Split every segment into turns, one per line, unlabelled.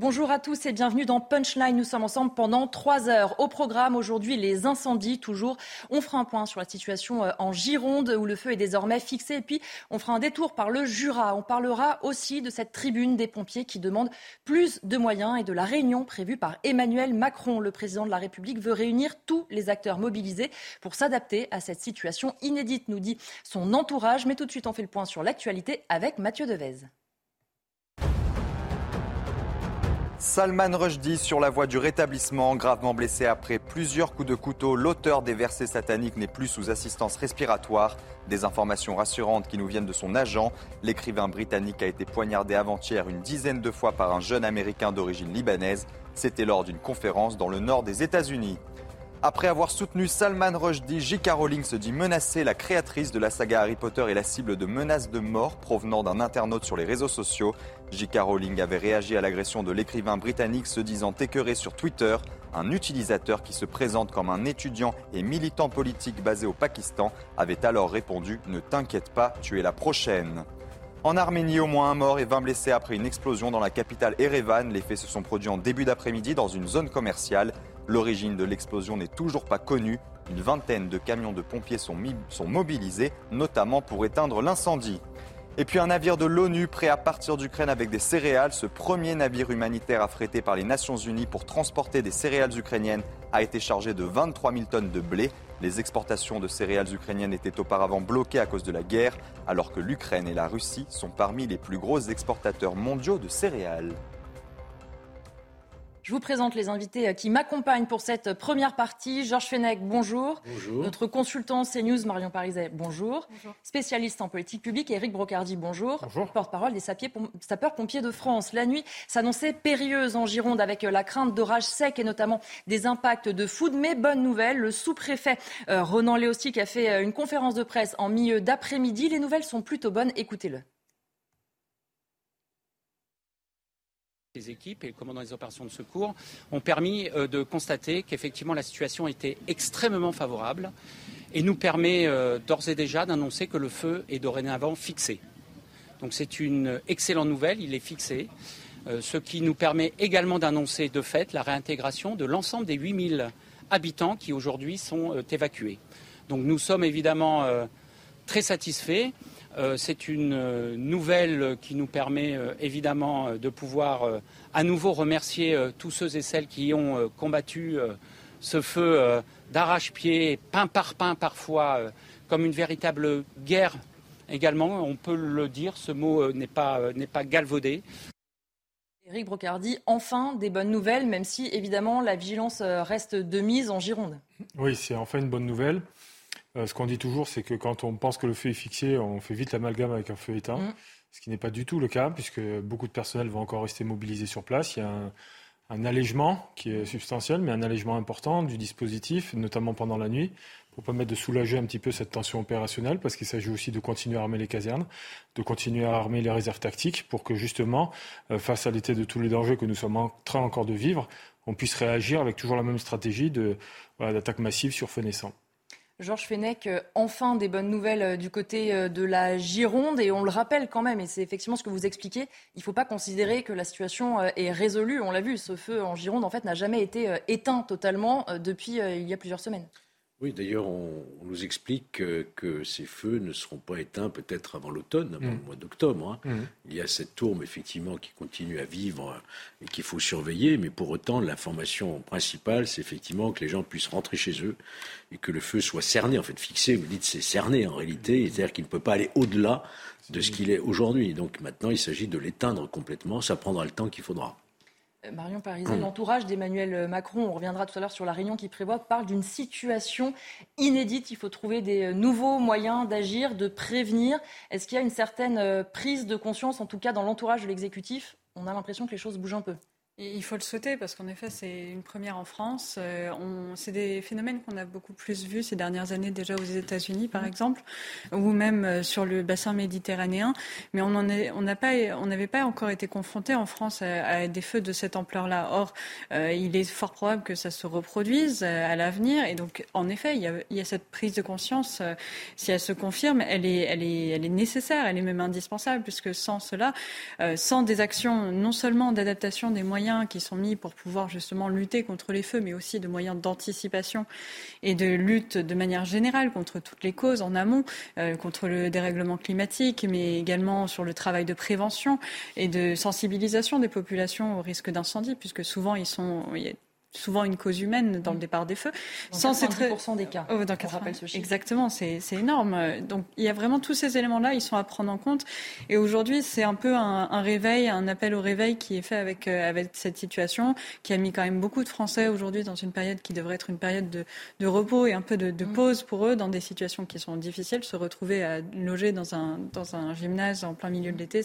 Bonjour à tous et bienvenue dans Punchline. Nous sommes ensemble pendant trois heures. Au programme aujourd'hui, les incendies, toujours. On fera un point sur la situation euh, en Gironde où le feu est désormais fixé. Et puis, on fera un détour par le Jura. On parlera aussi de cette tribune des pompiers qui demande plus de moyens et de la réunion prévue par Emmanuel Macron. Le président de la République veut réunir tous les acteurs mobilisés pour s'adapter à cette situation inédite, nous dit son entourage. Mais tout de suite, on fait le point sur l'actualité avec Mathieu Devez.
Salman Rushdie sur la voie du rétablissement, gravement blessé après plusieurs coups de couteau. L'auteur des versets sataniques n'est plus sous assistance respiratoire. Des informations rassurantes qui nous viennent de son agent. L'écrivain britannique a été poignardé avant-hier une dizaine de fois par un jeune américain d'origine libanaise. C'était lors d'une conférence dans le nord des États-Unis. Après avoir soutenu Salman Rushdie, J.K. Rowling se dit menacée. La créatrice de la saga Harry Potter est la cible de menaces de mort provenant d'un internaute sur les réseaux sociaux. J.K. Rowling avait réagi à l'agression de l'écrivain britannique se disant écœuré sur Twitter. Un utilisateur qui se présente comme un étudiant et militant politique basé au Pakistan avait alors répondu Ne t'inquiète pas, tu es la prochaine. En Arménie, au moins un mort et 20 blessés après une explosion dans la capitale Erevan. Les faits se sont produits en début d'après-midi dans une zone commerciale. L'origine de l'explosion n'est toujours pas connue. Une vingtaine de camions de pompiers sont, mobilisés, notamment pour éteindre l'incendie. Et puis un navire de l'ONU prêt à partir d'Ukraine avec des céréales. Ce premier navire humanitaire affrété par les Nations Unies pour transporter des céréales ukrainiennes a été chargé de 23 000 tonnes de blé. Les exportations de céréales ukrainiennes étaient auparavant bloquées à cause de la guerre, alors que l'Ukraine et la Russie sont parmi les plus gros exportateurs mondiaux de céréales.
Je vous présente les invités euh, qui m'accompagnent pour cette première partie. Georges Fenech, bonjour.
Bonjour.
Notre consultant CNews, Marion Pariset, bonjour.
bonjour.
Spécialiste en politique publique, Éric Brocardi, bonjour.
Bonjour.
Porte-parole des sapeurs-pompiers de France. La nuit s'annonçait périlleuse en Gironde avec euh, la crainte d'orages secs et notamment des impacts de foudre. Mais bonne nouvelle, le sous-préfet euh, Ronan Léostic a fait une conférence de presse en milieu d'après-midi. Les nouvelles sont plutôt bonnes. Écoutez-le.
Les équipes et le commandant des opérations de secours ont permis euh, de constater qu'effectivement la situation était extrêmement favorable et nous permet euh, d'ores et déjà d'annoncer que le feu est dorénavant fixé. Donc c'est une excellente nouvelle, il est fixé, euh, ce qui nous permet également d'annoncer de fait la réintégration de l'ensemble des 8000 habitants qui aujourd'hui sont évacués. Donc nous sommes évidemment très satisfaits. Euh, c'est une euh, nouvelle qui nous permet euh, évidemment de pouvoir à nouveau remercier tous ceux et celles qui ont combattu ce feu d'arrache-pied, pain par pain parfois, comme une véritable guerre également. On peut le dire, ce mot n'est pas, pas galvaudé.
Éric Brocardi, enfin des bonnes nouvelles, même si évidemment la vigilance reste de mise en Gironde.
Oui, c'est enfin une bonne nouvelle. Euh, ce qu'on dit toujours, c'est que quand on pense que le feu est fixé, on fait vite l'amalgame avec un feu éteint, mm. ce qui n'est pas du tout le cas, puisque beaucoup de personnel va encore rester mobilisé sur place. Il y a un, allègement qui est substantiel, mais un allègement important du dispositif, notamment pendant la nuit, pour permettre de soulager un petit peu cette tension opérationnelle, parce qu'il s'agit aussi de continuer à armer les casernes, de continuer à armer les réserves tactiques, pour que justement, euh, face à l'été de tous les dangers que nous sommes en train encore de vivre, on puisse réagir avec toujours la même stratégie d'attaque massive sur feu naissant.
Georges Fenech, euh, enfin des bonnes nouvelles euh, du côté euh, de la Gironde. Et on le rappelle quand même, et c'est effectivement ce que vous expliquez, il ne faut pas considérer que la situation est résolue. On l'a vu, ce feu en Gironde, en fait, n'a jamais été éteint totalement depuis il y a plusieurs semaines.
Oui, d'ailleurs, on, nous explique que, ces feux ne seront pas éteints peut-être avant l'automne, avant le mm. mois d'octobre. Hein. Mm. Il y a cette tourme, effectivement, qui continue à vivre et qu'il faut surveiller, mais pour autant, l'information principale, c'est effectivement que les gens puissent rentrer chez eux et que le feu soit cerné, en fait, fixé. Vous dites c'est cerné en réalité, c'est-à-dire qu'il ne peut pas aller au-delà de ce qu'il est aujourd'hui. Donc maintenant, il s'agit de l'éteindre complètement. Ça prendra le temps qu'il faudra.
Euh, Marion Parisé, mmh. l'entourage d'Emmanuel Macron, on reviendra tout à l'heure sur la réunion qui prévoit, parle d'une situation inédite. Il faut trouver des euh, nouveaux moyens d'agir, de prévenir. Est-ce qu'il y a une certaine euh, prise de conscience, en tout cas dans l'entourage de l'exécutif? On a l'impression que les choses bougent un peu.
Il faut le souhaiter parce qu'en effet, c'est une première en France. Euh, c'est des phénomènes qu'on a beaucoup plus vus ces dernières années déjà aux États-Unis, par mmh. exemple, ou même euh, sur le bassin méditerranéen. Mais on n'avait on pas, on pas encore été confronté en France à, des feux de cette ampleur-là. Or, euh, il est fort probable que ça se reproduise à l'avenir. Et donc, en effet, il y, a, il y a cette prise de conscience. si elle se confirme, elle est, elle, est, elle est nécessaire, elle est même indispensable, puisque sans cela, sans des actions non seulement d'adaptation des moyens qui sont mis pour pouvoir justement lutter contre les feux, mais aussi de moyens d'anticipation et de lutte de manière générale contre toutes les causes en amont, euh, contre le dérèglement climatique, mais également sur le travail de prévention et de sensibilisation des populations au risque d'incendie, puisque souvent ils sont, souvent une cause humaine dans le départ des feux.
Dans sans 90% des cas.
Oh, dans 80... ce chiffre. Exactement, c'est énorme. Donc il y a vraiment tous ces éléments-là, ils sont à prendre en compte. Et aujourd'hui, c'est un peu un, un, réveil, un appel au réveil qui est fait avec, euh, avec cette situation, qui a mis quand même beaucoup de Français aujourd'hui dans une période qui devrait être une période de, de repos et un peu de, de mm. pause pour eux dans des situations qui sont difficiles. Se retrouver à loger dans un, dans un gymnase en plein milieu de l'été,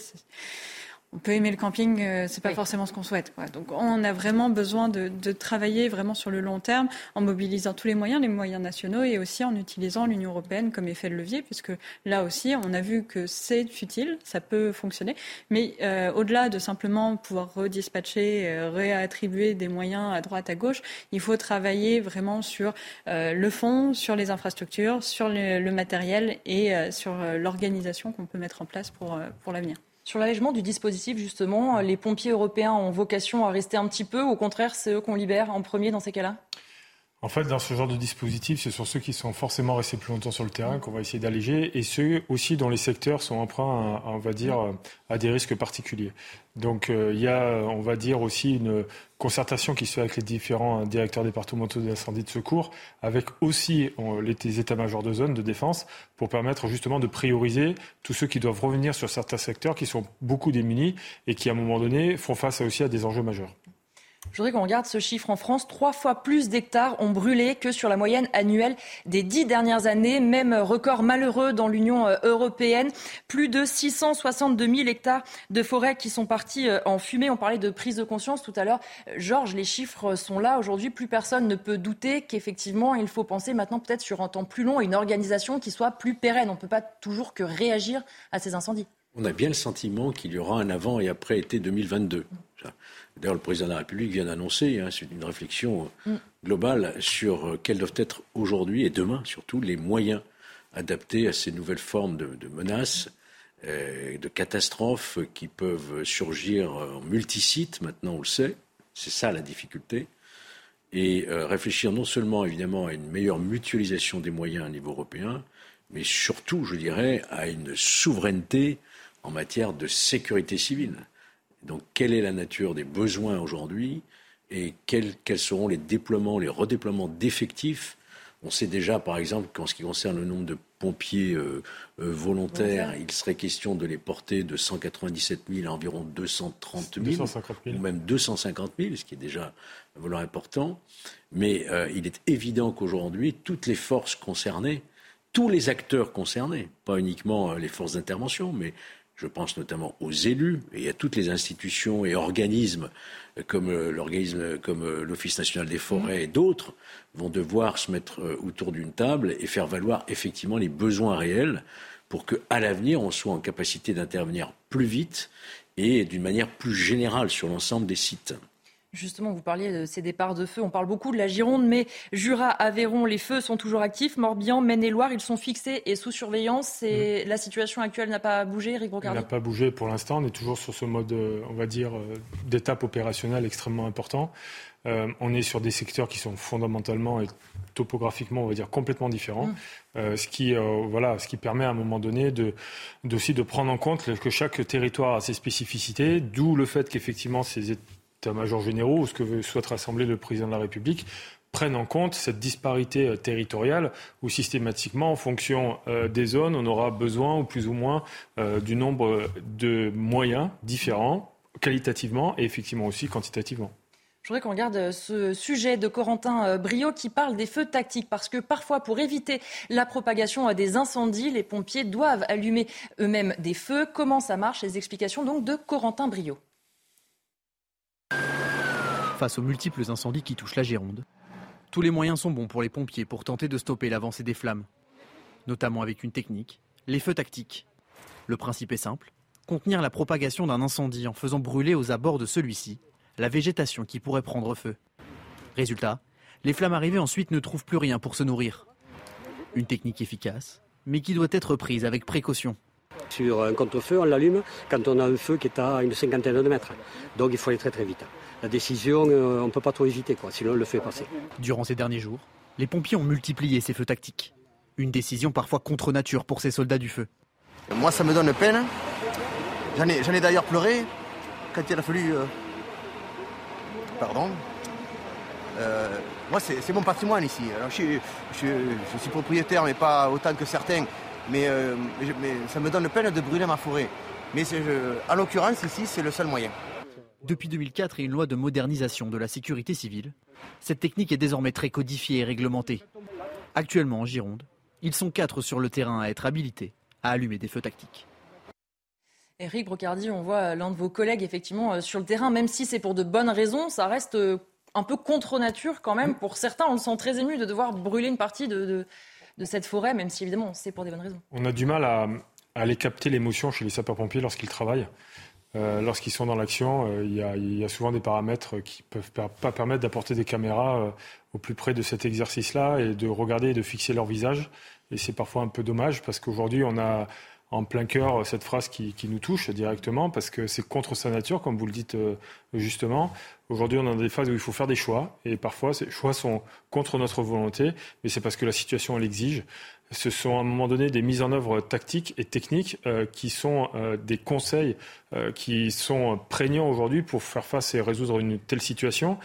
on peut aimer le camping, euh, c'est pas forcément ce qu'on souhaite. Donc on a vraiment besoin de, travailler vraiment sur le long terme en mobilisant tous les moyens, les moyens nationaux et aussi en utilisant l'Union européenne comme effet de levier, puisque là aussi on a vu que c'est utile, ça peut fonctionner, mais euh, au-delà de simplement pouvoir redispatcher, euh, réattribuer des moyens à droite, à gauche, il faut travailler vraiment sur le fond, sur les infrastructures, sur le, le matériel et sur l'organisation qu'on peut mettre en place pour, pour l'avenir.
Sur l'allègement du dispositif, justement, les pompiers européens ont vocation à rester un petit peu. Au contraire, c'est eux qu'on libère en premier dans ces cas-là?
En fait, dans ce genre de dispositif, c'est sur ceux qui sont forcément restés plus longtemps sur le terrain qu'on va essayer d'alléger et ceux aussi dont les secteurs sont emprunts, à, des risques particuliers. Donc, euh, il y a, on va dire, aussi une concertation qui se fait avec les différents directeurs départementaux d'incendie de secours, avec aussi les états-majors de zone de défense, pour permettre justement de prioriser tous ceux qui doivent revenir sur certains secteurs qui sont beaucoup démunis et qui, à un moment donné, font face aussi à des enjeux majeurs.
Je voudrais qu'on regarde ce chiffre en France. Trois fois plus d'hectares ont brûlé que sur la moyenne annuelle des dix dernières années. Même record malheureux dans l'Union euh, européenne. Plus de 662 000 hectares de forêt qui sont partis euh, en fumée. On parlait de prise de conscience tout à l'heure. Georges, les chiffres sont là. Aujourd'hui, plus personne ne peut douter qu'effectivement, il faut penser maintenant peut-être sur un temps plus long et une organisation qui soit plus pérenne. On ne peut pas toujours que réagir à ces incendies.
On a bien le sentiment qu'il y aura un avant et après été 2022. D'ailleurs, le président de la République vient d'annoncer, hein, c'est une réflexion euh, mm. globale sur euh, quels doivent être aujourd'hui et demain surtout les moyens adaptés à ces nouvelles formes de, menaces, euh, de catastrophes qui peuvent surgir en multisites, maintenant on le sait, c'est ça la difficulté, et réfléchir non seulement évidemment à une meilleure mutualisation des moyens au niveau européen, mais surtout, je dirais, à une souveraineté en matière de sécurité civile. Donc, quelle est la nature des besoins aujourd'hui et quels, seront les déploiements, les redéploiements d'effectifs? On sait déjà, par exemple, qu'en ce qui concerne le nombre de pompiers euh, euh, volontaires, il serait question de les porter de 197 000 à environ 230 000, ou même 250 000, ce qui est déjà un volume important. Mais euh, il est évident qu'aujourd'hui, toutes les forces concernées, tous les acteurs concernés, pas uniquement les forces d'intervention, mais je pense notamment aux élus et à toutes les institutions et organismes comme euh, l'organisme comme euh, l'Office national des forêts et d'autres vont devoir se mettre euh, autour d'une table et faire valoir effectivement les besoins réels pour qu'à l'avenir on soit en capacité d'intervenir plus vite et d'une manière plus générale sur l'ensemble des sites.
Justement, vous parliez de ces départs de feu. On parle beaucoup de la Gironde, mais Jura, Aveyron, les feux sont toujours actifs. Morbihan, Maine-et-Loire, ils sont fixés et sous surveillance. Et mmh. la situation actuelle n'a pas bougé, Eric Brocardi
Elle n'a pas bougé pour l'instant. On est toujours sur ce mode, euh, on va dire, euh, d'étape opérationnelle extrêmement important. Euh, on est sur des secteurs qui sont fondamentalement et topographiquement, on va dire, complètement différents. Mmh. ce, qui, voilà, ce qui permet à un moment donné de, aussi de prendre en compte que chaque territoire a ses spécificités, d'où le fait qu'effectivement ces états-majors généraux ou ce que souhaite rassembler le président de la République prennent en compte cette disparité euh, territoriale où systématiquement, en fonction euh, des zones, on aura besoin ou plus ou moins euh, du nombre de moyens différents qualitativement et effectivement aussi quantitativement.
Je voudrais qu'on regarde ce sujet de Corentin Brio qui parle des feux tactiques parce que parfois pour éviter la propagation des incendies, les pompiers doivent allumer eux-mêmes des feux. Comment ça marche? Les explications donc de Corentin Brio.
Face aux multiples incendies qui touchent la Gironde, tous les moyens sont bons pour les pompiers pour tenter de stopper l'avancée des flammes, notamment avec une technique, les feux tactiques. Le principe est simple, contenir la propagation d'un incendie en faisant brûler aux abords de celui-ci la végétation qui pourrait prendre feu. Résultat, les flammes arrivées ensuite ne trouvent plus rien pour se nourrir. Une technique efficace, mais qui doit être prise avec précaution.
Sur un contre-feu, on l'allume quand on a un feu qui est à une cinquantaine de mètres. Donc il faut aller très très vite. La décision, euh, on ne peut pas trop hésiter, quoi, sinon on le fait passer.
Durant ces derniers jours, les pompiers ont multiplié ces feux tactiques. Une décision parfois contre nature pour ces soldats du feu.
Moi, ça me donne peine. J'en ai, d'ailleurs pleuré quand il a fallu euh, pardon. Euh, moi, c'est mon patrimoine ici. je, suis propriétaire, mais pas autant que certains. Euh, mais, ça me donne peine de brûler ma forêt. Mais en l'occurrence, ici, c'est le seul moyen.
Depuis 2004 et une loi de modernisation de la sécurité civile, cette technique est désormais très codifiée et réglementée. Actuellement, en Gironde, ils sont quatre sur le terrain à être habilités à allumer des feux tactiques.
Éric Brocardi, on voit l'un de vos collègues effectivement euh, sur le terrain, même si c'est pour de bonnes raisons, ça reste euh, un peu contre nature quand même. Pour certains, on le sent très ému de devoir brûler une partie de, cette forêt, même si évidemment c'est pour des bonnes raisons.
On a du mal à, aller capter l'émotion chez les sapeurs-pompiers lorsqu'ils travaillent. Euh, lorsqu'ils sont dans l'action, il y, a souvent des paramètres qui ne peuvent pas permettre d'apporter des caméras au plus près de cet exercice-là et de regarder et de fixer leur visage. Et c'est parfois un peu dommage parce qu'aujourd'hui, on a en plein cœur cette phrase qui, nous touche directement parce que c'est contre sa nature, comme vous le dites euh, justement. Aujourd'hui, on est dans des phases où il faut faire des choix et parfois ces choix sont contre notre volonté, mais c'est parce que la situation l'exige. Ce sont à un moment donné des mises en œuvre tactiques et techniques euh, qui sont euh, des conseils qui sont prégnants aujourd'hui pour faire face et résoudre une telle situation.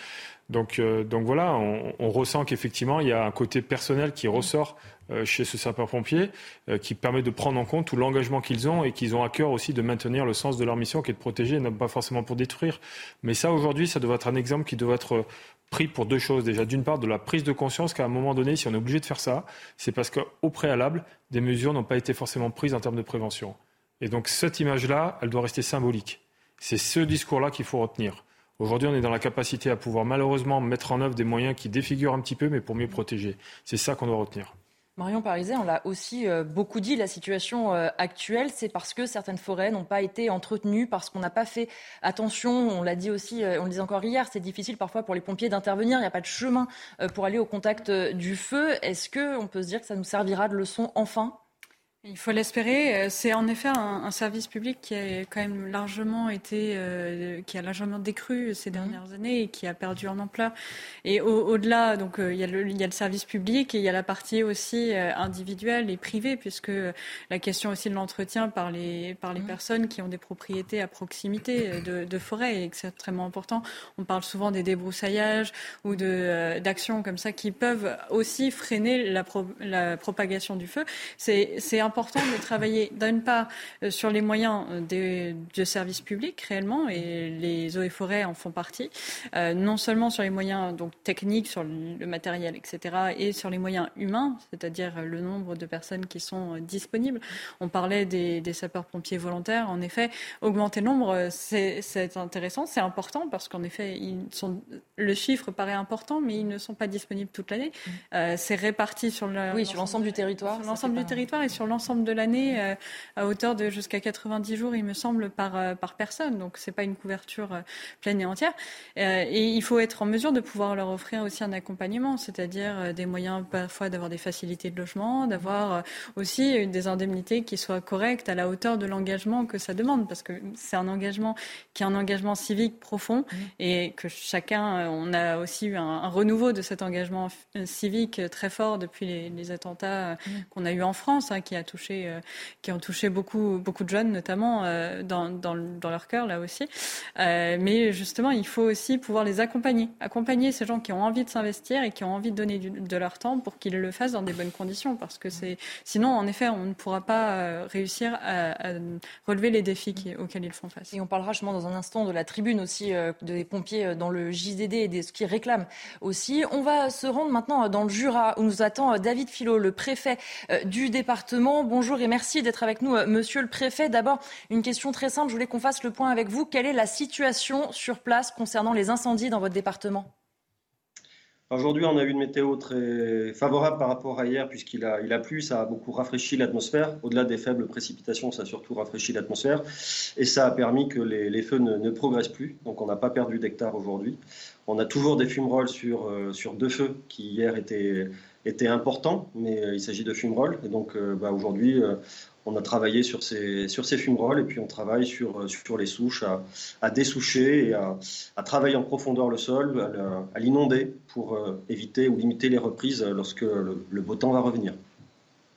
Donc, donc voilà, on, ressent qu'effectivement, il y a un côté personnel qui ressort euh, chez ce sapeur-pompier euh, qui permet de prendre en compte tout l'engagement qu'ils ont et qu'ils ont à cœur aussi de maintenir le sens de leur mission qui est de protéger, non pas forcément pour détruire. Mais ça, aujourd'hui, ça doit être un exemple qui doit être pris pour deux choses. Déjà, d'une part, de la prise de conscience qu'à un moment donné, si on est obligé de faire ça, c'est parce qu'au préalable, des mesures n'ont pas été forcément prises en termes de prévention. Et donc, cette image-là, elle doit rester symbolique. C'est ce discours-là qu'il faut retenir. Aujourd'hui, on est dans la capacité à pouvoir malheureusement mettre en œuvre des moyens qui défigurent un petit peu, mais pour mieux protéger. C'est ça qu'on doit retenir.
Marion Pariset, on l'a aussi euh, beaucoup dit, la situation euh, actuelle, c'est parce que certaines forêts n'ont pas été entretenues, parce qu'on n'a pas fait attention. On l'a dit aussi, euh, on le disait encore hier, c'est difficile parfois pour les pompiers d'intervenir. Il n'y a pas de chemin pour aller au contact du feu. Est-ce qu'on peut se dire que ça nous servira de leçon enfin?
Il faut l'espérer. Euh, c'est en effet un, service public qui a quand même largement été, euh, qui a largement décru ces mhm. dernières années et qui a perdu en ampleur. Et au-delà, donc euh, il, y a le, il, y a le, service public et il y a la partie aussi individuelle et privée, puisque la question aussi de l'entretien par les par les mhm. personnes qui ont des propriétés à proximité de, de forêt est extrêmement important. On parle souvent des débroussaillages ou de d'actions comme ça qui peuvent aussi freiner la, la propagation du feu. C'est c'est important de travailler d'une part euh, sur les moyens euh, des, de services publics réellement, et les eaux et forêts en font partie, euh, non seulement sur les moyens donc techniques, sur le matériel, etc., et sur les moyens humains, c'est-à-dire le nombre de personnes qui sont disponibles. On parlait des, des sapeurs-pompiers volontaires. En effet, augmenter le nombre, c'est intéressant, c'est important parce qu'en effet, ils sont, le chiffre paraît important, mais ils ne sont pas disponibles toute l'année. Mmh. c'est réparti sur le,
oui, sur l'ensemble du territoire,
sur l'ensemble du territoire et sur l'ensemble l'ensemble de l'année euh, à hauteur de jusqu'à 90 jours, il me semble, par, euh, par personne. Donc, ce n'est pas une couverture euh, pleine et entière. et il faut être en mesure de pouvoir leur offrir aussi un accompagnement, c'est-à-dire des moyens parfois d'avoir des facilités de logement, d'avoir aussi des indemnités qui soient correctes à la hauteur de l'engagement que ça demande, parce que c'est un engagement qui est un engagement civique profond mmh. et que chacun, on a aussi eu un, renouveau de cet engagement civique très fort depuis les, attentats mmh. qu'on a eu en France, hein, qui a touché, qui ont touché beaucoup, beaucoup de jeunes, notamment dans, dans, leur cœur là aussi. mais justement, il faut aussi pouvoir les accompagner, accompagner ces gens qui ont envie de s'investir et qui ont envie de donner de leur temps pour qu'ils le fassent dans des bonnes conditions, parce que sinon, en effet, on ne pourra pas réussir à, relever les défis auxquels ils font face.
Et on parlera justement dans un instant de la tribune aussi des pompiers dans le JDD et de ce qu'ils réclament aussi. On va se rendre maintenant dans le Jura où nous attend David Philo, le préfet euh, du département. Bonjour et merci d'être avec nous, euh, monsieur le préfet. D'abord, une question très simple. Je voulais qu'on fasse le point avec vous. Quelle est la situation sur place concernant les incendies dans votre département?
Aujourd'hui, on a eu une météo très favorable par rapport à hier, puisqu'il a, il a plu, ça a beaucoup rafraîchi l'atmosphère. Au-delà des faibles précipitations, ça a surtout rafraîchi l'atmosphère. Et ça a permis que les, feux ne, progressent plus. Donc on n'a pas perdu d'hectares aujourd'hui. On a toujours des fumerolles sur, euh, sur deux feux qui hier étaient, étaient importants, mais euh, il s'agit de fumerolles. Et donc euh, bah, aujourd'hui, on a travaillé sur ces, fumerolles et puis on travaille sur, sur les souches, à, dessoucher et à, travailler en profondeur le sol, à, l'inonder pour euh, éviter ou limiter les reprises lorsque le, beau temps va revenir.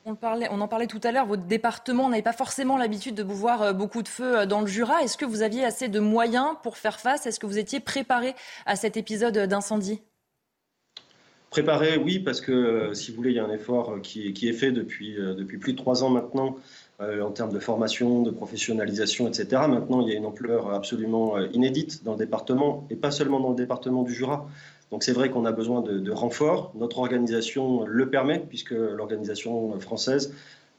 On, parlait, on, en parlait tout à l'heure, votre département n'avait pas forcément l'habitude de voir euh, beaucoup de feux euh, dans le Jura. Est-ce que vous aviez assez de moyens pour faire face? Est-ce que vous étiez préparé à cet épisode d'incendie?
Préparé, oui, parce que si vous voulez, il y a un effort qui est, fait depuis, depuis plus de trois ans maintenant euh, en termes de formation, de professionnalisation, etc. Maintenant, il y a une ampleur absolument euh, inédite dans le département, et pas seulement dans le département du Jura. Donc c'est vrai qu'on a besoin de, renforts. Notre organisation le permet, puisque l'organisation française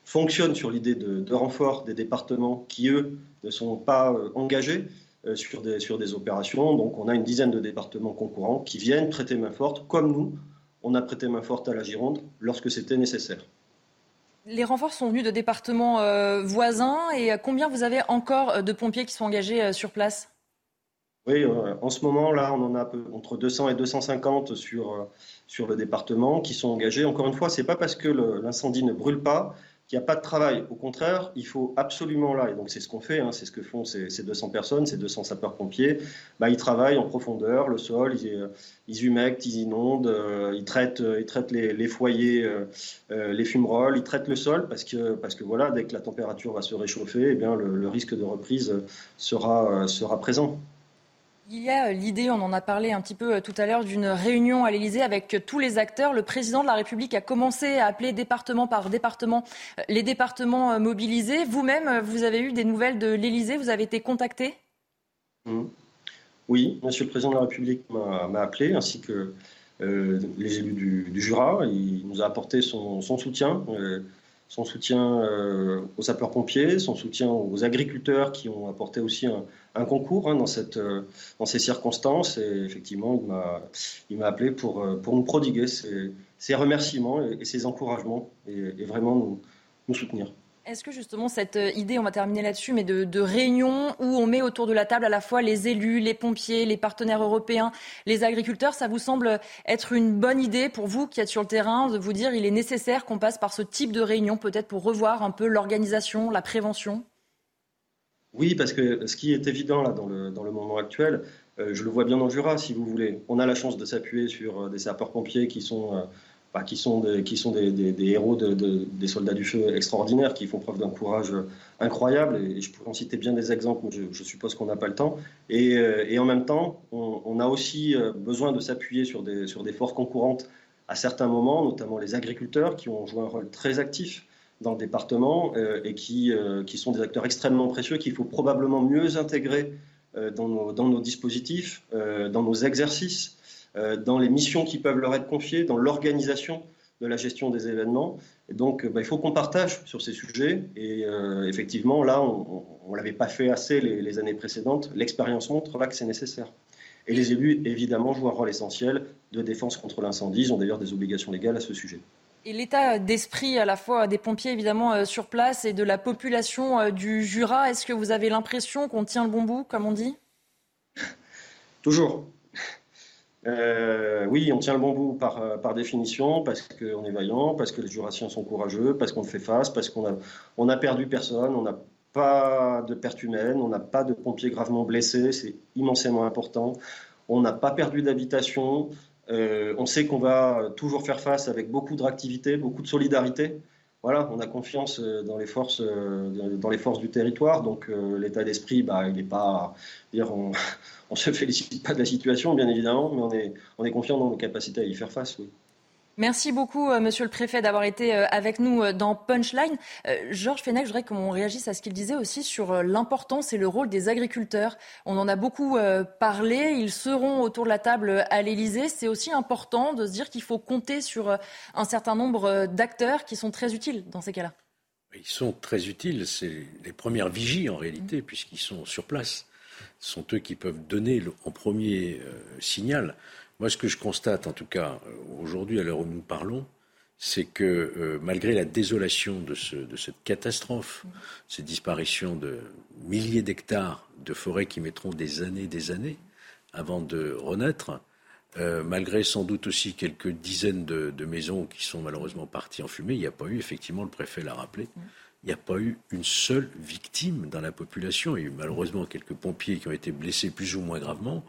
fonctionne sur l'idée de, renfort des départements qui, eux, ne sont pas euh, engagés sur des, sur des opérations. Donc on a une dizaine de départements concurrents qui viennent prêter main forte, comme nous, on a prêté main forte à la Gironde lorsque c'était nécessaire.
Les renforts sont venus de départements euh, voisins et combien vous avez encore euh, de pompiers qui sont engagés euh, sur place?
Oui, en ce moment, là, on en a entre 200 et 250 sur, sur le département qui sont engagés. Encore une fois, ce n'est pas parce que l'incendie ne brûle pas il n'y a pas de travail. Au contraire, il faut absolument là, et donc c'est ce qu'on fait, hein, c'est ce que font ces, 200 personnes, ces 200 sapeurs-pompiers, bah, ils travaillent en profondeur, le sol, ils, ils humectent, ils inondent, euh, ils traitent, euh, ils traitent les, foyers, euh, les fumerolles, ils traitent le sol, parce que, parce que voilà, dès que la température va se réchauffer, eh bien, le, le risque de reprise sera, sera présent.
Il y a euh, l'idée, on en a parlé un petit peu euh, tout à l'heure, d'une réunion à l'Elysée avec euh, tous les acteurs. Le président de la République a commencé à appeler département par département les départements mobilisés. Vous-même, vous avez eu des nouvelles de l'Elysée Vous avez été contacté?
Mmh. Oui, Monsieur le Président de la République m'a appelé, ainsi que les élus du, Jura. Il nous a apporté son, soutien son soutien euh, aux sapeurs-pompiers, son soutien aux agriculteurs qui ont apporté aussi un, concours hein, euh, dans ces circonstances. Et effectivement, il m'a appelé pour, euh, pour nous prodiguer ses, remerciements et, ses encouragements et, vraiment nous soutenir.
Est-ce que justement cette idée, on va terminer là-dessus, mais de, réunion où on met autour de la table à la fois les élus, les pompiers, les partenaires européens, les agriculteurs, ça vous semble être une bonne idée pour vous qui êtes sur le terrain de vous dire il est nécessaire qu'on passe par ce type de réunion peut-être pour revoir un peu l'organisation, la prévention?
Oui, parce que ce qui est évident là dans le, moment actuel, euh, je le vois bien dans le Jura si vous voulez, on a la chance de s'appuyer sur euh, des sapeurs-pompiers qui sont... Euh, qui sont des, qui sont des, héros des soldats du feu extraordinaires, qui font preuve d'un courage incroyable. Et je pourrais en citer bien des exemples, mais je, suppose qu'on n'a pas le temps. Et, euh, en même temps, on, a aussi euh, besoin de s'appuyer sur des, sur des forces concurrentes à certains moments, notamment les agriculteurs, qui ont joué un rôle très actif dans le département euh, et qui, qui sont des acteurs extrêmement précieux qu'il faut probablement mieux intégrer dans nos, dans, nos, dispositifs, dans nos exercices. Euh, dans les missions qui peuvent leur être confiées, dans l'organisation de la gestion des événements. Et donc, bah, il faut qu'on partage sur ces sujets. Et euh, effectivement, là, on ne l'avait pas fait assez les, années précédentes. L'expérience montre là que c'est nécessaire. Et les élus, évidemment, jouent un rôle essentiel de défense contre l'incendie. Ils ont d'ailleurs des obligations légales à ce sujet.
Et l'état d'esprit à la fois des pompiers évidemment euh, sur place et de la population du Jura, est-ce que vous avez l'impression qu'on tient le bon bout, comme on dit?
Toujours. Euh, oui, on tient le bon bout par, euh, par définition, parce qu'on est vaillant, parce que les Jurassiens sont courageux, parce qu'on fait face, parce qu'on a, on a perdu personne, on n'a pas de pertes humaines, on n'a pas de pompiers gravement blessés, c'est immensément important. On n'a pas perdu d'habitation. Euh, on sait qu'on va toujours faire face avec beaucoup de réactivité, beaucoup de solidarité. Voilà, on a confiance dans les forces, dans les forces du territoire. Donc l'état d'esprit, bah, il n'est pas, dire, on, ne se félicite pas de la situation, bien évidemment, mais on est, on est confiant dans nos capacités à y faire face. Oui.
Merci beaucoup, euh, Monsieur le Préfet, d'avoir été euh, avec nous euh, dans Punchline. Georges Fenech, je voudrais qu'on réagisse à ce qu'il disait aussi sur l'importance et le rôle des agriculteurs. On en a beaucoup parlé. Ils seront autour de la table à l'Élysée. C'est aussi important de se dire qu'il faut compter sur un certain nombre d'acteurs qui sont très utiles dans ces cas-là.
Ils sont très utiles. C'est les premières vigies en réalité, puisqu'ils sont sur place. Ce sont eux qui peuvent donner en premier signal. Moi, ce que je constate, en tout cas, euh, aujourd'hui, à l'heure où nous parlons, c'est que euh, malgré la désolation de, cette catastrophe, cette disparition de milliers d'hectares de forêts qui mettront des années, des années avant de renaître, euh, malgré sans doute aussi quelques dizaines de, de, maisons qui sont malheureusement parties en fumée, il n'y a pas eu, effectivement, le préfet l'a rappelé, il n'y a pas eu une seule victime dans la population. Il y a eu malheureusement quelques pompiers qui ont été blessés plus ou moins gravement,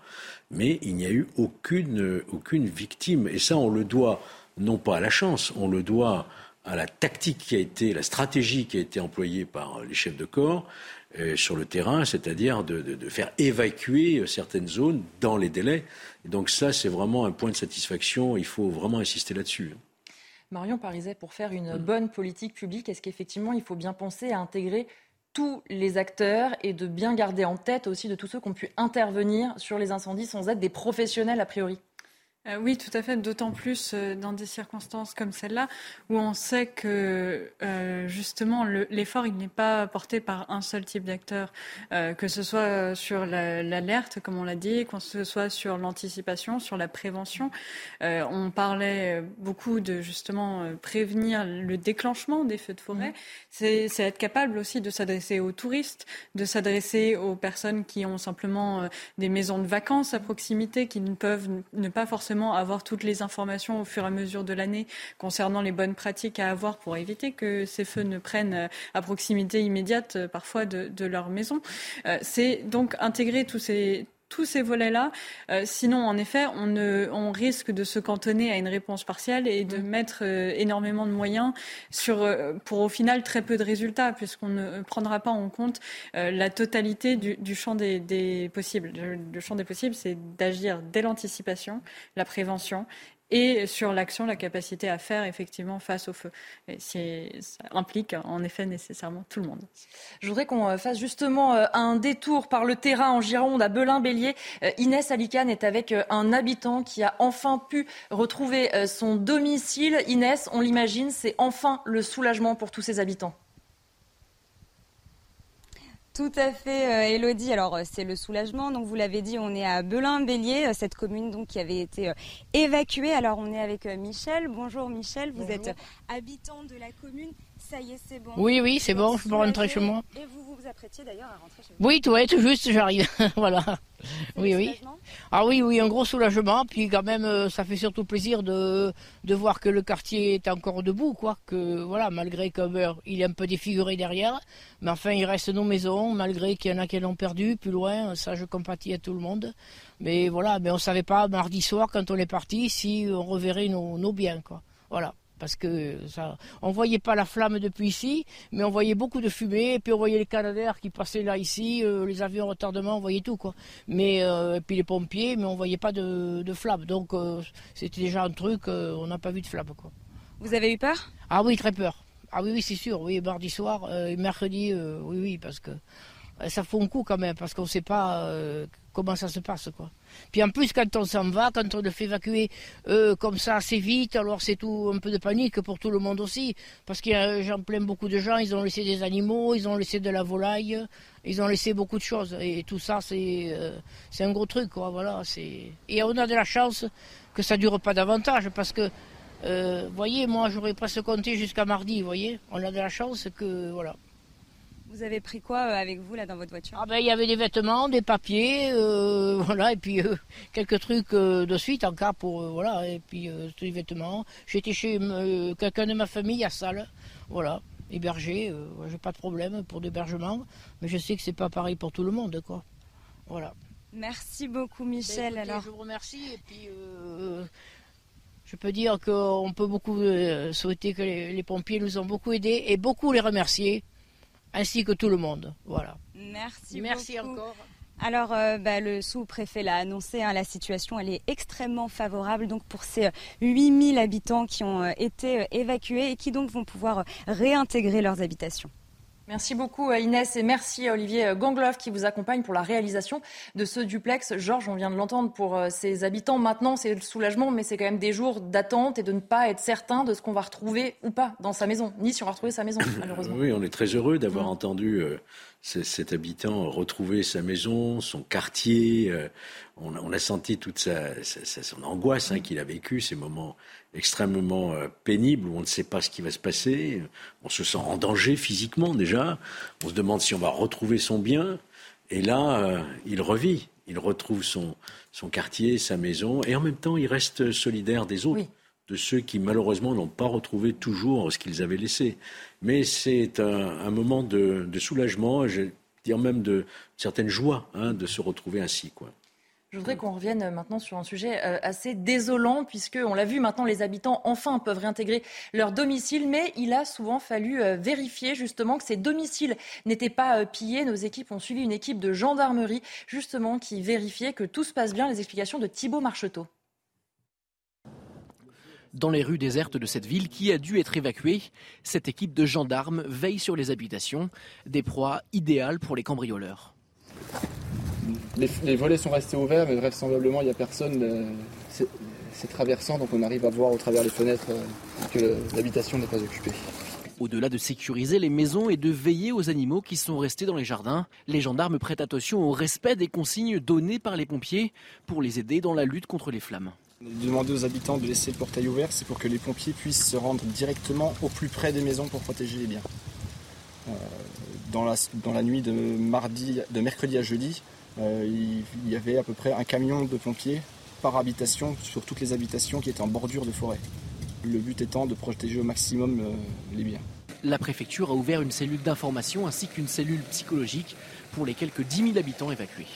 mais il n'y a eu aucune, aucune victime. Et ça, on le doit non pas à la chance, on le doit à la tactique qui a été, la stratégie qui a été employée par les chefs de corps euh, sur le terrain, c'est-à-dire de, de, faire évacuer certaines zones dans les délais. Et donc ça, c'est vraiment un point de satisfaction. Il faut vraiment insister là-dessus.
Marion Pariset, pour faire une bonne politique publique, est-ce qu'effectivement il faut bien penser à intégrer tous les acteurs et de bien garder en tête aussi de tous ceux qui ont pu intervenir sur les incendies sans être des professionnels a priori?
Euh, oui, tout à fait, d'autant plus euh, dans des circonstances comme celle-là, où on sait que euh, justement l'effort, il n'est pas porté par un seul type d'acteur, que ce soit sur l'alerte, comme on l'a dit, que ce soit sur l'anticipation, sur la prévention. on parlait beaucoup de justement prévenir le déclenchement des feux de forêt. Mmh. C'est être capable aussi de s'adresser aux touristes, de s'adresser aux personnes qui ont simplement des maisons de vacances à proximité, qui ne peuvent ne pas forcément avoir toutes les informations au fur et à mesure de l'année concernant les bonnes pratiques à avoir pour éviter que ces feux ne prennent euh, à proximité immédiate euh, parfois de, leur maison. Euh, c'est donc intégrer tous ces, tous ces volets-là. sinon, en effet, on, ne, on, risque de se cantonner à une réponse partielle et de mettre énormément de moyens sur, pour au final très peu de résultats, puisqu'on ne prendra pas en compte la totalité du, du champ des, des, possibles. Le champ des possibles, c'est d'agir dès l'anticipation, la prévention et sur l'action, la capacité à faire effectivement face au feu. Et ça implique en effet nécessairement tout le monde.
Je voudrais qu'on euh, fasse justement euh, un détour par le terrain en Gironde, à Belin-Bélier. Euh, Inès Alicane est avec un habitant qui a enfin pu retrouver son domicile. Inès, on l'imagine, c'est enfin le soulagement pour tous ses habitants.
Tout à fait, Elodie. Alors, c'est le soulagement. Donc, vous l'avez dit, on est à Belin-Bélier, cette commune donc qui avait été évacuée. Alors, on est avec Michel. Bonjour, Michel. Vous êtes habitant de la commune. Ça y est, c'est bon.
Oui, oui, c'est bon. Je peux rentrer chez moi.
Et vous vous apprêtiez d'ailleurs à rentrer chez vous.
Oui, tout, tout juste, j'arrive. voilà. Oui, oui. Ah oui, oui, un gros soulagement. Puis quand même, euh, ça fait surtout plaisir de, de voir que le quartier est encore debout, quoi. Que voilà, malgré qu'il est un peu défiguré derrière, mais enfin, il reste nos maisons, malgré qu'il y en a qui l'ont perdu plus loin. Ça, je compatis à tout le monde. Mais voilà, mais on savait pas mardi soir quand on est parti si on reverrait nos, nos biens, quoi. Voilà parce que ça, on voyait pas la flamme depuis ici, mais on voyait beaucoup de fumée, et puis on voyait les canadaires qui passaient là ici, euh, les avions en retardement, on voyait tout quoi. Mais euh, et puis les pompiers, mais on voyait pas de, de flamme, donc euh, c'était déjà un truc, on n'a pas vu de flamme quoi.
Vous avez eu peur?
Ah oui, très peur. Ah oui, oui, c'est sûr. Oui, mardi soir, et mercredi, oui, oui, parce que ça fait un coup quand même, parce qu'on ne sait pas comment ça se passe quoi. Puis en plus, quand on s'en va, quand on le fait évacuer euh, comme ça assez vite, alors c'est tout un peu de panique pour tout le monde aussi. Parce que j'en plains beaucoup de gens, ils ont laissé des animaux, ils ont laissé de la volaille, ils ont laissé beaucoup de choses. Et tout ça, c'est euh, un gros truc, quoi. Voilà, et on a de la chance que ça dure pas davantage, parce que, euh, voyez, moi j'aurais presque compté jusqu'à mardi, vous voyez. On a de la chance que, voilà.
Vous avez pris quoi euh, avec vous là dans votre voiture
Ah ben il y avait des vêtements, des papiers, euh, voilà, et puis euh, quelques trucs de suite en cas pour voilà, et puis des vêtements. J'étais chez quelqu'un de ma famille à Salle, voilà, hébergé. J'ai pas de problème pour l'hébergement, mais je sais que c'est pas pareil pour tout le monde, quoi. Voilà.
Merci beaucoup Michel.
Ben,
alors.
Je vous remercie et puis Je peux dire qu'on peut beaucoup souhaiter que les, pompiers nous ont beaucoup aidés et beaucoup les remercier, ainsi que tout le monde. Voilà.
Merci.
Merci encore.
Alors, euh, bah, le sous-préfet l'a annoncé, hein, la situation elle est extrêmement favorable donc pour ces 8000 habitants qui ont été évacués et qui donc vont pouvoir réintégrer leurs habitations.
Merci beaucoup Inès et merci à Olivier Gangloff qui vous accompagne pour la réalisation de ce duplex. Georges, on vient de l'entendre pour ses euh, habitants. Maintenant, c'est le soulagement, mais c'est quand même des jours d'attente et de ne pas être certain de ce qu'on va retrouver ou pas dans sa maison, ni si on va retrouver sa maison, malheureusement.
Oui, on est très heureux d'avoir mmh. entendu euh, cet habitant retrouver sa maison, son quartier. Euh, on, a senti toute sa, son angoisse hein, qu'il a vécu, ces moments extrêmement euh, pénibles où on ne sait pas ce qui va se passer. On se sent en danger physiquement déjà. On se demande si on va retrouver son bien. Et là, euh, il revit. Il retrouve son, son quartier, sa maison. Et en même temps, il reste solidaire des autres. de ceux qui malheureusement n'ont pas retrouvé toujours ce qu'ils avaient laissé. Mais c'est un, moment de, soulagement, je dire même de certaine joie hein, de se retrouver ainsi. Quoi.
Je voudrais qu'on revienne maintenant sur un sujet euh, assez désolant, puisque on l'a vu maintenant, les habitants enfin peuvent réintégrer leur domicile, mais il a souvent fallu euh, vérifier justement que ces domiciles n'étaient pas euh, pillés. Nos équipes ont suivi une équipe de gendarmerie justement qui vérifiait que tout se passe bien. Les explications de Thibault Marcheteau.
Dans les rues désertes de cette ville qui a dû être évacuée, cette équipe de gendarmes veille sur les habitations, des proies idéales pour les cambrioleurs
les, volets sont restés ouverts, mais vraisemblablement, il n'y a personne. Euh, c'est traversant, donc on arrive à voir au travers les fenêtres euh, que l'habitation n'est pas occupée.
Au-delà de sécuriser les maisons et de veiller aux animaux qui sont restés dans les jardins, les gendarmes prêtent attention au respect des consignes données par les pompiers pour les aider dans la lutte contre les flammes.
Demander aux habitants de laisser le portail ouvert, c'est pour que les pompiers puissent se rendre directement au plus près des maisons pour protéger les biens. Euh, dans, la, dans la nuit de, mardi, de mercredi à jeudi, il y avait à peu près un camion de pompiers par habitation sur toutes les habitations qui étaient en bordure de forêt. Le but étant de protéger au maximum euh, les biens.
La préfecture a ouvert une cellule d'information ainsi qu'une cellule psychologique pour les quelques 10 000 habitants évacués.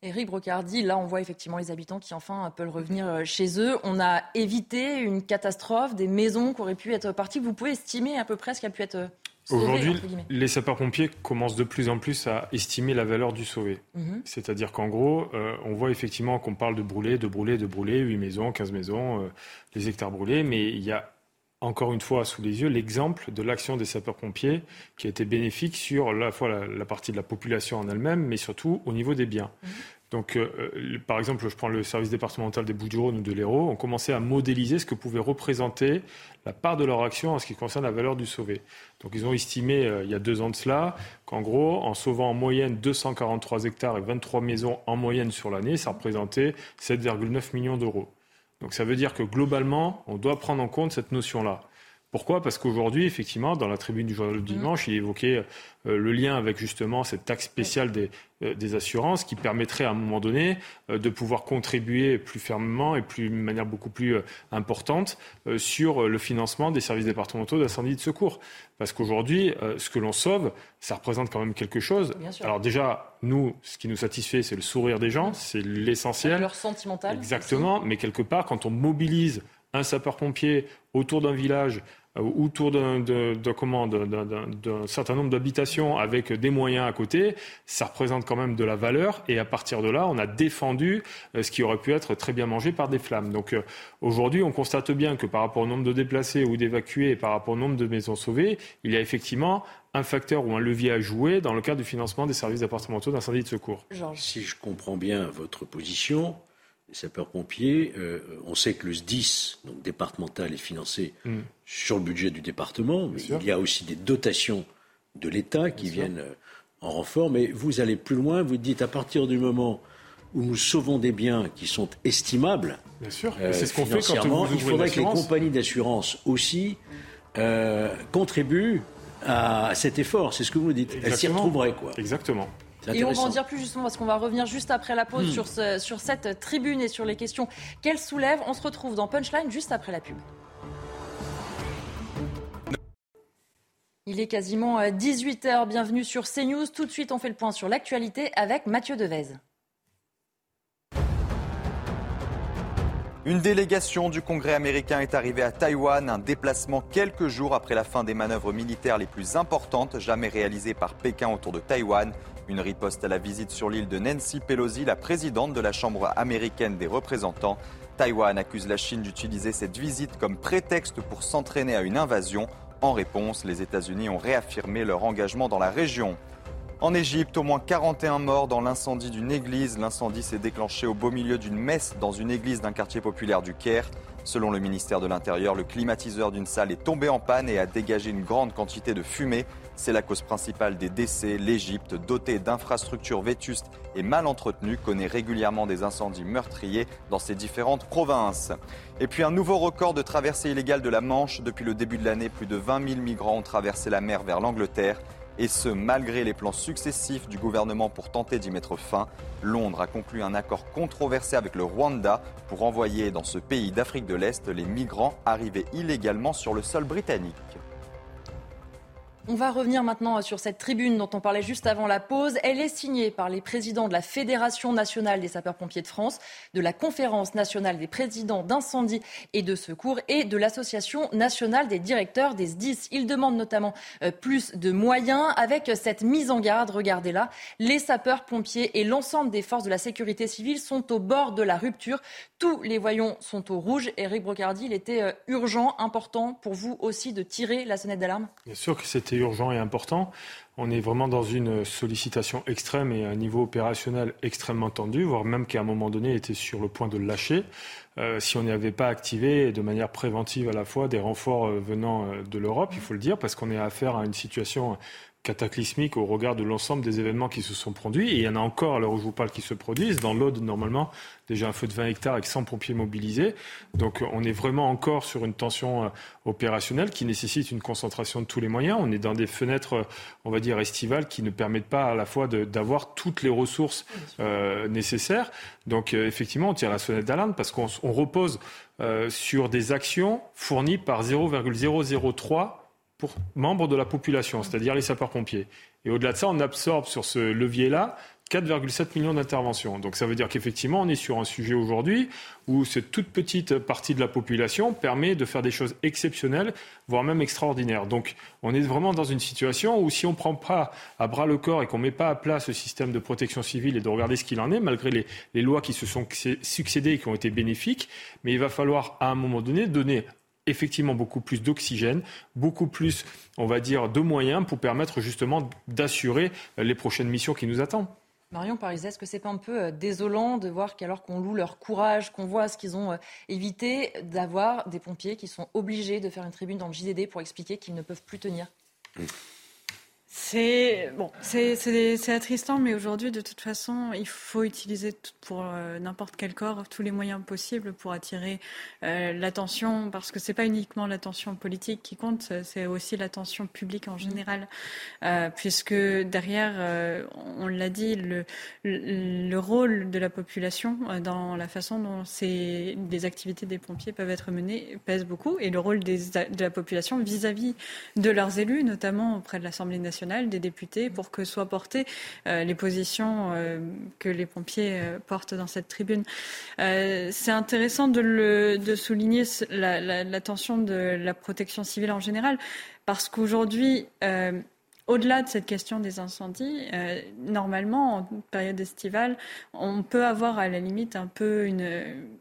Éric Brocardi, là on voit effectivement les habitants qui enfin peuvent revenir euh, chez eux. On a évité une catastrophe, des maisons qui auraient pu être parties. Vous pouvez estimer à peu près ce qui a pu être
Aujourd'hui, les sapeurs-pompiers commencent de plus en plus à estimer la valeur du sauvé. Mhm. C'est-à-dire qu'en gros, euh, on voit effectivement qu'on parle de brûler, de brûler, de brûler, 8 maisons, 15 maisons, euh, les hectares brûlés, mais il y a encore une fois sous les yeux l'exemple de l'action des sapeurs-pompiers qui a été bénéfique sur la fois la, partie de la population en elle-même, mais surtout au niveau des biens. Mhm. Donc, euh, euh, par exemple, je prends le service départemental des Bouches-du-Rhône ou de l'Hérault, on commençait à modéliser ce que pouvait représenter la part de leur action en ce qui concerne la valeur du sauvé. Donc, ils ont estimé, euh, il y a deux ans de cela, qu'en gros, en sauvant en moyenne 243 hectares et 23 maisons en moyenne sur l'année, ça représentait 7,9 millions d'euros. Donc, ça veut dire que globalement, on doit prendre en compte cette notion-là. Pourquoi? Parce qu'aujourd'hui, effectivement, dans la tribune du journal du mmh. dimanche, il évoquait euh, le lien avec justement cette taxe spéciale des, euh, des assurances qui permettrait à un moment donné euh, de pouvoir contribuer plus fermement et plus, de manière beaucoup plus importante sur le financement des services départementaux d'incendie et de secours. Parce qu'aujourd'hui, ce que l'on sauve, ça représente quand même quelque chose. Alors déjà, nous, ce qui nous satisfait, c'est le sourire des gens, c'est l'essentiel.
Leur sentimental.
Exactement, mais quelque part, quand on mobilise un sapeur-pompier autour d'un village autour d'un certain nombre d'habitations avec des moyens à côté, ça représente quand même de la valeur. Et à partir de là, on a défendu euh, ce qui aurait pu être très bien mangé par des flammes. Donc euh, aujourd'hui, on constate bien que par rapport au nombre de déplacés ou d'évacués et par rapport au nombre de maisons sauvées, il y a effectivement un facteur ou un levier à jouer dans le cadre du financement des services départementaux d'incendie et de secours.
Si je comprends bien votre position, les sapeurs-pompiers, euh, on sait que le SDIS, donc départemental, est financé mm. sur le budget du département, mais il y a aussi des dotations de l'État qui viennent euh, en renfort. Mais vous allez plus loin, vous dites à partir du moment où nous sauvons des biens qui sont estimables,
Bien sûr. Euh, c'est ce qu'on fait quand vous
il faudrait que les compagnies d'assurance aussi contribuent à cet effort. C'est ce que vous dites. Exactement. Elles s'y retrouveraient, quoi.
Exactement.
Et on va en dire plus justement parce qu'on va revenir juste après la pause hmm. sur, ce, sur cette tribune et sur les questions qu'elle soulève. On se retrouve dans Punchline juste après la pub. Il est quasiment 18h. Euh, Bienvenue sur CNews. Tout de suite, on fait le point sur l'actualité avec Mathieu Devez.
Une délégation du Congrès américain est arrivée à Taïwan, un déplacement quelques jours après la fin des manœuvres militaires les plus importantes jamais réalisées par Pékin autour de Taïwan. Une riposte à la visite sur l'île de Nancy Pelosi, la présidente de la Chambre américaine des représentants. Taïwan accuse la Chine d'utiliser cette visite comme prétexte pour s'entraîner à une invasion. En réponse, les États-Unis ont réaffirmé leur engagement dans la région. En Égypte, au moins 41 morts dans l'incendie d'une église. L'incendie s'est déclenché au beau milieu d'une messe dans une église d'un quartier populaire du Caire. Selon le ministère de l'Intérieur, le climatiseur d'une salle est tombé en panne et a dégagé une grande quantité de fumée. C'est la cause principale des décès. L'Égypte, dotée d'infrastructures vétustes et mal entretenues, connaît régulièrement des incendies meurtriers dans ses différentes provinces. Et puis un nouveau record de traversée illégale de la Manche. Depuis le début de l'année, plus de 20 000 migrants ont traversé la mer vers l'Angleterre et ce, malgré les plans successifs du gouvernement pour tenter d'y mettre fin. Londres a conclu un accord controversé avec le Rwanda pour envoyer dans ce pays d'Afrique de l'Est les migrants arrivés illégalement sur le sol britannique.
On va revenir maintenant sur cette tribune dont on parlait juste avant la pause. Elle est signée par les présidents de la Fédération nationale des sapeurs-pompiers de France, de la Conférence nationale des présidents d'incendie et de secours et de l'Association nationale des directeurs des SDIS. Ils demandent notamment euh, plus de moyens avec cette mise en garde. Regardez-la. Les sapeurs-pompiers et l'ensemble des forces de la sécurité civile sont au bord de la rupture. Tous les voyants sont au rouge. Eric Brocardi, il était euh, urgent, important pour vous aussi de tirer la sonnette d'alarme?
Bien sûr que c'était urgent et important. On est vraiment dans une sollicitation extrême et un niveau opérationnel extrêmement tendu, voire même qu'à un moment donné était sur le point de lâcher. Euh, si on n'y avait pas activé de manière préventive à la fois des renforts euh, venant de l'Europe, il faut le dire, parce qu'on est affaire à une situation cataclysmique au regard de l'ensemble des événements qui se sont produits. Et il y en a encore, à l'heure où je vous parle, qui se produisent. Dans l'Aude, normalement, déjà un feu de 20 hectares avec 100 pompiers mobilisés. Donc on est vraiment encore sur une tension euh, opérationnelle qui nécessite une concentration de tous les moyens. On est dans des fenêtres, euh, on va dire, estivales qui ne permettent pas à la fois d'avoir toutes les ressources euh, nécessaires. Donc effectivement, on tire la sonnette d'alarme parce qu'on repose sur des actions fournies par 0,003 pour membres de la population, c'est-à-dire les sapeurs-pompiers. Et au-delà de ça, on absorbe sur ce levier-là 4,7 millions d'interventions. Donc ça veut dire qu'effectivement, on est sur un sujet aujourd'hui où cette toute petite partie de la population permet de faire des choses exceptionnelles, voire même extraordinaires. Donc on est vraiment dans une situation où si on ne prend pas à bras le corps et qu'on ne met pas à plat ce système de protection civile et de regarder ce qu'il en est, malgré les, les lois qui se sont succédées et qui ont été bénéfiques, mais il va falloir à un moment donné donner effectivement beaucoup plus d'oxygène, beaucoup plus, on va dire, de moyens pour permettre justement d'assurer les prochaines missions qui nous attendent.
Marion Paris, est-ce que c'est pas un peu euh, désolant de voir qu'alors qu'on loue leur courage, qu'on voit ce qu'ils ont euh, évité, d'avoir des pompiers qui sont obligés de faire une tribune dans le JDD pour expliquer qu'ils ne peuvent plus tenir?
C'est bon, c'est attristant, mais aujourd'hui, de toute façon, il faut utiliser pour euh, n'importe quel corps tous les moyens possibles pour attirer euh, l'attention, parce que c'est pas uniquement l'attention politique qui compte, c'est aussi l'attention publique en général, euh, puisque derrière, on l'a dit, le, le, rôle de la population dans la façon dont ces, les activités des pompiers peuvent être menées pèse beaucoup, et le rôle des, de la population vis-à-vis -vis de leurs élus, notamment auprès de l'Assemblée nationale des députés pour que soient portées euh, les positions euh, que les pompiers euh, portent dans cette tribune. c'est intéressant de, souligner l'attention de la protection civile en général parce qu'aujourd'hui, au-delà de cette question des incendies, euh, normalement, en période estivale, on peut avoir à la limite un peu une,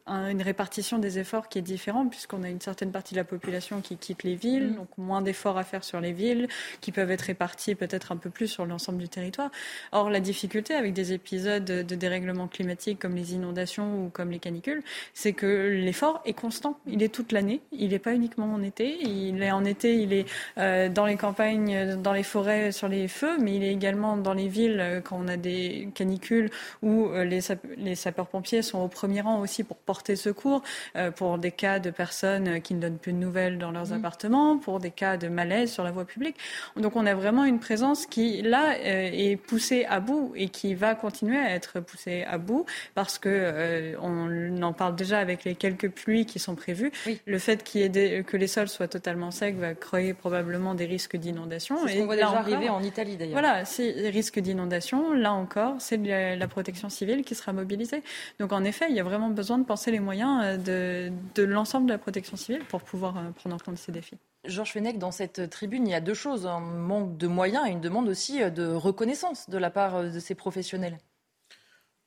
une répartition des efforts qui est différente, puisqu'on a une certaine partie de la population qui quitte les villes, mm. donc moins d'efforts à faire sur les villes, qui peuvent être répartis peut-être un peu plus sur l'ensemble du territoire. Or, la difficulté avec des épisodes de dérèglement climatique comme les inondations ou comme les canicules, c'est que l'effort est constant. Il est toute l'année. Il n'est pas uniquement en été. Il est en été, il est euh, dans les campagnes, dans les forêts sur les feux, mais il est également dans les villes euh, quand on a des canicules où euh, les, sapeurs-pompiers sont au premier rang aussi pour porter secours, euh, pour des cas de personnes qui ne donnent plus de nouvelles dans leurs mmh. appartements, pour des cas de malaise sur la voie publique. Donc on a vraiment une présence qui, là, est poussée à bout et qui va continuer à être poussée à bout parce que on en parle déjà avec les quelques pluies qui sont prévues. Le fait qu'il y ait que les sols soient totalement secs va créer probablement des risques d'inondation.
Et on voit déjà arriver en Italie d'ailleurs.
Voilà, c'est risque d'inondation. Là encore, c'est la, protection civile qui sera mobilisée. Donc en effet, il y a vraiment besoin de penser les moyens euh, de, de l'ensemble de la protection civile pour pouvoir euh, prendre en compte ces défis.
Georges Fenech, dans cette tribune, il y a deux choses un manque de moyens et une demande aussi de reconnaissance de la part de ces professionnels.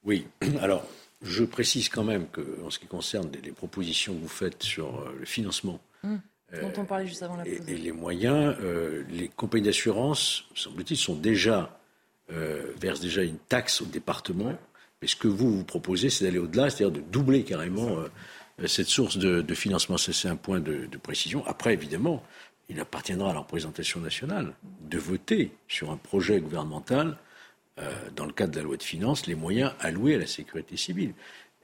Oui, alors je précise quand même que, en ce qui concerne les, propositions que vous faites sur euh, le financement,
mmh. Dont on parlait juste avant la
pause. Et, les moyens, euh, les compagnies d'assurance, semble-t-il, sont déjà euh, versent déjà une taxe au département. Mais ce que vous vous proposez, c'est d'aller au-delà, c'est-à-dire de doubler carrément cette source de, financement. Ça, c'est un point de, de, précision. Après, évidemment, il appartiendra à la représentation nationale de voter sur un projet gouvernemental euh, dans le cadre de la loi de finances, les moyens alloués à la sécurité civile.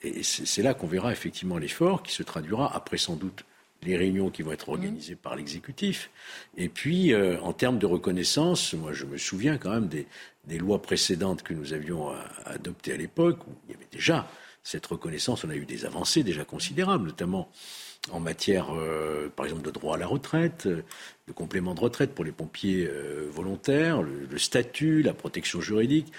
Et c'est là qu'on verra effectivement l'effort qui se traduira après sans doute les réunions qui vont être organisées par l'exécutif. Et puis, euh, en termes de reconnaissance, moi je me souviens quand même des, lois précédentes que nous avions euh, adoptées à l'époque, où il y avait déjà cette reconnaissance, on a eu des avancées déjà considérables, notamment en matière, euh, par exemple, de droit à la retraite, euh, de complément de retraite pour les pompiers euh, volontaires, le, statut, la protection juridique.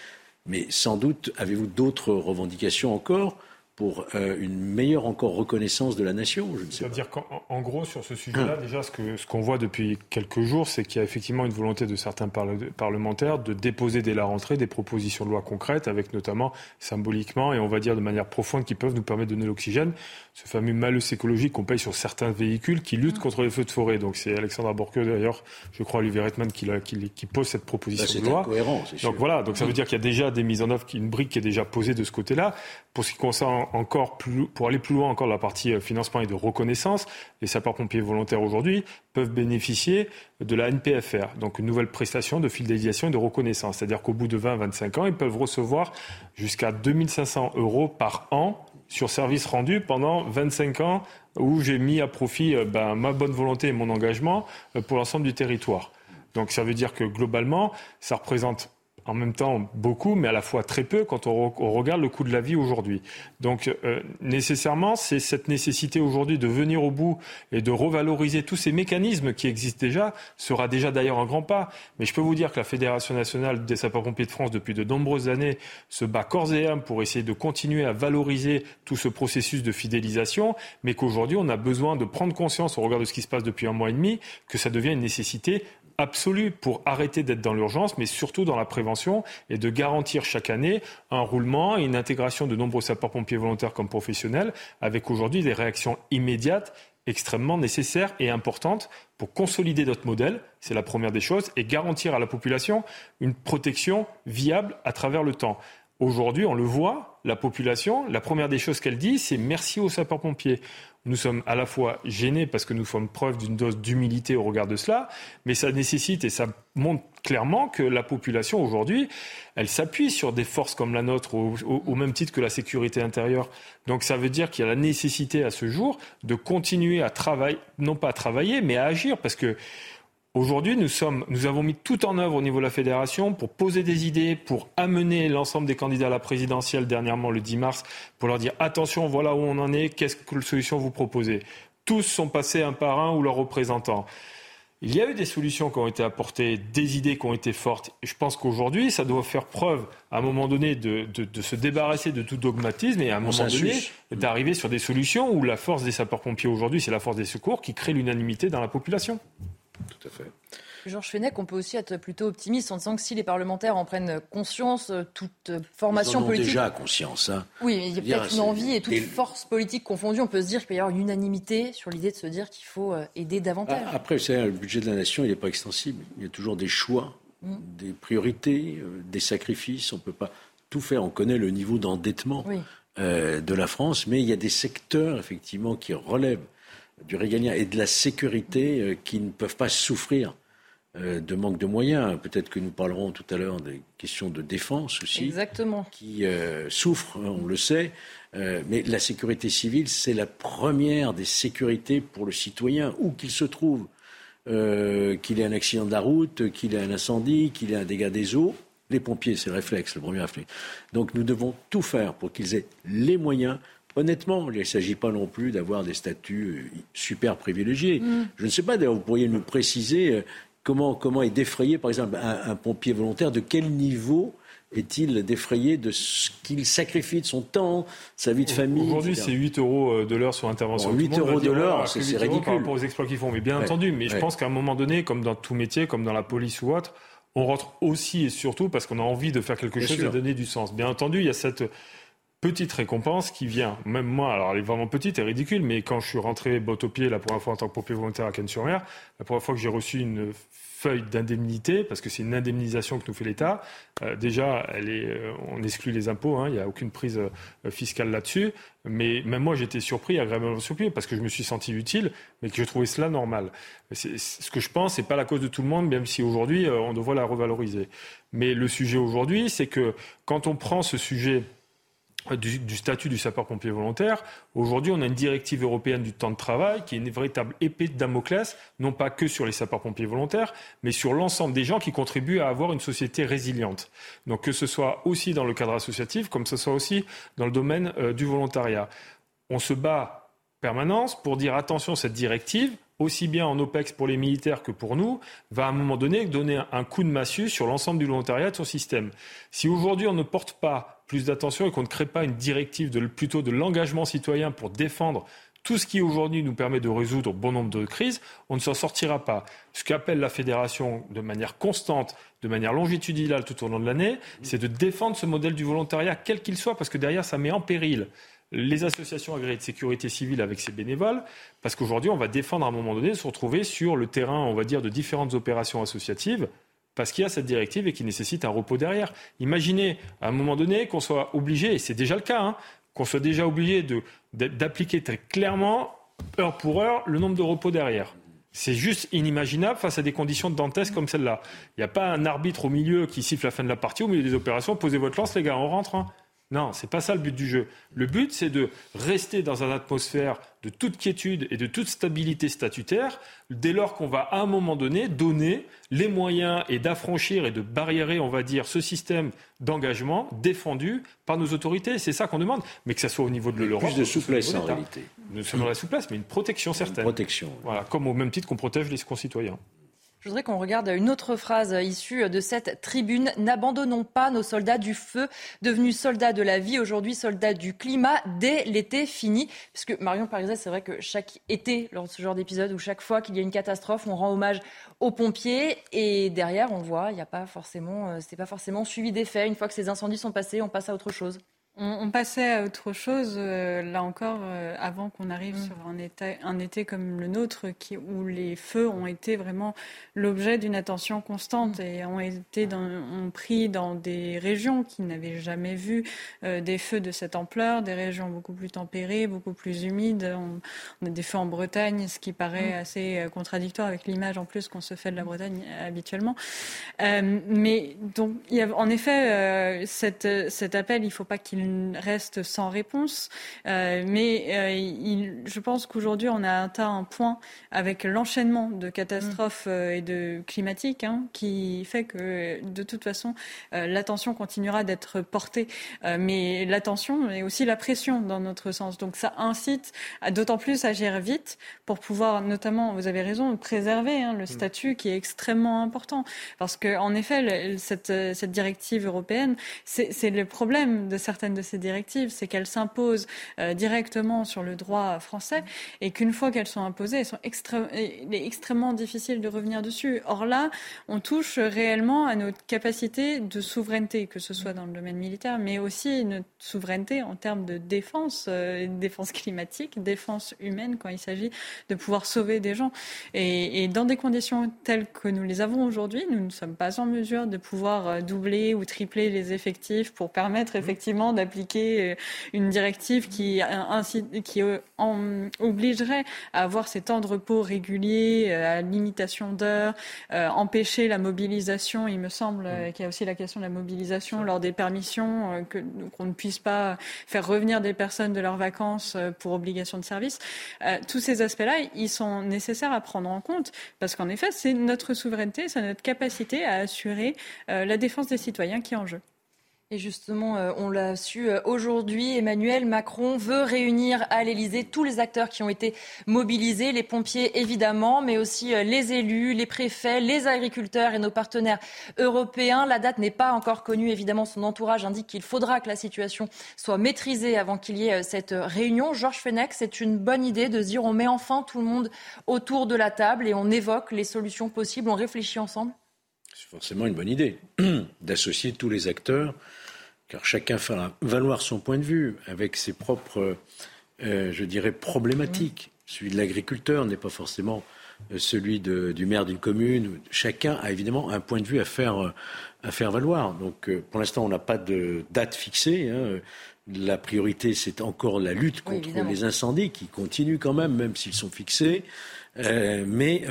Mais sans doute, avez-vous d'autres revendications encore pour euh, une meilleure encore reconnaissance de la nation
C'est-à-dire qu'en gros, sur ce sujet-là, déjà, ce qu'on ce qu'on voit depuis quelques jours, c'est qu'il y a effectivement une volonté de certains parlementaires de déposer dès la rentrée des propositions de loi concrètes, avec notamment symboliquement et on va dire de manière profonde qui peuvent nous permettre de donner l'oxygène, ce fameux malus écologique qu'on paye sur certains véhicules qui luttent contre les feux de forêt. Donc c'est Alexandra Borque, d'ailleurs, je crois, Olivier Reitman, qui, qui, qui, pose cette proposition bah, de loi.
Cohérent,
donc voilà, donc ça veut dire qu'il y a déjà des mises en œuvre, une brique qui est déjà posée de ce côté-là. Pour ce qui concerne encore pour aller plus loin encore la partie euh, financement et de reconnaissance, les sapeurs-pompiers volontaires aujourd'hui peuvent bénéficier de la NPFR, donc une nouvelle prestation de fidélisation et de reconnaissance. C'est-à-dire qu'au bout de 20-25 ans, ils peuvent recevoir jusqu'à 2500 euros par an sur service rendu pendant 25 ans où j'ai mis à profit euh, ben, ma bonne volonté et mon engagement euh, pour l'ensemble du territoire. Donc ça veut dire que globalement, ça représente en même temps beaucoup, mais à la fois très peu quand on, regarde le coût de la vie aujourd'hui. Donc euh, nécessairement, c'est cette nécessité aujourd'hui de venir au bout et de revaloriser tous ces mécanismes qui existent déjà sera déjà d'ailleurs un grand pas. Mais je peux vous dire que la Fédération nationale des sapeurs-pompiers de France, depuis de nombreuses années, se bat corps et âme pour essayer de continuer à valoriser tout ce processus de fidélisation, mais qu'aujourd'hui, on a besoin de prendre conscience au regard de ce qui se passe depuis un mois et demi, que ça devient une nécessité absolue pour arrêter d'être dans l'urgence, mais surtout dans la prévention et de garantir chaque année un roulement et une intégration de nombreux sapeurs-pompiers volontaires comme professionnels, avec aujourd'hui des réactions immédiates extrêmement nécessaires et importantes pour consolider notre modèle, c'est la première des choses, et garantir à la population une protection viable à travers le temps. Aujourd'hui, on le voit, la population, la première des choses qu'elle dit, c'est merci aux sapeurs-pompiers nous sommes à la fois gênés parce que nous faisons preuve d'une dose d'humilité au regard de cela, mais ça nécessite et ça montre clairement que la population aujourd'hui, elle s'appuie sur des forces comme la nôtre au, même titre que la sécurité intérieure. Donc ça veut dire qu'il y a la nécessité à ce jour de continuer à travailler, non pas à travailler, mais à agir parce que Aujourd'hui, nous, sommes, nous avons mis tout en œuvre au niveau de la fédération pour poser des idées, pour amener l'ensemble des candidats à la présidentielle dernièrement le 10 mars, pour leur dire attention, voilà où on en est, qu'est-ce que solution vous proposez? Tous sont passés un par un ou leurs représentants. Il y a eu des solutions qui ont été apportées, des idées qui ont été fortes. Je pense qu'aujourd'hui, ça doit faire preuve, à un moment donné, de, de, se débarrasser de tout dogmatisme et à un moment donné, d'arriver sur des solutions où la force des sapeurs-pompiers aujourd'hui, c'est la force des secours qui crée l'unanimité dans la population.
Tout à fait.
Georges Fenech, on peut aussi être plutôt optimiste en disant que si les parlementaires en prennent conscience, euh, toute formation
Ils en ont
politique.
déjà conscience. Hein.
Oui, mais il y a peut-être une envie et toute force politique confondue, on peut se dire qu'il peut y avoir une unanimité sur l'idée de se dire qu'il faut euh, aider davantage.
Ah, après, le budget de la nation, il n'est pas extensible. Il y a toujours des choix, mm. des priorités, euh, des sacrifices. On ne peut pas tout faire. On connaît le niveau d'endettement de la France, mais il y a des secteurs, effectivement, qui relèvent du régalien et de la sécurité euh, qui ne peuvent pas souffrir euh, de manque de moyens. Peut-être que nous parlerons tout à l'heure des questions de défense aussi,
Exactement.
qui euh, souffrent, hein, on le sait. mais la sécurité civile, c'est la première des sécurités pour le citoyen, où qu'il se trouve, qu'il ait un accident de la route, qu'il ait un incendie, qu'il ait un dégât des eaux. Les pompiers, c'est le réflexe, le premier réflexe. Donc nous devons tout faire pour qu'ils aient les moyens Honnêtement, il ne s'agit pas non plus d'avoir des statuts euh, super privilégiés. Mm. Je ne sais pas, d'ailleurs, vous pourriez nous préciser euh, comment, comment est défrayé, par exemple, un, pompier volontaire De quel niveau est-il défrayé de ce qu'il sacrifie de son temps, sa vie de famille
Aujourd'hui, c'est 8 euros euh, de l'heure sur intervention.
8 euros de l'heure, c'est ridicule.
Par rapport aux exploits qu'ils font. Mais bien entendu, mais je pense qu'à un moment donné, comme dans tout métier, comme dans la police ou autre, on rentre aussi et surtout parce qu'on a envie de faire quelque chose et de donner du sens. Bien entendu, il y a cette petite récompense qui vient, même moi, alors elle est vraiment petite et ridicule, mais quand je suis rentré botte au pied la première fois en tant que pompier volontaire à Cannes-sur-Mer, la première fois que j'ai reçu une feuille d'indemnité, parce que c'est une indemnisation que nous fait l'État, euh, déjà, elle est, euh, on exclut les impôts, hein, il n'y a aucune prise euh, fiscale là-dessus, mais même moi j'étais surpris, agréablement surpris, parce que je me suis senti utile, mais que je trouvais cela normal. ce que je pense, c'est pas la cause de tout le monde, même si aujourd'hui on devrait la revaloriser. Mais le sujet aujourd'hui, c'est que quand on prend ce sujet du, statut du sapeur-pompier volontaire. Aujourd'hui, on a une directive européenne du temps de travail qui est une véritable épée de Damoclès, non pas que sur les sapeurs-pompiers volontaires, mais sur l'ensemble des gens qui contribuent à avoir une société résiliente. Donc que ce soit aussi dans le cadre associatif, comme ce soit aussi dans le domaine euh, du volontariat. On se bat permanence pour dire attention, cette directive, aussi bien en OPEX pour les militaires que pour nous, va à un moment donné donner un coup de massue sur l'ensemble du volontariat de son système. Si aujourd'hui on ne porte pas plus d'attention et qu'on ne crée pas une directive de, plutôt de l'engagement citoyen pour défendre tout ce qui aujourd'hui nous permet de résoudre bon nombre de crises, on ne s'en sortira pas. Ce qu'appelle la fédération de manière constante, de manière longitudinale tout au long de l'année, c'est de défendre ce modèle du volontariat, quel qu'il soit, parce que derrière, ça met en péril les associations agréées de sécurité civile avec ses bénévoles, parce qu'aujourd'hui, on va défendre à un moment donné se retrouver sur le terrain, on va dire, de différentes opérations associatives, parce qu'il y a cette directive et qui nécessite un repos derrière. Imaginez à un moment donné qu'on soit obligé, et c'est déjà le cas, hein, qu'on soit déjà obligé d'appliquer très clairement, heure pour heure, le nombre de repos derrière. C'est juste inimaginable face à des conditions de dantesques comme celle-là. Il n'y a pas un arbitre au milieu qui siffle la fin de la partie, au milieu des opérations, posez votre lance, les gars, on rentre. Hein. Non, c'est pas ça le but du jeu. Le but, c'est de rester dans une atmosphère de toute quiétude et de toute stabilité statutaire, dès lors qu'on va à un moment donné donner les moyens et d'affranchir et de barriérer, on va dire, ce système d'engagement défendu par nos autorités. C'est ça qu'on demande. Mais que ça soit au niveau de l'Europe.
Plus de souplesse en réalité.
Non seulement la souplesse, mais une protection certaine.
Une protection.
Voilà, comme au même titre qu'on protège les concitoyens.
Je voudrais qu'on regarde une autre phrase issue de cette tribune. N'abandonnons pas nos soldats du feu, devenus soldats de la vie, aujourd'hui soldats du climat, dès l'été fini. Parce que Marion Pariset, c'est vrai que chaque été, lors de ce genre d'épisode, ou chaque fois qu'il y a une catastrophe, on rend hommage aux pompiers. Et derrière, on voit, il n'y a pas forcément, euh, c'est pas forcément suivi. Une fois que ces incendies sont passés, on passe à autre chose.
On, passait à autre chose, euh, là encore, euh, avant qu'on arrive mm. sur un, un, été comme le nôtre, qui, où les feux ont été vraiment l'objet d'une attention constante mm. et ont été dans, ont pris dans des régions qui n'avaient jamais vu euh, des feux de cette ampleur, des régions beaucoup plus tempérées, beaucoup plus humides. On, a des feux en Bretagne, ce qui paraît mm. assez contradictoire avec l'image en plus qu'on se fait de la Bretagne habituellement. mais donc, il y a, en effet, cet appel, il ne faut pas qu'il reste sans réponse. Euh, mais euh, je pense qu'aujourd'hui, on a atteint un point avec l'enchaînement de catastrophes euh, et de climatiques hein, qui fait que, de toute façon, l'attention continuera d'être portée. mais l'attention et aussi la pression dans notre sens. Donc ça incite d'autant plus à agir vite pour pouvoir, notamment, vous avez raison, préserver hein, le mm. statut qui est extrêmement important. Parce qu'en effet, cette, cette directive européenne, c'est le problème de certaines de ces directives, c'est qu'elles s'imposent euh, directement sur le droit français et qu'une fois qu'elles sont imposées, elles sont il est extrêmement difficile de revenir dessus. Or là, on touche réellement à notre capacité de souveraineté, que ce soit dans le domaine militaire, mais aussi notre souveraineté en termes de défense, euh, défense climatique, défense humaine, quand il s'agit de pouvoir sauver des gens. Et, et, dans des conditions telles que nous les avons aujourd'hui, nous ne sommes pas en mesure de pouvoir euh, doubler ou tripler les effectifs pour permettre effectivement d'appliquer euh, une directive qui, qui euh, obligerait à avoir ces temps de repos réguliers, euh, à limitation d'heures, empêcher la mobilisation. Il me semble qu'il y a aussi la question de la mobilisation lors des permissions, qu'on ne puisse pas faire revenir des personnes de leurs vacances pour obligation de service. tous ces aspects-là, ils sont nécessaires à prendre en compte parce qu'en effet, c'est notre souveraineté, c'est notre capacité à assurer la défense des citoyens qui est en jeu.
Et justement, euh, on l'a su euh, aujourd'hui, Emmanuel Macron veut réunir à l'Elysée tous les acteurs qui ont été mobilisés, les pompiers évidemment, mais aussi euh, les élus, les préfets, les agriculteurs et nos partenaires européens. La date n'est pas encore connue. Évidemment, son entourage indique qu'il faudra que la situation soit maîtrisée avant qu'il y ait cette réunion. Georges Fenech, c'est une bonne idée de se dire on met enfin tout le monde autour de la table et on évoque les solutions possibles, on réfléchit ensemble?
C'est forcément une bonne idée d'associer tous les acteurs car chacun fera valoir son point de vue avec ses propres, euh, je dirais, problématiques. Celui de l'agriculteur n'est pas forcément euh, celui du maire d'une commune. Chacun a évidemment un point de vue à faire, à faire valoir. Donc, euh, pour l'instant, on n'a pas de date fixée. Hein. La priorité, c'est encore la lutte contre les incendies qui continuent quand même, même s'ils sont fixés. mais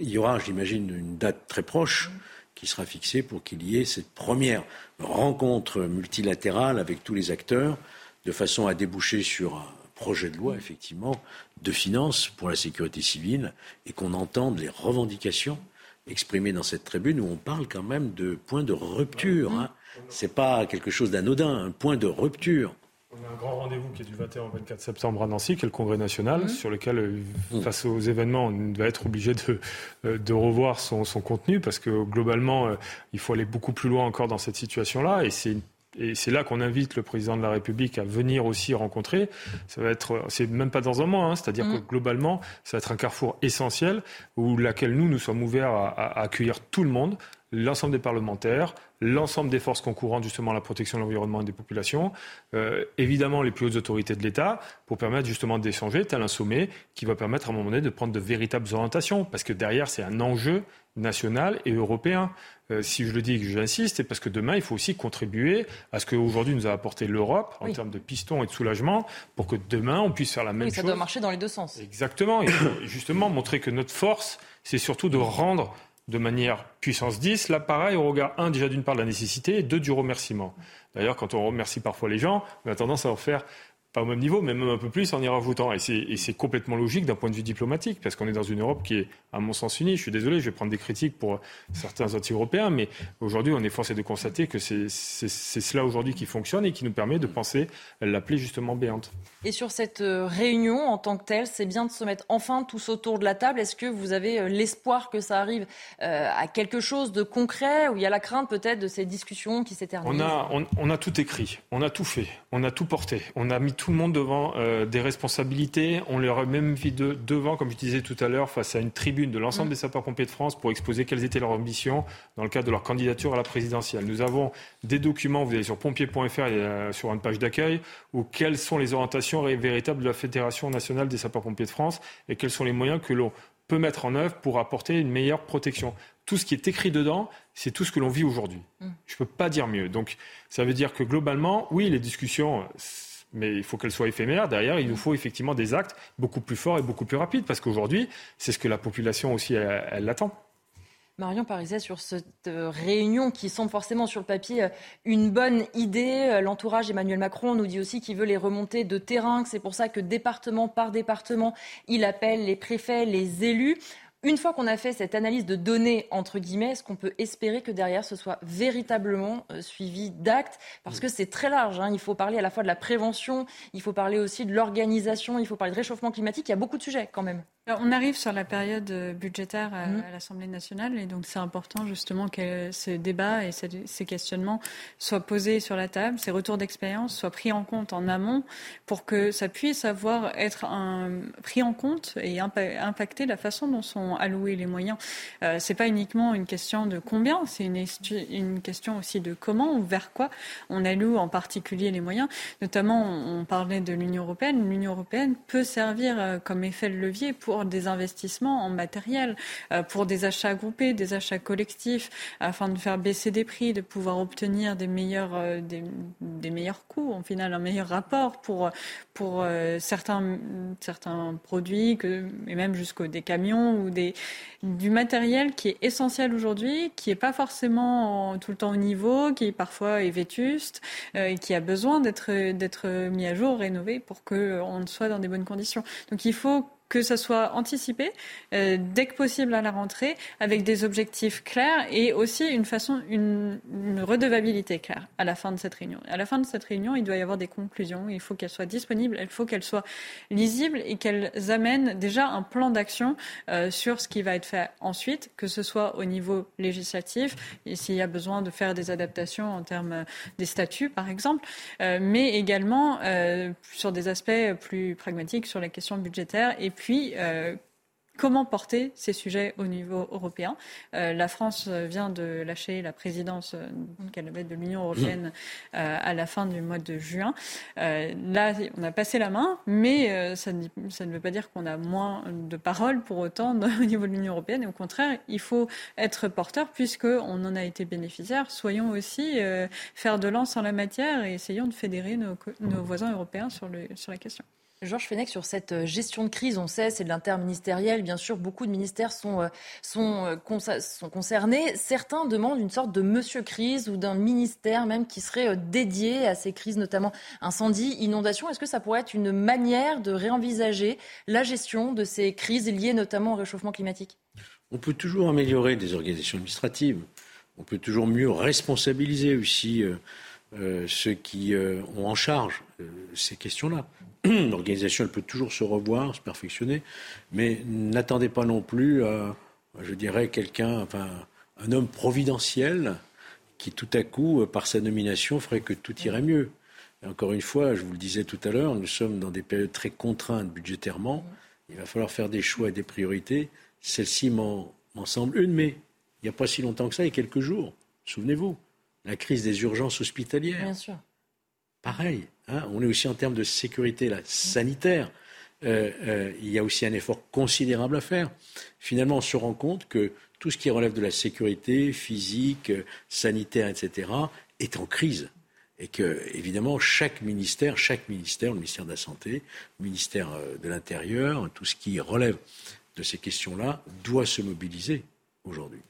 il y aura, j'imagine, une date très proche qui sera fixée pour qu'il y ait cette première rencontre multilatérale avec tous les acteurs, de façon à déboucher sur un projet de loi, effectivement, de finances pour la sécurité civile et qu'on entende les revendications exprimées dans cette tribune où on parle quand même de point de rupture. Hein. Ce n'est pas quelque chose d'anodin, un point de rupture.
On a un grand rendez-vous qui est du 21 au 24 septembre à Nancy, qui est le Congrès national, mmh. sur lequel, euh, face aux événements, on va être obligé de, euh, de revoir son, son, contenu, parce que globalement, euh, il faut aller beaucoup plus loin encore dans cette situation-là, et c'est et c'est là qu'on invite le président de la République à venir aussi rencontrer. Ça va être, c'est même pas dans un mois, hein, c'est-à-dire mmh. que globalement, ça va être un carrefour essentiel où laquelle nous nous sommes ouverts à, à accueillir tout le monde, l'ensemble des parlementaires, l'ensemble des forces concourantes justement à la protection de l'environnement et des populations, euh, évidemment les plus hautes autorités de l'État, pour permettre justement d'échanger, tel un sommet qui va permettre à un moment donné de prendre de véritables orientations, parce que derrière c'est un enjeu national et européen. Euh, si je le dis et que j'insiste, c'est parce que demain, il faut aussi contribuer à ce qu'aujourd'hui nous a apporté l'Europe en termes de piston et de soulagement pour que demain, on puisse faire la même
oui,
chose.
Ça doit marcher dans les deux sens.
Exactement. Et justement montrer que notre force, c'est surtout de rendre de manière puissance 10. Là, pareil, au regard, un, déjà d'une part de la nécessité, et deux, du remerciement. D'ailleurs, quand on remercie parfois les gens, on a tendance à en faire pas au même niveau, mais même un peu plus en y rajoutant. Et c'est complètement logique d'un point de vue diplomatique, parce qu'on est dans une Europe qui est, à mon sens, unie. Je suis désolé, je vais prendre des critiques pour certains anti-européens, mais aujourd'hui, on est forcé de constater que c'est cela aujourd'hui qui fonctionne et qui nous permet de penser l'appeler justement béante.
Et sur cette euh, réunion en tant que telle, c'est bien de se mettre enfin tous autour de la table. Est-ce que vous avez euh, l'espoir que ça arrive euh, à quelque chose de concret, ou il y a la crainte peut-être de ces discussions qui s'éternisent?
On a, on a tout écrit, on a tout fait, on a tout porté, on a mis tout tout le monde devant euh, des responsabilités. On leur a même mis devant, comme je disais tout à l'heure, face à une tribune de l'ensemble mm. des sapeurs-pompiers de France pour exposer quelles étaient leurs ambitions dans le cadre de leur candidature à la présidentielle. Nous avons des documents, vous allez sur pompier.fr, sur une page d'accueil, où quelles sont les orientations véritables de la Fédération nationale des sapeurs-pompiers de France et quels sont les moyens que l'on peut mettre en œuvre pour apporter une meilleure protection. Tout ce qui est écrit dedans, c'est tout ce que l'on vit aujourd'hui. Mm. Je ne peux pas dire mieux. Donc, ça veut dire que globalement, oui, les discussions mais il faut qu'elle soit éphémère. Derrière, il nous faut effectivement des actes beaucoup plus forts et beaucoup plus rapides, parce qu'aujourd'hui, c'est ce que la population aussi, elle, l'attend.
Marion Pariset, sur cette euh, réunion qui semble forcément sur le papier euh, une bonne idée, euh, l'entourage Emmanuel Macron nous dit aussi qu'il veut les remonter de terrain, que c'est pour ça que département par département, il appelle les préfets, les élus. Une fois qu'on a fait cette analyse de données, entre guillemets, est-ce qu'on peut espérer que derrière ce soit véritablement euh, suivi d'actes? Parce que c'est très large. Hein. Il faut parler à la fois de la prévention, il faut parler aussi de l'organisation, il faut parler de réchauffement climatique. Il y a beaucoup de sujets quand même.
On arrive sur la période euh, budgétaire mmh. à, l'Assemblée nationale et donc c'est important justement que ce débat et ces questionnements soient posés sur la table, ces retours d'expérience soient pris en compte en amont pour que ça puisse avoir être un, pris en compte et impacter la façon dont sont allouer les moyens. Euh, c'est pas uniquement une question de combien, c'est une, une, question aussi de comment ou vers quoi on alloue en particulier les moyens. Notamment, on, parlait de l'Union européenne. L'Union européenne peut servir euh, comme effet de levier pour des investissements en matériel, euh, pour des achats groupés, des achats collectifs, afin de faire baisser des prix, de pouvoir obtenir des meilleurs, euh, des, meilleurs coûts, en final, un meilleur rapport pour, pour certains, certains produits, que, et même jusqu'au des camions ou des, du matériel qui est essentiel aujourd'hui, qui n'est pas forcément tout le temps au niveau, qui parfois est vétuste euh, et qui a besoin d'être mis à jour, rénové pour qu'on soit dans des bonnes conditions. Donc il faut que ça soit anticipé euh, dès que possible à la rentrée, avec des objectifs clairs et aussi une façon, une, redevabilité claire à la fin de cette réunion. À la fin de cette réunion, il doit y avoir des conclusions. Il faut qu'elles soient disponibles, il faut qu'elles soient lisibles et qu'elles amènent déjà un plan d'action euh, sur ce qui va être fait ensuite, que ce soit au niveau législatif, s'il y a besoin de faire des adaptations en termes euh, des statuts, par exemple, mais également sur des aspects plus pragmatiques sur la question budgétaire et puis euh, comment porter ces sujets au niveau européen? Euh, la France vient de lâcher la présidence euh, qu'elle avait de l'Union européenne à la fin du mois de juin. là, on a passé la main, mais ça, ne, ça, ne, veut pas dire qu'on a moins de paroles pour autant au niveau de l'Union européenne. Et au contraire, il faut être porteur puisqu'on en a été bénéficiaire. Soyons aussi faire de lance en la matière et essayons de fédérer nos, nos voisins européens sur, le, sur la question.
Georges Fenech, sur cette euh, gestion de crise, on sait, c'est de l'interministériel. Bien sûr, beaucoup de ministères sont, euh, euh, sont, concernés. Certains demandent une sorte de monsieur crise ou d'un ministère même qui serait dédié à ces crises, notamment incendie, inondation. Est-ce que ça pourrait être une manière de réenvisager la gestion de ces crises liées notamment au réchauffement climatique?
On peut toujours améliorer des organisations administratives. On peut toujours mieux responsabiliser aussi ceux qui ont en charge ces questions-là. L'organisation, elle peut toujours se revoir, se perfectionner, mais n'attendez pas non plus à, je dirais, quelqu'un, enfin, un homme providentiel qui tout à coup, par sa nomination, ferait que tout irait mieux. Et encore une fois, je vous le disais tout à l'heure, nous sommes dans des périodes très contraintes budgétairement. Il va falloir faire des choix et des priorités. Celle-ci m'en semble une, mais il n'y a pas si longtemps que ça, il y a quelques jours. Souvenez-vous, la crise des urgences hospitalières.
Bien sûr.
Pareil. Hein, on est aussi en termes de sécurité sanitaire. Euh, euh, il y a aussi un effort considérable à faire. Finalement, on se rend compte que tout ce qui relève de la sécurité physique, sanitaire, etc., est en crise. Et que, évidemment, chaque ministère, chaque ministère, le ministère de la Santé, le ministère euh, de l'Intérieur, tout ce qui relève de ces questions-là, doit se mobiliser aujourd'hui.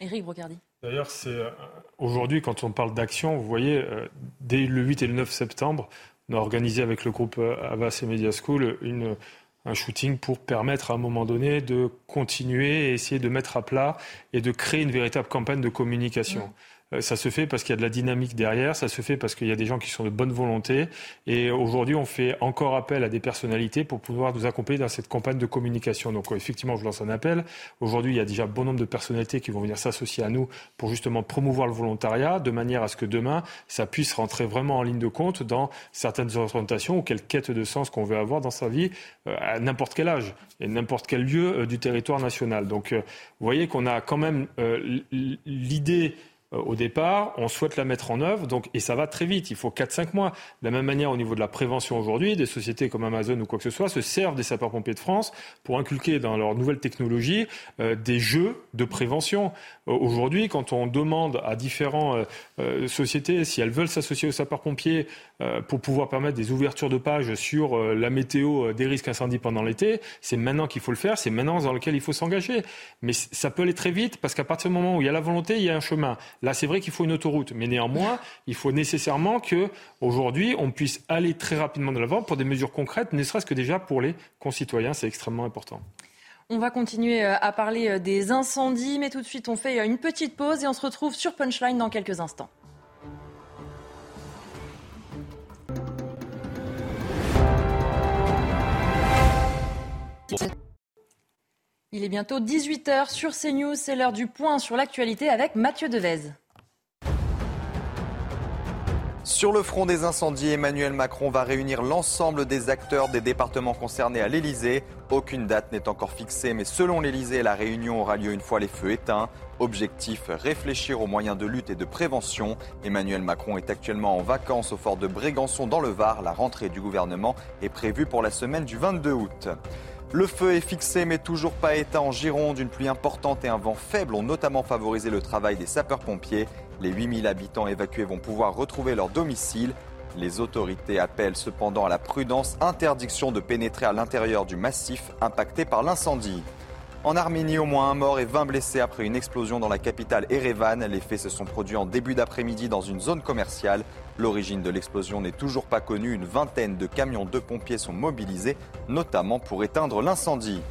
Éric Brocardi.
D'ailleurs, c'est euh, aujourd'hui, quand on parle d'action, vous voyez, euh, dès le 8 et le 9 septembre, on a organisé avec le groupe euh, Avas et Media School une, un shooting pour permettre à un moment donné de continuer et essayer de mettre à plat et de créer une véritable campagne de communication. Ça se fait parce qu'il y a de la dynamique derrière, ça se fait parce qu'il y a des gens qui sont de bonne volonté. Et aujourd'hui, on fait encore appel à des personnalités pour pouvoir nous accompagner dans cette campagne de communication. Donc euh, effectivement, je lance un appel. Aujourd'hui, il y a déjà bon nombre de personnalités qui vont venir s'associer à nous pour justement promouvoir le volontariat, de manière à ce que demain, ça puisse rentrer vraiment en ligne de compte dans certaines orientations ou quelle quête de sens qu'on veut avoir dans sa vie euh, à n'importe quel âge et n'importe quel lieu du territoire national. Donc vous voyez qu'on a quand même l'idée euh, au départ, on souhaite la mettre en œuvre, donc, et ça va très vite, il faut 4-5 mois. De la même manière, au niveau de la prévention aujourd'hui, des sociétés comme Amazon ou quoi que ce soit se servent des sapeurs-pompiers de France pour inculquer dans leurs nouvelles technologies euh, des jeux de prévention. Euh, aujourd'hui, quand on demande à différentes sociétés si elles veulent s'associer aux sapeurs-pompiers pour pouvoir permettre des ouvertures de pages sur la météo des risques incendies pendant l'été, c'est maintenant qu'il faut le faire, c'est maintenant dans lequel il faut s'engager. Mais ça peut aller très vite parce qu'à partir du moment où il y a la volonté, il y a un chemin. Là, c'est vrai qu'il faut une autoroute, mais néanmoins, il faut nécessairement que aujourd'hui, on puisse aller très rapidement de l'avant pour des mesures concrètes, ne serait-ce que déjà pour les concitoyens, c'est extrêmement important.
On va continuer euh, à parler euh, des incendies, mais tout de suite, on fait euh, une petite pause et on se retrouve sur Punchline dans quelques instants. Il est bientôt 18h sur CNews, c'est l'heure du point sur l'actualité avec Mathieu Devez.
Sur le front des incendies, Emmanuel Macron va réunir l'ensemble des acteurs des départements concernés à l'Elysée. Aucune date n'est encore fixée, mais selon l'Elysée, la réunion aura lieu une fois les feux éteints. Objectif, réfléchir aux moyens de lutte et de prévention. Emmanuel Macron est actuellement en vacances au fort de Brégançon dans le Var. La rentrée du gouvernement est prévue pour la semaine du 22 août. Le feu est fixé mais toujours pas éteint en Gironde. Une pluie importante et un vent faible ont notamment favorisé le travail des sapeurs-pompiers. Les 8000 habitants évacués vont pouvoir retrouver leur domicile. Les autorités appellent cependant à la prudence, interdiction de pénétrer à l'intérieur du massif impacté par l'incendie. En Arménie, au moins un mort et 20 blessés après une explosion dans la capitale Erevan. Les faits se sont produits en début d'après-midi dans une zone commerciale. L'origine de l'explosion n'est toujours pas connue. Une vingtaine de camions de pompiers sont mobilisés, notamment pour éteindre l'incendie.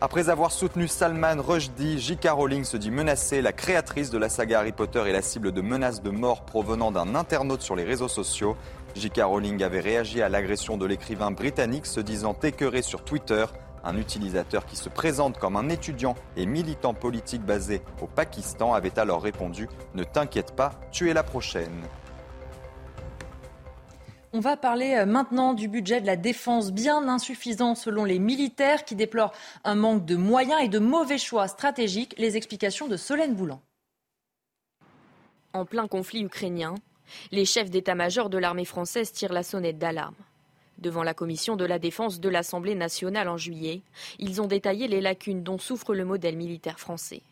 Après avoir soutenu Salman Rushdie, J.K. Rowling se dit menacée. La créatrice de la saga Harry Potter est la cible de menaces de mort provenant d'un internaute sur les réseaux sociaux. J.K. Rowling avait réagi à l'agression de l'écrivain britannique se disant écœuré sur Twitter. Un utilisateur qui se présente comme un étudiant et militant politique basé au Pakistan avait alors répondu Ne t'inquiète pas, tu es la prochaine.
On va parler euh, maintenant du budget de la défense bien insuffisant selon les militaires qui déplorent un manque de moyens et de mauvais choix stratégiques. Les explications de Solène Boulan.
En plein conflit ukrainien, les chefs d'état-major de l'armée française tirent la sonnette d'alarme. Devant la commission de la défense de l'Assemblée nationale en juillet, ils ont détaillé les lacunes dont souffre le modèle militaire français.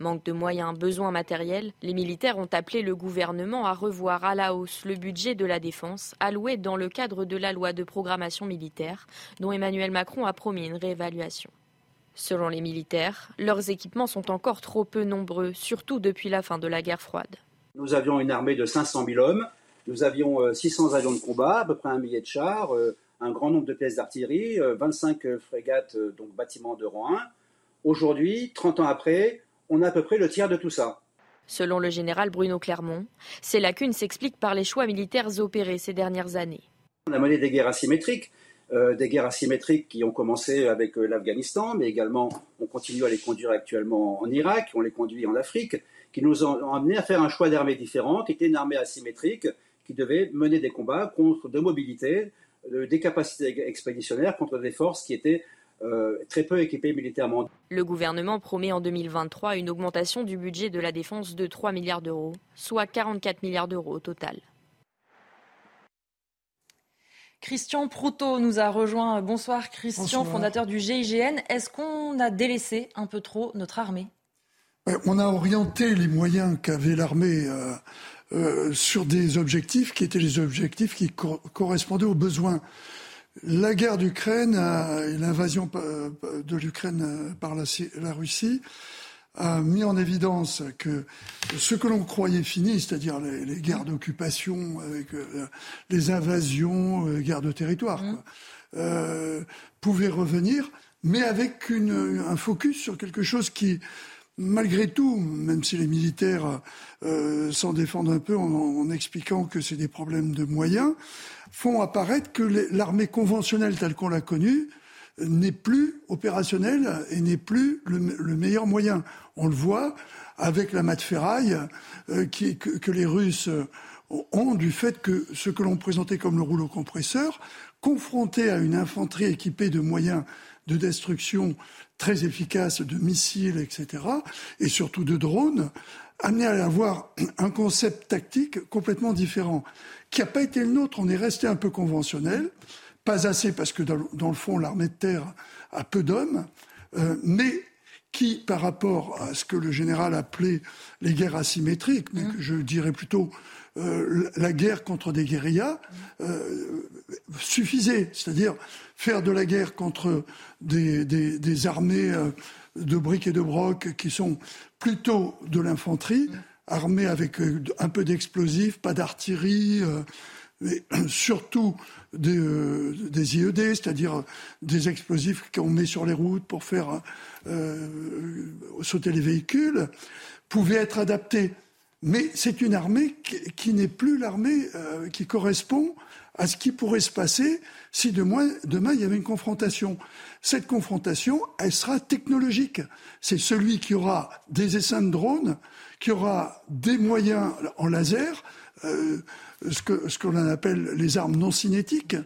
Manque de moyens, besoins matériels, les militaires ont appelé le gouvernement à revoir à la hausse le budget de la défense alloué dans le cadre de la loi de programmation militaire, dont Emmanuel Macron a promis une réévaluation. Selon les militaires, leurs équipements sont encore trop peu nombreux, surtout depuis la fin de la guerre froide.
Nous avions une armée de 500 000 hommes, nous avions 600 euh, avions de combat, à peu près un millier de chars, euh, un grand nombre de pièces d'artillerie, 25 euh, frégates, donc bâtiments de rang 1. Aujourd'hui, 30 ans après, on a à peu près le tiers de tout ça.
Selon le général Bruno Clermont, ces lacunes s'expliquent par les choix militaires opérés ces dernières années.
On a mené des guerres asymétriques, des guerres asymétriques qui ont commencé avec l'Afghanistan, mais également on continue à les conduire actuellement en Irak, on les conduit en Afrique, qui nous ont amené à faire un choix d'armées différentes, qui était une armée asymétrique, qui devait mener des combats contre de mobilité, euh, des capacités expéditionnaires contre des forces qui étaient euh, très peu équipées militairement.
Le gouvernement promet en 2023 une augmentation du budget de la défense de 3 milliards d'euros, soit 44 milliards d'euros au total.
Christian Proutot nous a rejoint. Bonsoir Christian, fondateur du GIGN. Est-ce qu'on a délaissé un peu trop notre armée?
On a orienté les moyens qu'avait l'armée euh, euh, sur des objectifs qui étaient les objectifs qui correspondaient aux besoins. La guerre d'Ukraine et l'invasion de l'Ukraine par la, Russie a mis en évidence que ce que l'on croyait fini, c'est-à-dire les, guerres d'occupation avec euh, les invasions, les euh, guerres de territoire, mmh. pouvait revenir, mais avec un focus sur quelque chose qui malgré tout, même si les militaires euh, s'en défendent un peu en, expliquant que c'est des problèmes de moyens, font apparaître que l'armée conventionnelle telle qu'on l'a connue n'est plus opérationnelle et n'est plus le, meilleur moyen. On le voit avec la mat ferraille euh, que, les Russes ont du fait que ce que l'on présentait comme le rouleau compresseur, confronté à une infanterie équipée de moyens de destruction très efficace de missiles, etc., et surtout de drones, amené à avoir un concept tactique complètement différent, qui n'a pas été le nôtre. On est resté un peu conventionnel, pas assez parce que dans, le fond, l'armée de terre a peu d'hommes, euh, mais qui, par rapport à ce que le général appelait les guerres asymétriques, mais que je dirais plutôt euh, la guerre contre des guérillas, euh, suffisait. C'est-à-dire faire de la guerre contre des, des, armées de briques et de broc qui sont plutôt de l'infanterie, armées avec euh, un peu d'explosifs, pas d'artillerie, euh, mais surtout des, des IED, c'est-à-dire des explosifs qu'on met sur les routes pour faire sauter les véhicules, pouvaient être adaptés. Mais c'est une armée qui, n'est plus l'armée qui correspond à ce qui pourrait se passer si demain, demain il y avait une confrontation. Cette confrontation, elle sera technologique. C'est celui qui aura des essaims de drones, qui aura des moyens en laser, euh, ce que ce qu'on appelle les armes non cinétiques,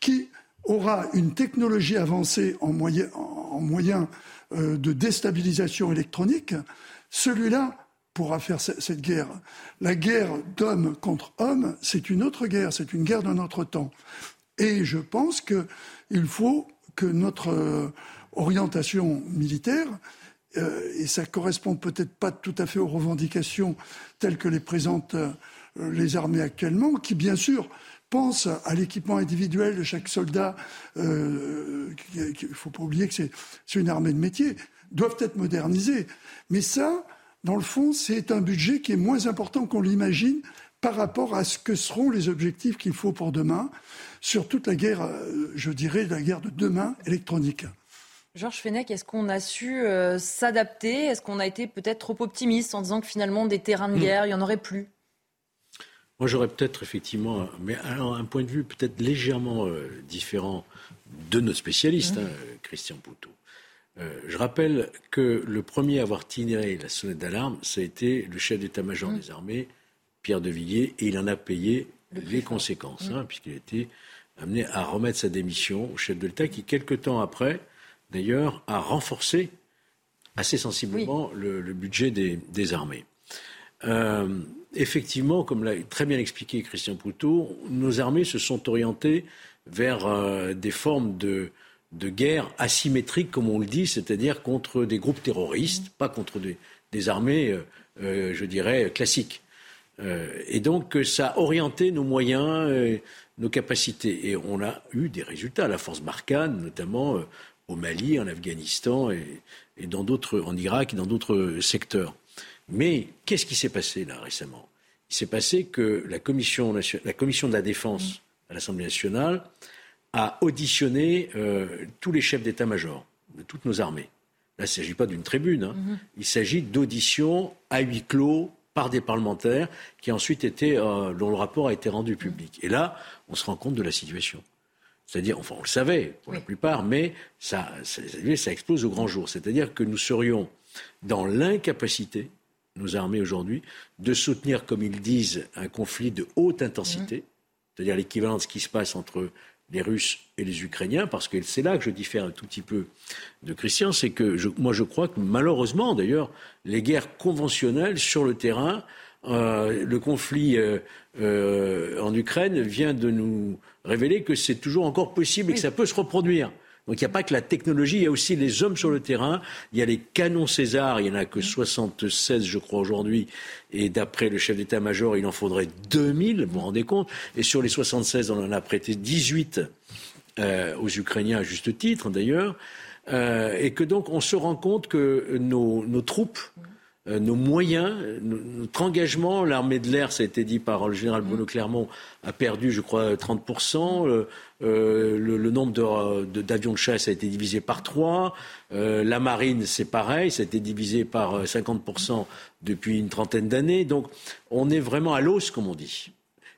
qui aura une technologie avancée en moyen, en moyen euh, de déstabilisation électronique. Celui-là pourra faire cette guerre. La guerre d'homme contre homme, c'est une autre guerre, c'est une guerre d'un autre temps. Et je pense qu'il faut que notre euh, orientation militaire, euh, et ça correspond peut-être pas tout à fait aux revendications telles que les présentent euh, les armées actuellement, qui bien sûr pensent à l'équipement individuel de chaque soldat. il ne faut pas oublier que c'est une armée de métier doivent être modernisés. Mais ça, dans le fond, c'est un budget qui est moins important qu'on l'imagine par rapport à ce que seront les objectifs qu'il faut pour demain, sur toute la guerre, euh, je dirais, la guerre de demain électronique.
Georges Fenech, est-ce qu'on a su euh, s'adapter? Est-ce qu'on a été peut-être trop optimiste en disant que finalement des terrains de hmm. guerre, il n'y en aurait plus?
Moi, j'aurais peut-être effectivement, mais alors un point de vue peut-être légèrement euh, différent de notre spécialiste, hmm. hein, Christian Poutot. Euh, je rappelle que le premier à avoir tiré la sonnette d'alarme, ça a été le chef d'état-major hmm. des armées, Pierre de Villiers, et il en a payé les conséquences, hein, puisqu'il a été amené à remettre sa démission au chef de l'État, qui, quelque temps après, d'ailleurs, a renforcé assez sensiblement le, budget des, armées. Euh, effectivement, comme l'a très bien expliqué Christian Poutot, nos armées se sont orientées vers euh, des formes de, guerre asymétriques, comme on le dit, c'est-à-dire contre des groupes terroristes, pas contre des, armées, euh, je dirais, classiques. et donc, ça a orienté nos moyens, nos capacités. Et on a eu des résultats. La force Barkhane, notamment, au Mali, en Afghanistan et, dans d'autres, en Irak et dans d'autres secteurs. Mais qu'est-ce qui s'est passé là récemment? Il s'est passé que la commission, la commission de la défense à l'Assemblée nationale a auditionné euh, tous les chefs d'état-major de toutes nos armées. Là, il ne s'agit pas d'une tribune, hein. mm-hmm. il s'agit d'auditions à huis clos par des parlementaires qui ensuite été, euh, dont le rapport a été rendu public. Et là, on se rend compte de la situation. C'est-à-dire, enfin, on le savait pour la plupart, mais ça, ça, explose au grand jour. C'est-à-dire que nous serions dans l'incapacité, nos armées aujourd'hui, de soutenir, comme ils disent, un conflit de haute intensité, mmh. c'est-à-dire l'équivalent de ce qui se passe entre les Russes et les Ukrainiens, parce que c'est là que je diffère un tout petit peu de Christian, c'est que moi je crois que malheureusement d'ailleurs, les guerres conventionnelles sur le terrain, euh, le conflit euh, euh, en Ukraine vient de nous révéler que c'est toujours encore possible et que ça peut se reproduire. Donc il n'y a pas que la technologie, il y a aussi les hommes sur le terrain. Il y a les canons César, il n'y en a que 76 je crois aujourd'hui. Et d'après le chef d'état-major, il en faudrait 2000, vous vous rendez compte. Et sur les 76, on en a prêté 18 aux Ukrainiens à juste titre d'ailleurs. et que donc on se rend compte que nos troupes euh, nos moyens, notre engagement. L'armée de l'air, ça a été dit par le général Bruno Clermont, a perdu, je crois, 30%. Euh, euh, le, nombre d'avions de, chasse a été divisé par trois. la marine, c'est pareil, ça a été divisé par 50% depuis une trentaine d'années. Donc, on est vraiment à l'os, comme on dit.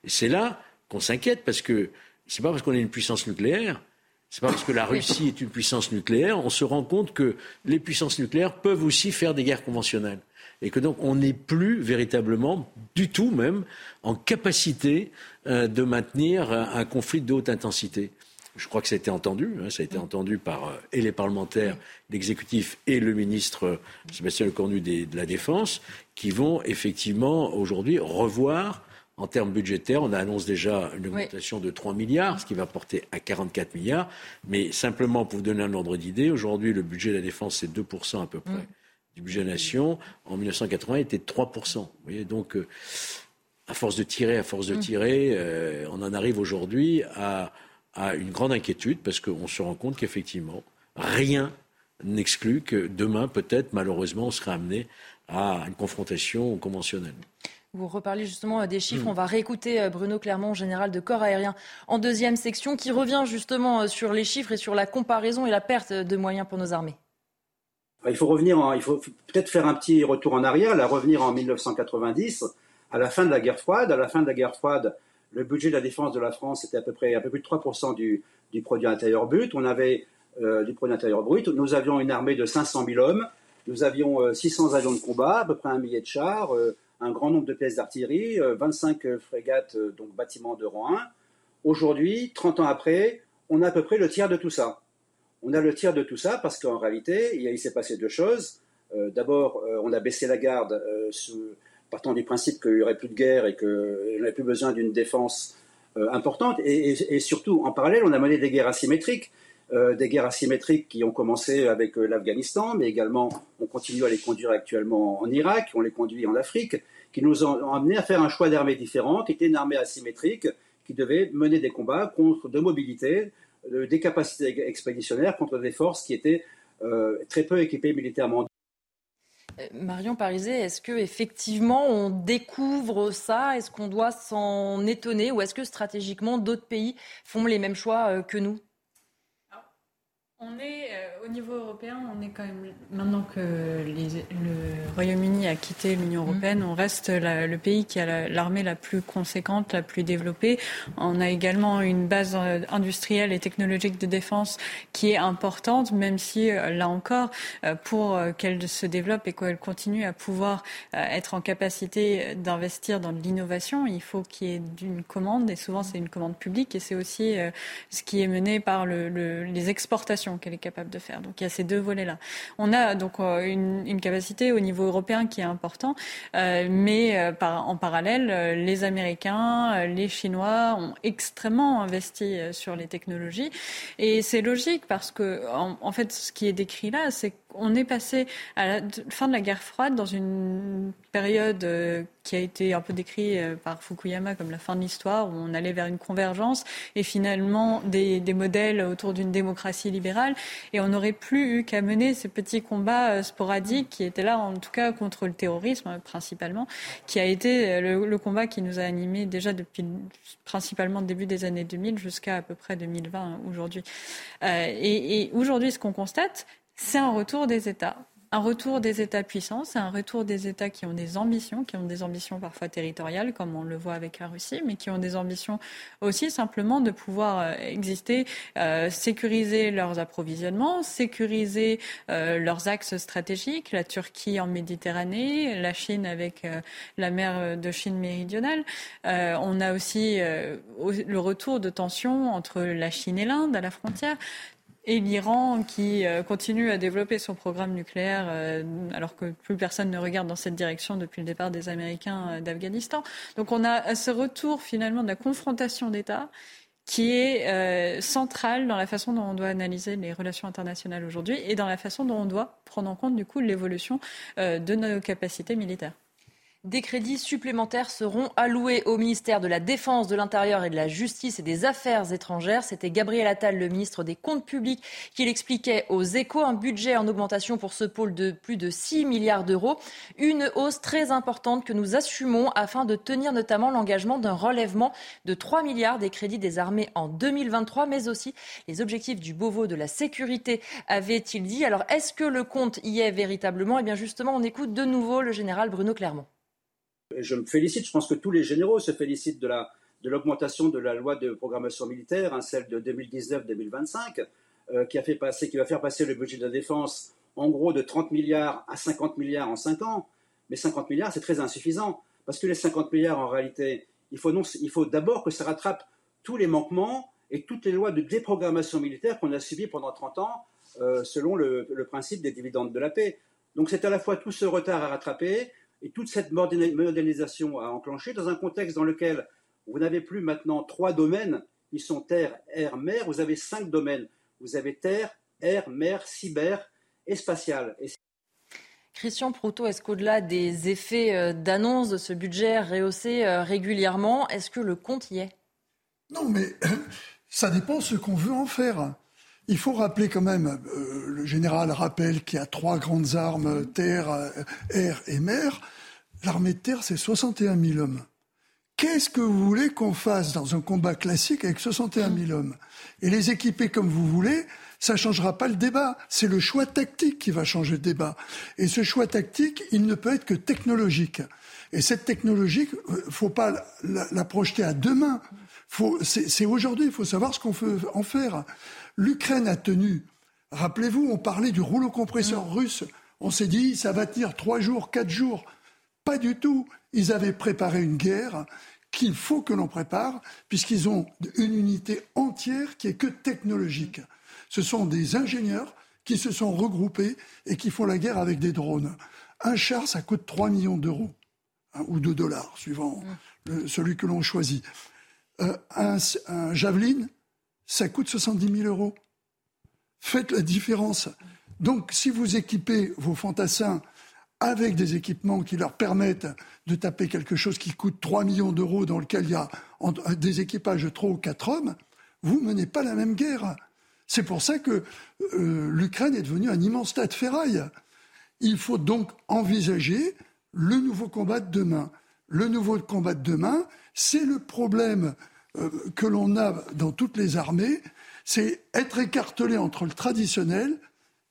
Et c'est là qu'on s'inquiète, parce que c'est pas parce qu'on est une puissance nucléaire c'est pas parce que la Russie est une puissance nucléaire, on se rend compte que les puissances nucléaires peuvent aussi faire des guerres conventionnelles et que donc on n'est plus véritablement, du tout même, en capacité euh, de maintenir un, conflit de haute intensité. Je crois que ça a été entendu, hein, ça a été entendu par euh, et les parlementaires, l'exécutif et le ministre euh, Sébastien Lecornu de la Défense, qui vont effectivement aujourd'hui revoir en termes budgétaires, on annonce déjà une augmentation de 3 milliards, ce qui va porter à 44 milliards. Mais simplement pour vous donner un ordre d'idée, aujourd'hui, le budget de la défense, c'est 2% à peu près. Mm du budget nation, en 1980, était de 3%. Vous voyez, donc, euh, à force de tirer, à force de mm. tirer, euh, on en arrive aujourd'hui à, une grande inquiétude parce qu'on se rend compte qu'effectivement, rien n'exclut que demain, peut-être, malheureusement, on sera amené à une confrontation conventionnelle.
Vous reparlez justement euh, des chiffres. Mm. On va réécouter Bruno Clermont, général de corps aérien, en deuxième section, qui revient justement sur les chiffres et sur la comparaison et la perte de moyens pour nos armées.
Il faut revenir, il faut peut-être faire un petit retour en arrière, là, revenir en 1990, à la fin de la guerre froide. À la fin de la guerre froide, le budget de la défense de la France était à peu près à peu plus de 3% du, produit intérieur brut. On avait euh, du produit intérieur brut. Nous avions une armée de 500 000 hommes. Nous avions 600 euh, avions de combat, à peu près un millier de chars, euh, un grand nombre de pièces d'artillerie, 25 frégates, donc bâtiments de rang 1. Aujourd'hui, 30 ans après, on a à peu près le tiers de tout ça. On a le tiers de tout ça parce qu'en réalité, il, s'est passé deux choses. Euh, d'abord, euh, on a baissé la garde euh, partant du principe qu'il n'y aurait plus de guerre et qu'on n'avait plus besoin d'une défense importante. Et, surtout, en parallèle, on a mené des guerres asymétriques. des guerres asymétriques qui ont commencé avec l'Afghanistan, mais également on continue à les conduire actuellement en Irak, on les conduit en Afrique, qui nous ont amené à faire un choix d'armées différentes, qui était une armée asymétrique qui devait mener des combats contre de mobilité, des capacités expéditionnaires contre des forces qui étaient très peu équipés militairement.
Marion Pariset, est-ce que effectivement on découvre ça? Est-ce qu'on doit s'en étonner? Ou est-ce que stratégiquement d'autres pays font les mêmes choix que nous?
On est euh, au niveau européen, on est quand même maintenant que le Royaume-Uni a quitté l'Union mmh. européenne, on reste le pays qui a l'armée la, plus conséquente, la plus développée. On a également une base euh, industrielle et technologique de défense qui est importante, même si euh, là encore, pour qu'elle se développe et qu'elle continue à pouvoir être en capacité d'investir dans l'innovation, il faut qu'il y ait une commande et souvent c'est une commande publique et c'est aussi ce qui est mené par le, les exportations qu'elle est capable de faire. Donc il y a ces deux volets-là. On a donc euh, une, capacité au niveau européen qui est important, euh, mais euh, en parallèle, les Américains, les Chinois ont extrêmement investi sur les technologies. Et c'est logique parce que, en, fait, ce qui est décrit là, c'est qu'on est passé à la fin de la guerre froide dans une période euh, qui a été un peu décrite euh, par Fukuyama comme la fin de l'histoire, où on allait vers une convergence et finalement des, modèles autour d'une démocratie libérale. Et on n'aurait plus eu qu'à mener ces petits combats euh, sporadiques qui étaient là, en tout cas, contre le terrorisme principalement, qui a été le, combat qui nous a animés déjà depuis principalement le début des années 2000 jusqu'à à peu près 2020 hein, aujourd'hui. et aujourd'hui, ce qu'on constate, c'est un retour des États un retour des États puissants, c'est un retour des États qui ont des ambitions, qui ont des ambitions parfois territoriales, comme on le voit avec la Russie, mais qui ont des ambitions aussi simplement de pouvoir euh, exister, euh, sécuriser leurs approvisionnements, sécuriser euh, leurs axes stratégiques, la Turquie en Méditerranée, la Chine avec la mer de Chine méridionale. on a aussi le retour de tensions entre la Chine et l'Inde à la frontière et l'Iran qui euh, continue à développer son programme nucléaire euh, alors que plus personne ne regarde dans cette direction depuis le départ des Américains euh, d'Afghanistan. Donc on a ce retour finalement de la confrontation d'États qui est central dans la façon dont on doit analyser les relations internationales aujourd'hui et dans la façon dont on doit prendre en compte du coup l'évolution de nos capacités militaires.
Des crédits supplémentaires seront alloués au ministère de la Défense, de l'Intérieur et de la Justice et des Affaires étrangères. C'était Gabriel Attal, le ministre des Comptes publics, qui l'expliquait aux échos. Un budget en augmentation pour ce pôle de plus de 6 milliards d'euros. Une hausse très importante que nous assumons afin de tenir notamment l'engagement d'un relèvement de 3 milliards des crédits des armées en 2023, mais aussi les objectifs du Beauvau de la sécurité, avait-il dit. Alors, est-ce que le compte y est véritablement? Eh bien, justement, on écoute de nouveau le général Bruno Clermont
je me félicite, je pense que tous les généraux se félicitent de la de l'augmentation de la loi de programmation militaire, hein, celle de 2019-2025, euh, qui, a fait passer, qui va faire passer le budget de la défense en gros de 30 milliards à 50 milliards en 5 ans. Mais 50 milliards, c'est très insuffisant, parce que les 50 milliards, en réalité, il faut, il faut d'abord que ça rattrape tous les manquements et toutes les lois de déprogrammation militaire qu'on a subies pendant 30 ans, euh, selon le, le principe des dividendes de la paix. Donc c'est à la fois tout ce retard à rattraper, et toute cette modernisation a enclenché dans un contexte dans lequel vous n'avez plus maintenant trois domaines qui sont terre, air, mer, vous avez cinq domaines. Vous avez terre, air, mer, cyber et spatial.
Christian Proutot, est-ce qu'au-delà des effets euh, d'annonce de ce budget rehaussé euh, régulièrement, est-ce que le compte y est?
Non, mais ça dépend ce qu'on veut en faire. Il faut rappeler quand même, euh, le général rappelle qu'il y a trois grandes armes, terre, euh, air et mer. L'armée de terre, c'est 61 000 hommes. Qu'est-ce que vous voulez qu'on fasse dans un combat classique avec 61 000 hommes? Et les équiper comme vous voulez, ça ne changera pas le débat. C'est le choix tactique qui va changer le débat. Et ce choix tactique, il ne peut être que technologique. Et cette technologie, euh, faut pas la, la projeter à demain. C'est aujourd'hui, il faut savoir ce qu'on veut en faire. L'Ukraine a tenu. Rappelez-vous, on parlait du rouleau compresseur mm. russe. On s'est dit, ça va tenir trois jours, quatre jours. Pas du tout. Ils avaient préparé une guerre qu'il faut que l'on prépare, puisqu'ils ont une unité entière qui est que technologique. Ce sont des ingénieurs qui se sont regroupés et qui font la guerre avec des drones. Un char, ça coûte 3 millions d'euros, hein, ou de dollars, suivant mm. celui que l'on choisit. Euh, un, un javelin, ça coûte 70 000 euros. Faites la différence. Donc, si vous équipez vos fantassins avec des équipements qui leur permettent de taper quelque chose qui coûte 3 millions d'euros, dans lequel il y a des équipages de 3 ou 4 hommes, vous menez pas la même guerre. C'est pour ça que euh, l'Ukraine est devenue un immense tas de ferraille. Il faut donc envisager le nouveau combat de demain. Le nouveau combat de demain, c'est le problème euh, que l'on a dans toutes les armées, c'est être écartelé entre le traditionnel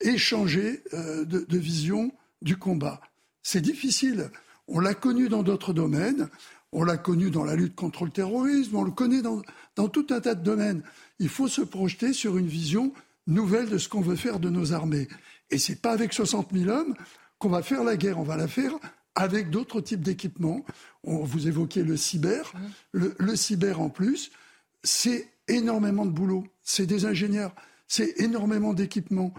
et changer euh, de, vision du combat. C'est difficile. On l'a connu dans d'autres domaines. On l'a connu dans la lutte contre le terrorisme. On le connaît dans, tout un tas de domaines. Il faut se projeter sur une vision nouvelle de ce qu'on veut faire de nos armées. Et c'est pas avec 60 000 hommes qu'on va faire la guerre. On va la faire avec d'autres types d'équipements. Vous évoquez le cyber. Mmh. Le, cyber en plus, c'est énormément de boulot. C'est des ingénieurs. C'est énormément d'équipements.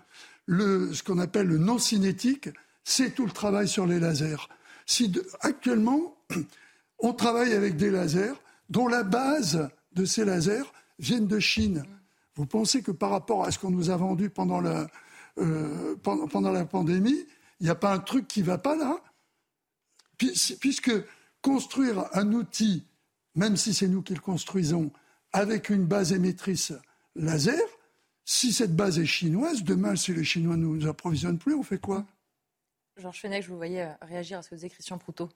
ce qu'on appelle le non cinétique, c'est tout le travail sur les lasers. Si actuellement, on travaille avec des lasers dont la base de ces lasers viennent de Chine. Vous pensez que par rapport à ce qu'on nous a vendu pendant la, euh, pendant, la pandémie, il n'y a pas un truc qui ne va pas là? Puisque construire un outil, même si c'est nous qui le construisons, avec une base émettrice laser, si cette base est chinoise, demain, si les Chinois ne nous approvisionnent plus, on fait quoi?
Georges Fenech, je vous voyais euh, réagir à ce que disait Christian Proutot.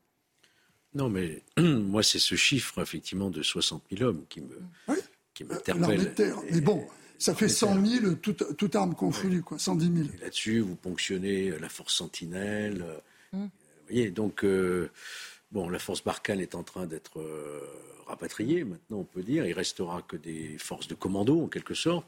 Non, mais moi, c'est ce chiffre, effectivement, de 60 000 hommes qui me,
oui. qui m'interpelle. Mais bon, ça fait 100 000, toute, arme confondue, quoi, 110 000.
Là-dessus, vous ponctionnez la force sentinelle. Hum. Donc, euh, bon, la force Barkhane est en train d'être euh, rapatriée, maintenant, on peut dire. Il restera que des forces de commando, en quelque sorte.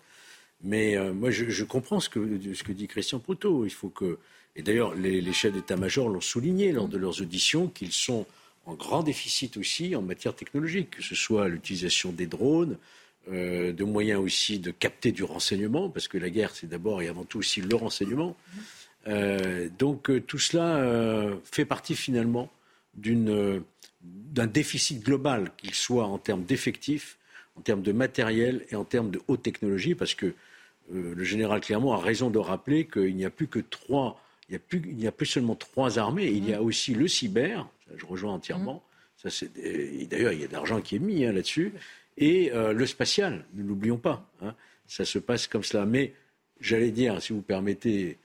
Mais euh, moi, je, comprends ce que, dit Christian Proutot. Il faut que. Et d'ailleurs, les, chefs d'état-major l'ont souligné lors de leurs auditions qu'ils sont en grand déficit aussi en matière technologique, que ce soit l'utilisation des drones, de moyens aussi de capter du renseignement, parce que la guerre, c'est d'abord et avant tout aussi le renseignement. Euh, donc euh, tout cela fait partie finalement d'un déficit global, qu'il soit en termes d'effectifs, en termes de matériel et en termes de haute technologie, parce que le général Clermont a raison de rappeler qu'il n'y a plus que trois, il n'y a, a plus seulement trois armées, il y a aussi le cyber, je rejoins entièrement. Ça, d'ailleurs, il y a de l'argent qui est mis hein, là-dessus. Et euh, le spatial, ne l'oublions pas. Hein. ça se passe comme cela. Mais j'allais dire, si vous permettez euh,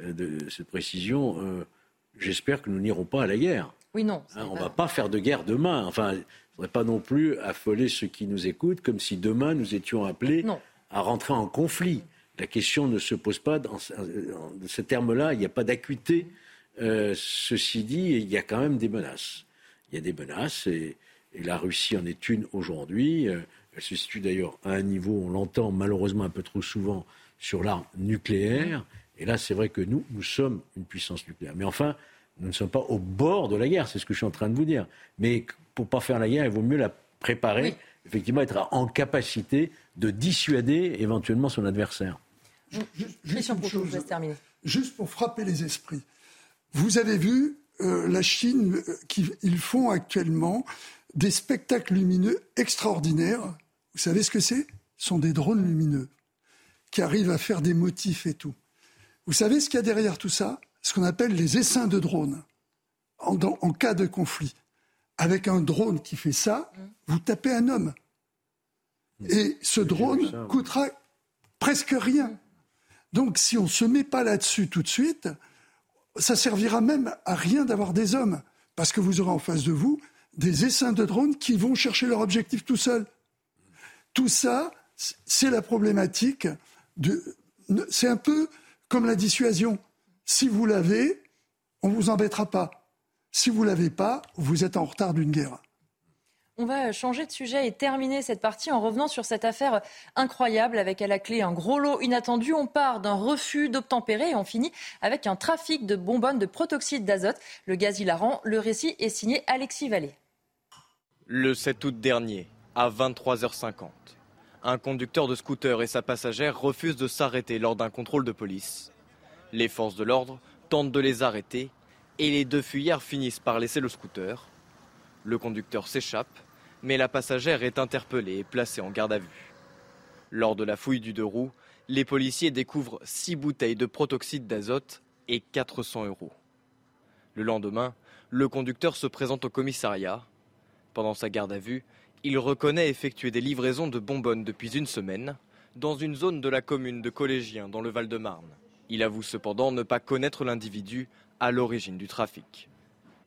de, cette précision, euh, j'espère que nous n'irons pas à la guerre.
Oui, non.
Hein, on ne va pas faire de guerre demain. Enfin, il ne faudrait pas non plus affoler ceux qui nous écoutent comme si demain nous étions appelés à rentrer en conflit. La question ne se pose pas dans, ce terme-là. Il n'y a pas d'acuité euh, ceci dit, il y a quand même des menaces. Il y a des menaces et, la Russie en est une aujourd'hui. Euh, elle se situe d'ailleurs à un niveau, on l'entend malheureusement un peu trop souvent, sur l'arme nucléaire. Et là, c'est vrai que nous, nous sommes une puissance nucléaire. Mais enfin, nous ne sommes pas au bord de la guerre, c'est ce que je suis en train de vous dire. Mais pour ne pas faire la guerre, il vaut mieux la préparer, effectivement être en capacité de dissuader éventuellement son adversaire.
Juste pour frapper les esprits. Vous avez vu euh, la Chine, euh, qui, ils font actuellement des spectacles lumineux extraordinaires. Vous savez ce que c'est? Ce sont des drones lumineux qui arrivent à faire des motifs et tout. Vous savez ce qu'il y a derrière tout ça? Ce qu'on appelle les essaims de drones en, en, cas de conflit. Avec un drone qui fait ça, vous tapez un homme. Et ce drone coûtera presque rien. Donc si on ne se met pas là-dessus tout de suite, ça servira même à rien d'avoir des hommes, parce que vous aurez en face de vous des essaims de drones qui vont chercher leur objectif tout seuls. Tout ça, c'est la problématique. De... C'est un peu comme la dissuasion. Si vous l'avez, on ne vous embêtera pas. Si vous ne l'avez pas, vous êtes en retard d'une guerre.
On va changer de sujet et terminer cette partie en revenant sur cette affaire incroyable avec à la clé un gros lot inattendu. On part d'un refus d'obtempérer et on finit avec un trafic de bonbonnes de protoxyde d'azote. Le gaz hilarant, le récit est signé Alexis Vallée.
Le 7 août dernier, à 23h50, un conducteur de scooter et sa passagère refusent de s'arrêter lors d'un contrôle de police. Les forces de l'ordre tentent de les arrêter et les deux fuyards finissent par laisser le scooter. Le conducteur s'échappe, mais la passagère est interpellée et placée en garde à vue. Lors de la fouille du deux roues, les policiers découvrent six bouteilles de protoxyde d'azote et 400 euros. Le lendemain, le conducteur se présente au commissariat. Pendant sa garde à vue, il reconnaît effectuer des livraisons de bonbonnes depuis une semaine, dans une zone de la commune de Collégien dans le Val-de-Marne. Il avoue cependant ne pas connaître l'individu à l'origine du trafic.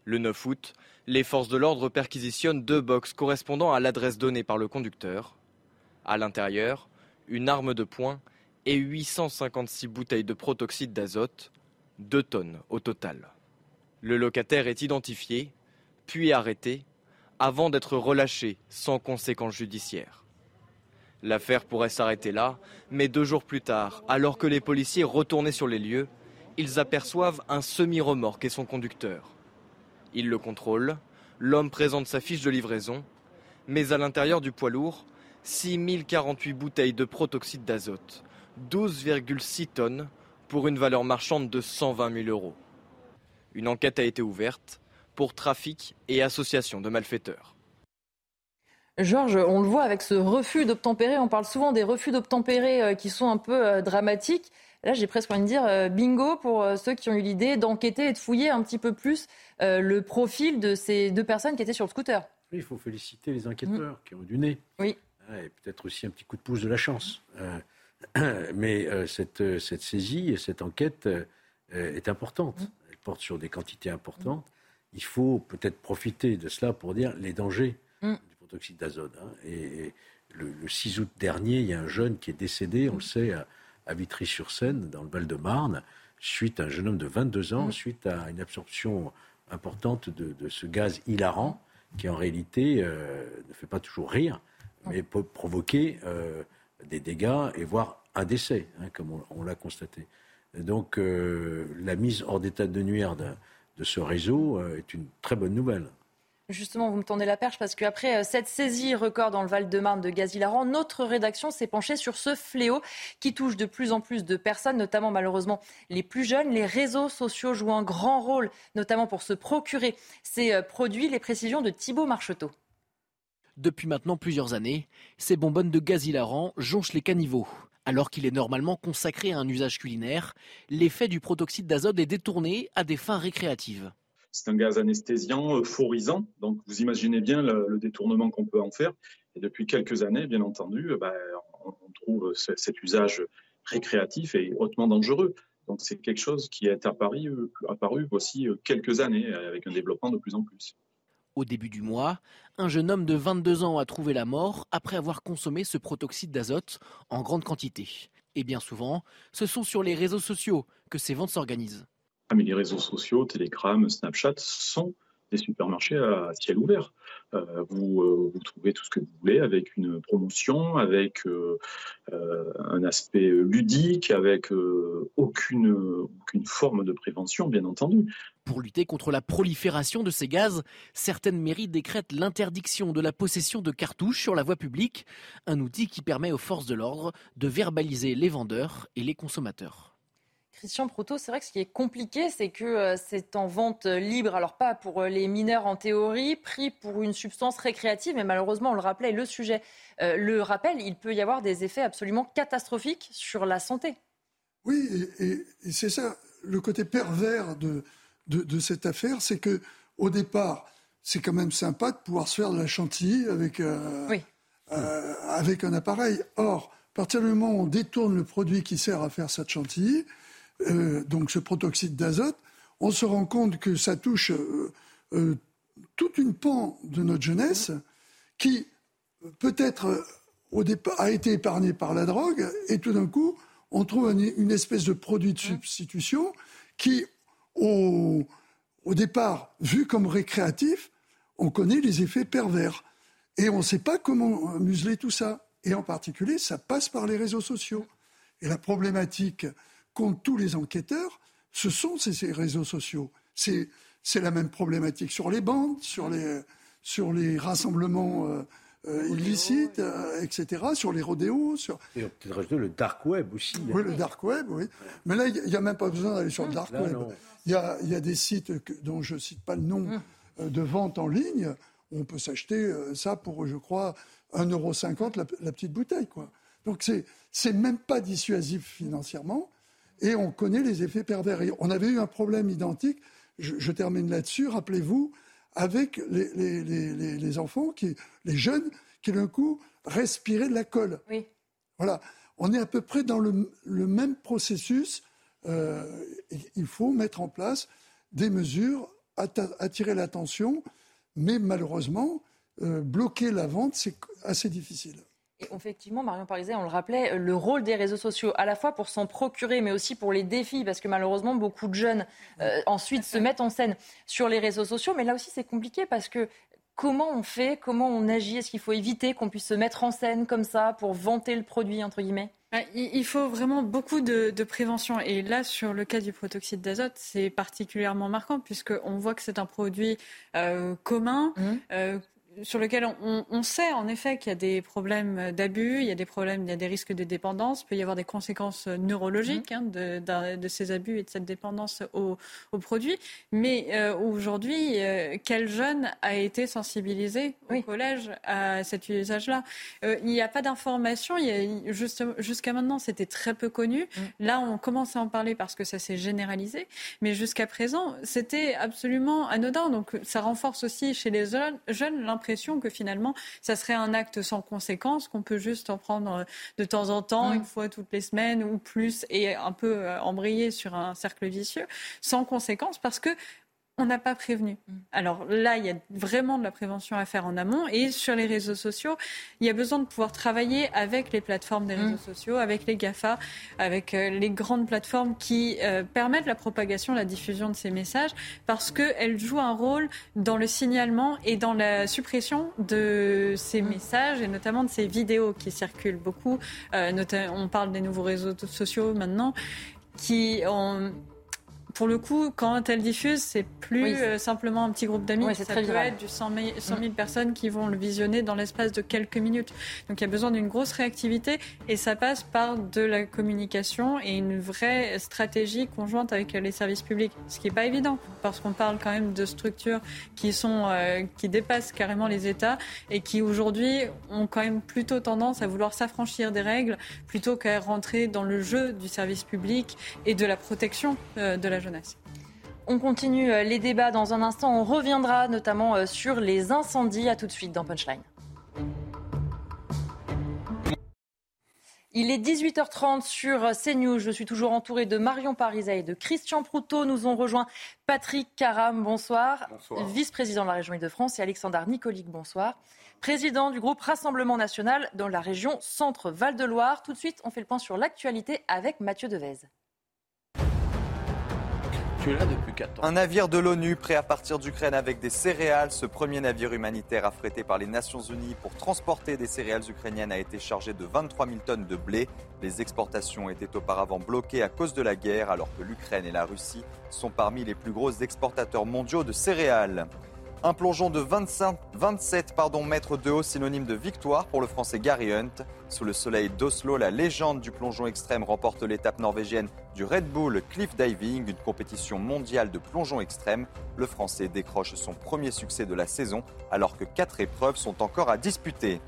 Le 9 août, les forces de l'ordre perquisitionnent deux box correspondant à l'adresse donnée par le conducteur. À l'intérieur, une arme de poing et 856 bouteilles de protoxyde d'azote, 2 tonnes au total. Le locataire est identifié, puis arrêté, avant d'être relâché sans conséquences judiciaires. L'affaire pourrait s'arrêter là, mais deux jours plus tard, alors que les policiers retournaient sur les lieux, ils aperçoivent un semi-remorque et son conducteur. Ils le contrôlent, l'homme présente sa fiche de livraison, mais à l'intérieur du poids lourd, 6048 bouteilles de protoxyde d'azote, 12,6 tonnes, pour une valeur marchande de 120 000 euros. Une enquête a été ouverte pour trafic et association de malfaiteurs.
Georges, on le voit avec ce refus d'obtempérer. On parle souvent des refus d'obtempérer euh, qui sont un peu euh, dramatiques. Là, j'ai presque envie de dire euh, bingo pour ceux qui ont eu l'idée d'enquêter et de fouiller un petit peu plus le profil de ces deux personnes qui étaient sur le scooter.
Oui, il faut féliciter les enquêteurs mm. qui ont du nez.
Oui.
et peut-être aussi un petit coup de pouce de la chance. mais cette, cette, saisie et cette enquête est importante. Mm. Elle porte sur des quantités importantes. Il faut peut-être profiter de cela pour dire les dangers mm. du protoxyde d'azote. Hein. Et, le, 6 août dernier, il y a un jeune qui est décédé, on le sait, à, Vitry-sur-Seine, dans le Val-de-Marne, suite à un jeune homme de 22 ans, mm. suite à une absorption importante de, ce gaz hilarant, qui en réalité euh, ne fait pas toujours rire, mais peut provoquer euh, des dégâts et voire un décès, hein, comme on, l'a constaté. donc euh, la mise hors d'état de nuire de ce réseau est une très bonne nouvelle.
Justement, vous me tendez la perche parce qu'après cette saisie record dans le Val-de-Marne de gaz hilarant, notre rédaction s'est penchée sur ce fléau qui touche de plus en plus de personnes, notamment malheureusement les plus jeunes. Les réseaux sociaux jouent un grand rôle, notamment pour se procurer ces produits. Les précisions de Thibault Marcheteau.
Depuis maintenant plusieurs années, ces bonbonnes de gaz hilarant jonchent les caniveaux. Alors qu'il est normalement consacré à un usage culinaire, l'effet du protoxyde d'azote est détourné à des fins récréatives.
C'est un gaz anesthésiant, euphorisant, donc vous imaginez bien le, détournement qu'on peut en faire. Et depuis quelques années, bien entendu, bah, on, trouve cet usage récréatif et hautement dangereux. Donc c'est quelque chose qui est apparu, apparu voici quelques années avec un développement de plus en plus.
Au début du mois, un jeune homme de 22 ans a trouvé la mort après avoir consommé ce protoxyde d'azote en grande quantité. Et bien souvent, ce sont sur les réseaux sociaux que ces ventes s'organisent.
Ah, mais les réseaux sociaux, Telegram, Snapchat sont des supermarchés à ciel ouvert. Euh, vous, euh, vous, trouvez tout ce que vous voulez avec une promotion, avec euh, un aspect ludique, avec aucune, aucune forme de prévention, bien entendu.
Pour lutter contre la prolifération de ces gaz, certaines mairies décrètent l'interdiction de la possession de cartouches sur la voie publique, un outil qui permet aux forces de l'ordre de verbaliser les vendeurs et les consommateurs.
Christian Proto, c'est vrai que ce qui est compliqué, c'est que euh, c'est en vente libre, alors pas pour euh, les mineurs en théorie, pris pour une substance récréative, mais malheureusement, on le rappelait, le sujet euh, le rappelle, il peut y avoir des effets absolument catastrophiques sur la santé.
Oui, et, c'est ça, le côté pervers de, de, cette affaire, c'est que au départ, c'est quand même sympa de pouvoir se faire de la chantilly avec, avec un appareil. Or, à partir du moment où on détourne le produit qui sert à faire cette chantilly, euh, donc ce protoxyde d'azote, on se rend compte que ça touche euh, euh, toute une pan de notre jeunesse qui peut-être au départ a été épargnée par la drogue et tout d'un coup on trouve une espèce de produit de substitution qui au, au départ vu comme récréatif on connaît les effets pervers. Et on ne sait pas comment museler tout ça. Et en particulier ça passe par les réseaux sociaux. Et la problématique qu'ont tous les enquêteurs, ce sont ces, réseaux sociaux. C'est, la même problématique sur les bandes, sur les, sur les rassemblements euh, euh, illicites, euh, etc., sur les rodéos. Sur...
Et peut-être rajouter le dark web aussi.
Oui, le dark web, oui. Mais là, il n'y a, même pas besoin d'aller sur le dark web. Il y a, y a, des sites dont je ne cite pas le nom hum. de vente en ligne. On peut s'acheter ça pour, je crois, 1,50€ la, la petite bouteille. Quoi. Donc, c'est, c'est même pas dissuasif financièrement et on connaît les effets pervers. on avait eu un problème identique, je, termine là-dessus, rappelez-vous, avec les, enfants, qui, les jeunes, qui d'un coup respiraient de la colle.
Oui.
Voilà. On est à peu près dans le, même processus. il faut mettre en place des mesures, attirer l'attention, mais malheureusement, bloquer la vente, c'est assez difficile.
Et effectivement, Marion Pariset, on le rappelait, le rôle des réseaux sociaux, à la fois pour s'en procurer, mais aussi pour les défis, parce que malheureusement, beaucoup de jeunes euh, ensuite se mettent en scène sur les réseaux sociaux. Mais là aussi, c'est compliqué parce que comment on fait, comment on agit? Est-ce qu'il faut éviter qu'on puisse se mettre en scène comme ça pour vanter le produit, entre guillemets?
Ah, il faut vraiment beaucoup de, prévention. Et là, sur le cas du protoxyde d'azote, c'est particulièrement marquant puisqu'on voit que c'est un produit euh, commun, mmh. euh, sur lequel on, sait en effet qu'il y a des problèmes d'abus, il y a des problèmes, il y a des risques de dépendance, il peut y avoir des conséquences neurologiques hein, de, ces abus et de cette dépendance aux, produits. Mais euh, aujourd'hui, euh, quel jeune a été sensibilisé au collège à cet usage-là? Euh, Il n'y a pas d'information. Jusqu'à maintenant, c'était très peu connu. Mm. Là, on commence à en parler parce que ça s'est généralisé. Mais jusqu'à présent, c'était absolument anodin. Donc, ça renforce aussi chez les jeunes, jeunes l'impression que finalement, ça serait un acte sans conséquence, qu'on peut juste en prendre euh, de temps en temps, mm. une fois toutes les semaines ou plus, et un peu euh, embrayer sur un cercle vicieux, sans conséquence, parce que on n'a pas prévenu. Mm. Alors là, il y a vraiment de la prévention à faire en amont. Et sur les réseaux sociaux, il y a besoin de pouvoir travailler avec les plateformes des mm. réseaux sociaux, avec les GAFA, avec euh, les grandes plateformes qui euh, permettent la propagation, la diffusion de ces messages, parce qu'elles jouent un rôle dans le signalement et dans la suppression de ces mm. messages, et notamment de ces vidéos qui circulent beaucoup. Euh, on parle des nouveaux réseaux sociaux maintenant, qui ont pour le coup, quand elle diffuse, c'est plus euh, simplement un petit groupe d'amis. ça peut être du 100 000, mm. personnes qui vont le visionner dans l'espace de quelques minutes. Donc il y a besoin d'une grosse réactivité et ça passe par de la communication et une vraie stratégie conjointe avec les services publics. Ce qui n'est pas évident parce qu'on parle quand même de structures qui, sont, euh, qui dépassent carrément les États et qui aujourd'hui ont quand même plutôt tendance à vouloir s'affranchir des règles plutôt qu'à rentrer dans le jeu du service public et de la protection euh, de la
on continue euh, les débats dans un instant. On reviendra notamment euh, sur les incendies. À tout de suite dans Punchline. Il est 18h30 sur CNews. Je suis toujours entouré de Marion Parisa et de Christian Proutot. Nous ont rejoint Patrick Caram, bonsoir. Vice-président de la région Île-de-France et Alexandre Nicolique, bonsoir. Président du groupe Rassemblement National dans la région Centre-Val de Loire. Tout de suite, on fait le point sur l'actualité avec Mathieu Devez.
Un navire de l'ONU prêt à partir d'Ukraine avec des céréales. Ce premier navire humanitaire affrété par les Nations Unies pour transporter des céréales ukrainiennes a été chargé de 23 000 tonnes de blé. Les exportations étaient auparavant bloquées à cause de la guerre alors que l'Ukraine et la Russie sont parmi les plus gros exportateurs mondiaux de céréales. Un plongeon de 27 pardon, mètres de haut, synonyme de victoire pour le français Gary Hunt. Sous le soleil d'Oslo, la légende du plongeon extrême remporte l'étape norvégienne du Red Bull Cliff Diving, une compétition mondiale de plongeon extrême. Le français décroche son premier succès de la saison alors que quatre épreuves sont encore à disputer.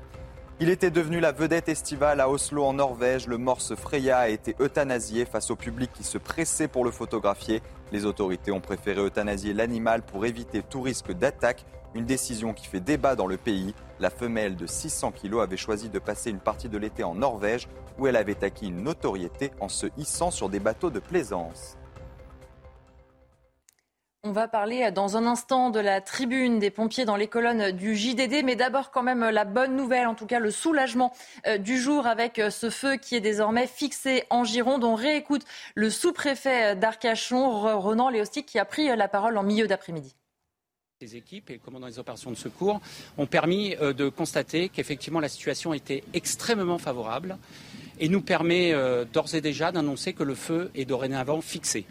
Il était devenu la vedette estivale à Oslo en Norvège. Le morse Freya a été euthanasié face au public qui se pressait pour le photographier. Les autorités ont préféré euthanasier l'animal pour éviter tout risque d'attaque, une décision qui fait débat dans le pays. La femelle de 600 kg avait choisi de passer une partie de l'été en Norvège où elle avait acquis une notoriété en se hissant sur des bateaux de plaisance.
On va parler dans un instant de la tribune des pompiers dans les colonnes du JDD, mais d'abord quand même la bonne nouvelle, en tout cas le soulagement euh, du jour avec euh, ce feu qui est désormais fixé en Gironde. On réécoute le sous-préfet d'Arcachon, Renan Léostic, qui a pris la parole en milieu d'après-midi.
Les équipes et le commandant des opérations de secours ont permis euh, de constater qu'effectivement la situation était extrêmement favorable et nous permet d'ores et déjà d'annoncer que le feu est dorénavant fixé.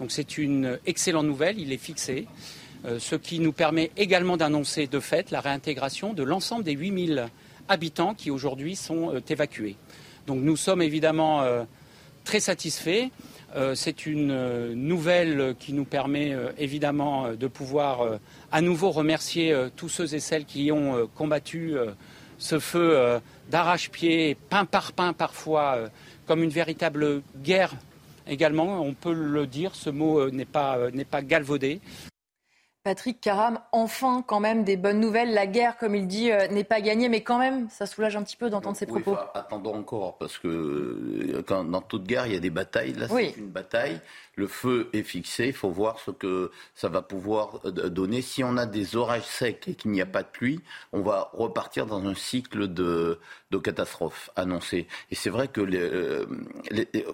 Donc c'est une excellente nouvelle, il est fixé, euh, ce qui nous permet également d'annoncer de fait la réintégration de l'ensemble des 8000 habitants qui aujourd'hui sont euh, évacués. Donc nous sommes évidemment euh, très satisfaits. c'est une nouvelle qui nous permet évidemment de pouvoir à nouveau remercier tous ceux et celles qui ont combattu ce feu d'arrache-pied, pain par pain parfois, comme une véritable guerre également, on peut le dire, ce mot euh, n'est pas, euh, n'est pas galvaudé.
Patrick Caram, enfin quand même des bonnes nouvelles. La guerre, comme il dit, euh, n'est pas gagnée, mais quand même, ça soulage un petit peu d'entendre ces propos.
attendons encore, parce que quand, dans toute guerre, il y a des batailles. Là, c'est une bataille le feu est fixé. Il faut voir ce que ça va pouvoir euh, donner. Si on a des orages secs et qu'il n'y a pas de pluie, on va repartir dans un cycle de, de catastrophes annoncées. Et c'est vrai que euh,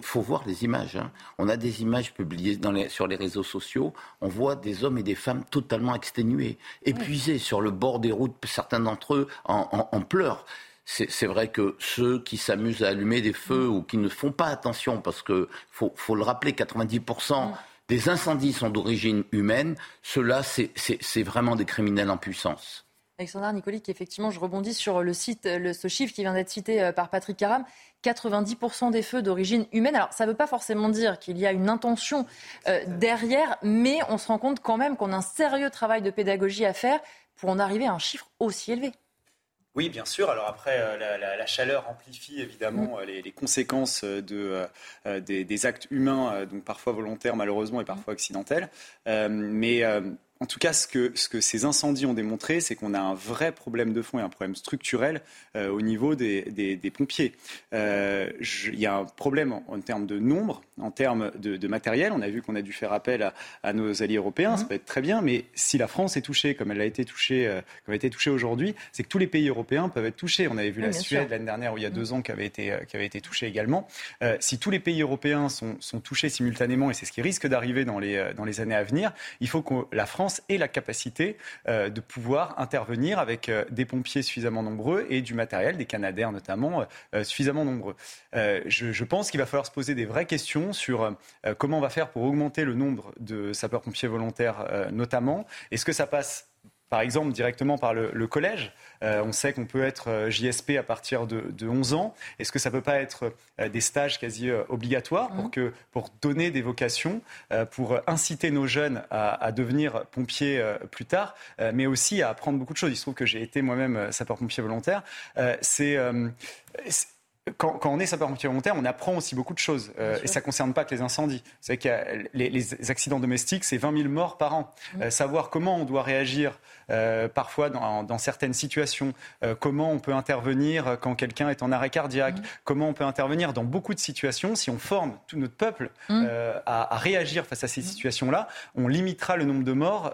faut voir les images. Hein. On a des images publiées sur les réseaux sociaux. On voit des hommes et des femmes totalement exténués, épuisés sur le bord des routes. Certains d'entre eux en pleurs c'est vrai que ceux qui s'amusent à allumer des feux ou qui ne font pas attention, parce que faut, faut le rappeler, 90% des incendies sont d'origine humaine, ceux-là, c'est vraiment des criminels en puissance.
Alexandre Nicolique, effectivement, je rebondis sur le site, ce chiffre qui vient d'être cité euh, par Patrick Caram. 90% des feux d'origine humaine. Alors, ça ne veut pas forcément dire qu'il y a une intention euh, derrière, mais on se rend compte quand même qu'on a un sérieux travail de pédagogie à faire pour en arriver à un chiffre aussi élevé.
Oui, bien sûr. Alors après, euh, la, chaleur amplifie évidemment mm. euh, les, conséquences de, euh, des, actes humains, donc parfois volontaires malheureusement et parfois accidentels. mais en tout cas, ce que, ce que, ces incendies ont démontré, c'est qu'on a un vrai problème de fond et un problème structurel euh, au niveau des, des, pompiers. Euh, il y a un problème en, termes de nombre, en termes de, matériel. On a vu qu'on a dû faire appel à, nos alliés européens, ça mhm. peut être très bien, mais si la France est touchée, comme elle a été touchée, euh, comme a été touchée aujourd'hui, c'est que tous les pays européens peuvent être touchés. On avait vu la Suède l'année dernière, où il y a deux mhm. ans, qui avait été, qui avait été touchée également. si tous les pays européens sont, sont touchés simultanément, et c'est ce qui risque d'arriver dans les, dans les années à venir, il faut que la France et la capacité euh, de pouvoir intervenir avec euh, des pompiers suffisamment nombreux et du matériel, des canadaires notamment, euh, suffisamment nombreux. Je, je, pense qu'il va falloir se poser des vraies questions sur comment on va faire pour augmenter le nombre de sapeurs-pompiers volontaires notamment. Est-ce que ça passe par exemple directement par le, collège. Euh, on sait qu'on peut être euh, JSP à partir de, 11 ans. Est-ce que ça ne peut pas être euh, des stages quasi obligatoires pour, mmh. que, pour donner des vocations, pour inciter nos jeunes à, devenir pompiers plus tard, mais aussi à apprendre beaucoup de choses Il se trouve que j'ai été moi-même sapeur-pompier volontaire. c'est quand, on est sapeur-pompier volontaire, on apprend aussi beaucoup de choses. Euh, et ça ne concerne pas que les incendies. Vous savez que les, accidents domestiques, c'est 20 000 morts par an. Mmh. Euh, savoir comment on doit réagir euh, parfois dans, certaines situations, comment on peut intervenir quand quelqu'un est en arrêt cardiaque, mmh. comment on peut intervenir dans beaucoup de situations. Si on forme tout notre peuple mmh. à, à, réagir face à ces situations-là, on limitera le nombre de morts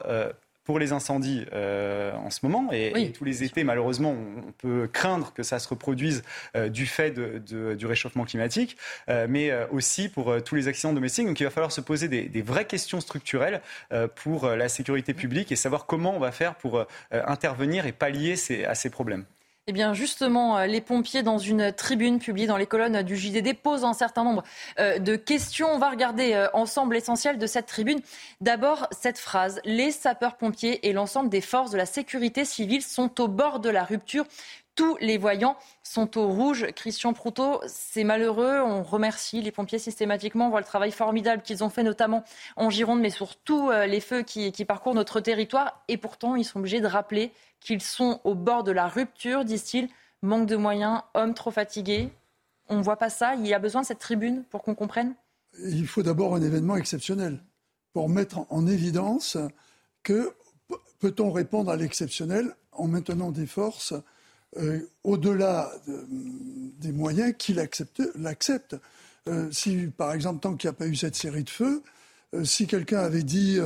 pour les incendies euh, en ce moment. Et, tous les étés, malheureusement, on, peut craindre que ça se reproduise euh, du fait de, du réchauffement climatique, euh, mais aussi pour tous les accidents domestiques. Donc il va falloir se poser des, des vraies questions structurelles pour la sécurité publique et savoir comment on va faire pour intervenir et pallier ces, à ces problèmes.
Eh bien, justement, euh, les pompiers, dans une tribune publiée dans les colonnes du JDD, posent un certain nombre euh, de questions. On va regarder euh, ensemble l'essentiel de cette tribune. D'abord, cette phrase Les sapeurs-pompiers et l'ensemble des forces de la sécurité civile sont au bord de la rupture. Tous les voyants sont au rouge. Christian Proutot, c'est malheureux. On remercie les pompiers systématiquement. On voit le travail formidable qu'ils ont fait, notamment en Gironde, mais surtout les feux qui, qui parcourent notre territoire. Et pourtant, ils sont obligés de rappeler qu'ils sont au bord de la rupture, disent-ils. Manque de moyens, hommes trop fatigués. On ne voit pas ça. Il y a besoin de cette tribune pour qu'on comprenne?
Il faut d'abord un événement exceptionnel pour mettre en évidence que peut-on répondre à l'exceptionnel en maintenant des forces euh, au-delà des moyens qui l'acceptent. Euh, si, par exemple, tant qu'il n'y a pas eu cette série de feux, euh, si quelqu'un avait dit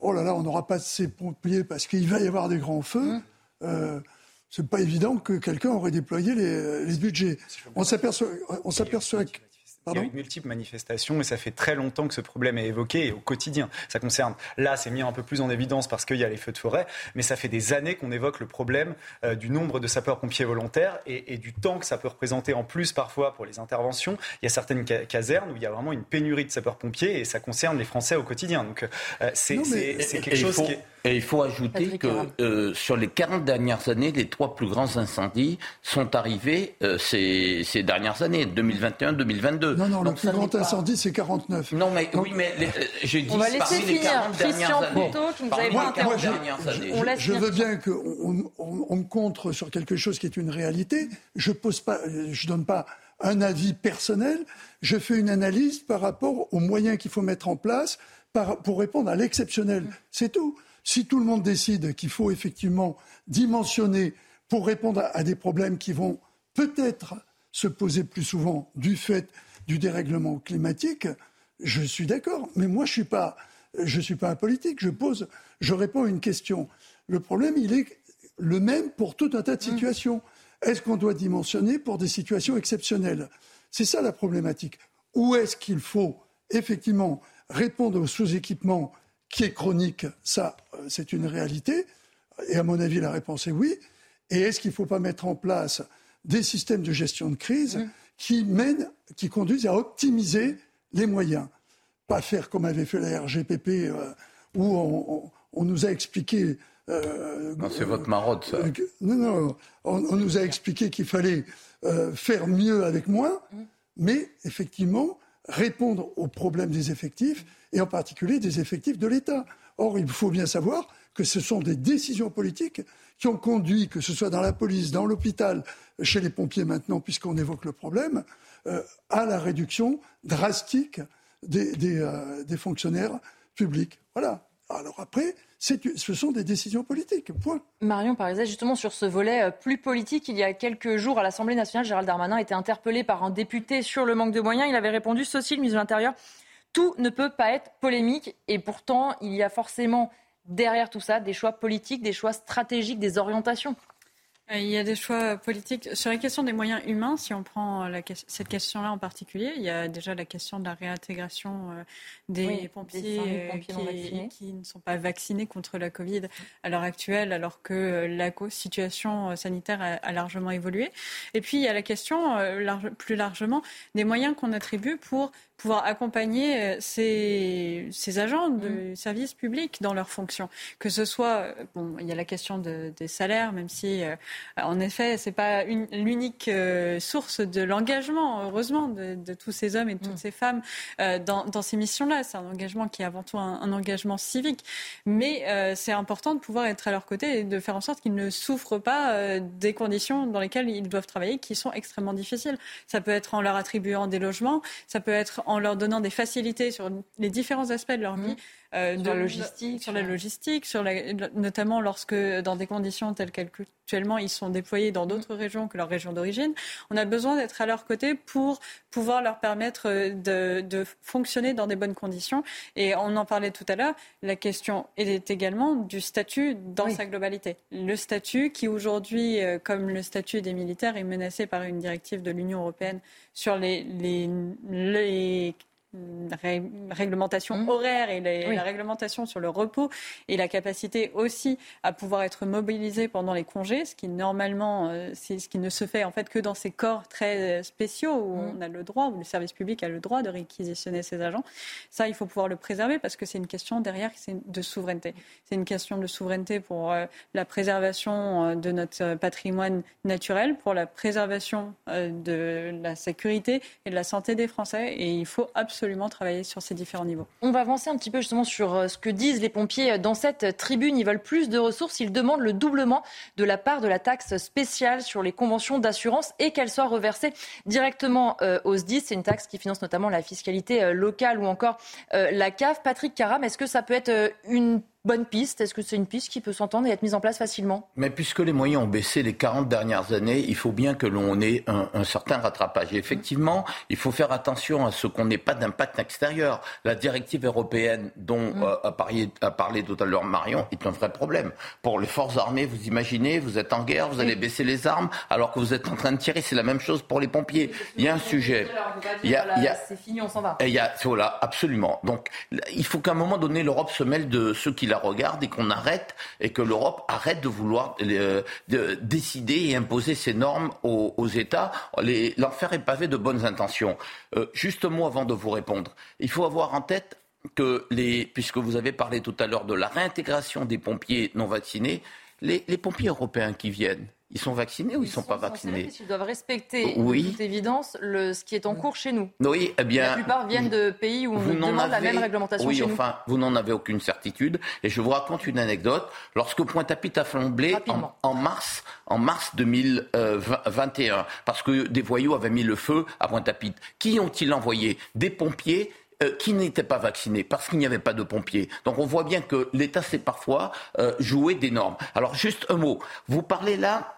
Oh là là, on n'aura pas de ces pompiers parce qu'il va y avoir des grands feux, mmh c'est pas évident que quelqu'un aurait déployé les, les budgets. On s'aperçoit,
il y a eu multiples manifestations et ça fait très longtemps que ce problème est évoqué et au quotidien. Ça concerne, là, c'est mis un peu plus en évidence parce qu'il y a les feux de forêt, mais ça fait des années qu'on évoque le problème euh, du nombre de sapeurs-pompiers volontaires et, du temps que ça peut représenter en plus parfois pour les interventions. Il y a certaines casernes où il y a vraiment une pénurie de sapeurs-pompiers et ça concerne les Français au quotidien. Donc euh, c'est quelque chose qui est...
Et il faut ajouter que euh, sur les 40 dernières années, les trois plus grands incendies sont arrivés ces, ces dernières années, 2021-2022.
Non, non, le plus grand incendie, c'est 49.
Non, mais oui, mais les, euh, j'ai dit
on va laisser finir. les 40
Christian
dernières années.
je, je, veux bien qu'on on, on me contre sur quelque chose qui est une réalité. Je pose pas, je donne pas un avis personnel. Je fais une analyse par rapport aux moyens qu'il faut mettre en place par, pour répondre à l'exceptionnel. C'est tout. Si tout le monde décide qu'il faut effectivement dimensionner pour répondre à des problèmes qui vont peut-être se poser plus souvent du fait du dérèglement climatique, je suis d'accord. Mais moi, je ne suis, pas un politique. Je pose, je réponds à une question. Le problème, il est le même pour tout un tas de situations. Est-ce qu'on doit dimensionner pour des situations exceptionnelles? C'est ça la problématique. Ou est-ce qu'il faut effectivement répondre au sous-équipement qui est chronique Ça, euh, c'est une réalité. Et à mon avis, la réponse est oui. Et est-ce qu'il ne faut pas mettre en place des systèmes de gestion de crise mmh. qui mènent, qui conduisent à optimiser les moyens? Pas faire comme avait fait la RGPP, euh, où on, nous a expliqué
euh, non, c'est votre marotte, ça.
non, non, on, nous a expliqué qu'il fallait faire mieux avec moins, mmh. mais effectivement, répondre aux problèmes des effectifs, et en particulier des effectifs de l'État. Or, il faut bien savoir que ce sont des décisions politiques qui ont conduit, que ce soit dans la police, dans l'hôpital, chez les pompiers maintenant, puisqu'on évoque le problème, euh, à la réduction drastique des, euh, des, fonctionnaires publics. Voilà. Alors après, ce sont des décisions politiques. Point.
Marion Pariset, justement sur ce volet euh, plus politique, il y a quelques jours à l'Assemblée nationale, Gérald Darmanin a été interpellé par un député sur le manque de moyens. Il avait répondu ceci, le ministre de l'Intérieur, tout ne peut pas être polémique et pourtant il y a forcément derrière tout ça des choix politiques, des choix stratégiques, des orientations.
Euh, il y a des choix politiques. Sur la question des moyens humains, si on prend cette question-là en particulier, il y a déjà la question de la réintégration euh, des pompiers, euh, qui, ne sont pas vaccinés contre la Covid à l'heure actuelle, alors que la situation sanitaire a, largement évolué. Et puis, il y a la question, plus largement, des moyens qu'on attribue pour pouvoir accompagner euh, ces, ces agents de mm. service public dans leurs fonctions. Que ce soit, euh, bon, il y a la question de, des salaires, même si, euh, en effet, c'est pas l'unique source de l'engagement, heureusement, de, de, tous ces hommes et de toutes mm. ces femmes dans, dans, ces missions-là. C'est un engagement qui est avant tout un, un engagement civique. Mais c'est important de pouvoir être à leur côté et de faire en sorte qu'ils ne souffrent pas des conditions dans lesquelles ils doivent travailler, qui sont extrêmement difficiles. Ça peut être en leur attribuant des logements, ça peut être en leur donnant des facilités sur les différents aspects de leur mmh. vie.
Euh, sur, la logistique.
sur la logistique, sur la, notamment lorsque, dans des conditions telles qu'actuellement, ils sont déployés dans d'autres régions que leur région d'origine. On a besoin d'être à leur côté pour pouvoir leur permettre euh, de, de, fonctionner dans des bonnes conditions. Et on en parlait tout à l'heure, la question est également du statut dans sa globalité. Le statut qui aujourd'hui, euh, comme le statut des militaires, est menacé par une directive de l'Union européenne sur les, les, les réglementation mmh. horaire et la réglementation sur le repos et la capacité aussi à pouvoir être mobilisé pendant les congés, ce qui normalement, euh, c'est ce qui ne se fait en fait que dans ces corps très euh, spéciaux où mmh. on a le droit, où le service public a le droit de réquisitionner ses agents. Ça, il faut pouvoir le préserver parce que c'est une question derrière de souveraineté. C'est une question de souveraineté pour euh, la préservation de notre patrimoine naturel, pour la préservation de la sécurité et de la santé des Français et il faut absolument travailler sur ces différents niveaux.
On va avancer un petit peu justement sur euh, ce que disent les pompiers dans cette tribune. Ils veulent plus de ressources. Ils demandent le doublement de la part de la taxe spéciale sur les conventions d'assurance et qu'elle soit reversée directement euh, aux SDIS. C'est une taxe qui finance notamment la fiscalité euh, locale ou encore la CAF. Patrick Caram, est-ce que ça peut être une bonne piste Est-ce que c'est une piste qui peut s'entendre et être mise en place facilement?
Mais puisque les moyens ont baissé les 40 dernières années, il faut bien que l'on ait un, certain rattrapage. Et effectivement, il faut faire attention à ce qu'on n'ait pas d'impact extérieur. La directive européenne dont mm. euh, a, parlé, a, parlé, tout à l'heure Marion est un vrai problème. Pour les forces armées, vous imaginez, vous êtes en guerre, vous allez baisser les armes alors que vous êtes en train de tirer. C'est la même chose pour les pompiers. Il y a un sujet.
Il y a, c'est fini, on s'en va.
il y a, voilà, absolument. Donc, il faut qu'à un moment donné, l'Europe se mêle de ceux qui la regarde et qu'on arrête et que l'Europe arrête de vouloir euh, de décider et imposer ses normes aux, États. L'enfer est pavé de bonnes intentions. Euh, juste un mot avant de vous répondre. Il faut avoir en tête que les, puisque vous avez parlé tout à l'heure de la réintégration des pompiers non vaccinés, les pompiers européens qui viennent, ils sont vaccinés ou ils ne sont, pas vaccinés
Ils doivent respecter, de toute évidence, le, ce qui est en cours chez nous.
Oui, eh bien.
La plupart viennent de pays où on demande la même réglementation
oui,
chez
enfin, vous n'en avez aucune certitude. Et je vous raconte une anecdote. Lorsque Pointe-à-Pitre a flambé en, mars, en mars 2021, parce que des voyous avaient mis le feu à Pointe-à-Pitre, qui ont-ils envoyé? Des pompiers euh, qui n'étaient pas vaccinés parce qu'il n'y avait pas de pompiers. Donc on voit bien que l'État sait parfois euh, jouer des normes. Alors juste un mot. Vous parlez là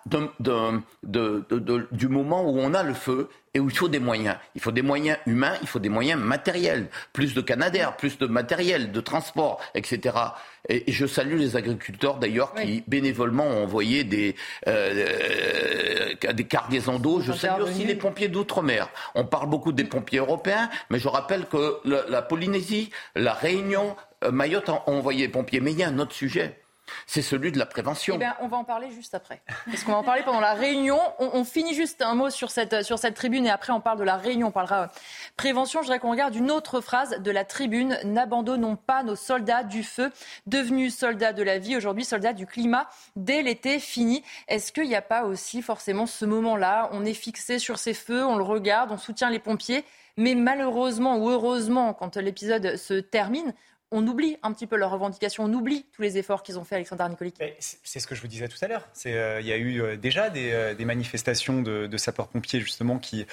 du moment où on a le feu et où il faut des moyens. Il faut des moyens humains, il faut des moyens matériels, plus de canadaires, plus de matériel, de transport, etc. Et, je salue les agriculteurs d'ailleurs qui bénévolement ont envoyé des, euh, euh, des cargaisons d'eau. Je salue aussi les pompiers d'outre-mer. On parle beaucoup des pompiers européens, mais je rappelle que la, Polynésie, la Réunion, euh, Mayotte ont envoyé des pompiers. Mais il y a un autre sujet c'est celui de la prévention.
Eh on va en parler juste après. Parce qu'on va en parler pendant la réunion. On, finit juste un mot sur cette, sur cette tribune et après on parle de la réunion. On parlera prévention. Je voudrais qu'on regarde une autre phrase de la tribune. N'abandonnons pas nos soldats du feu, devenus soldats de la vie, aujourd'hui soldats du climat, dès l'été fini. Est-ce qu'il n'y a pas aussi forcément ce moment-là? On est fixé sur ces feux, on le regarde, on soutient les pompiers. Mais malheureusement ou heureusement, quand l'épisode se termine, on oublie un petit peu leurs revendications, on oublie tous les efforts qu'ils ont fait, Alexandre Nicolic.
C'est ce que je vous disais tout à l'heure. Euh, il y a eu euh, déjà des, euh, manifestations de, sapeurs-pompiers, justement, qui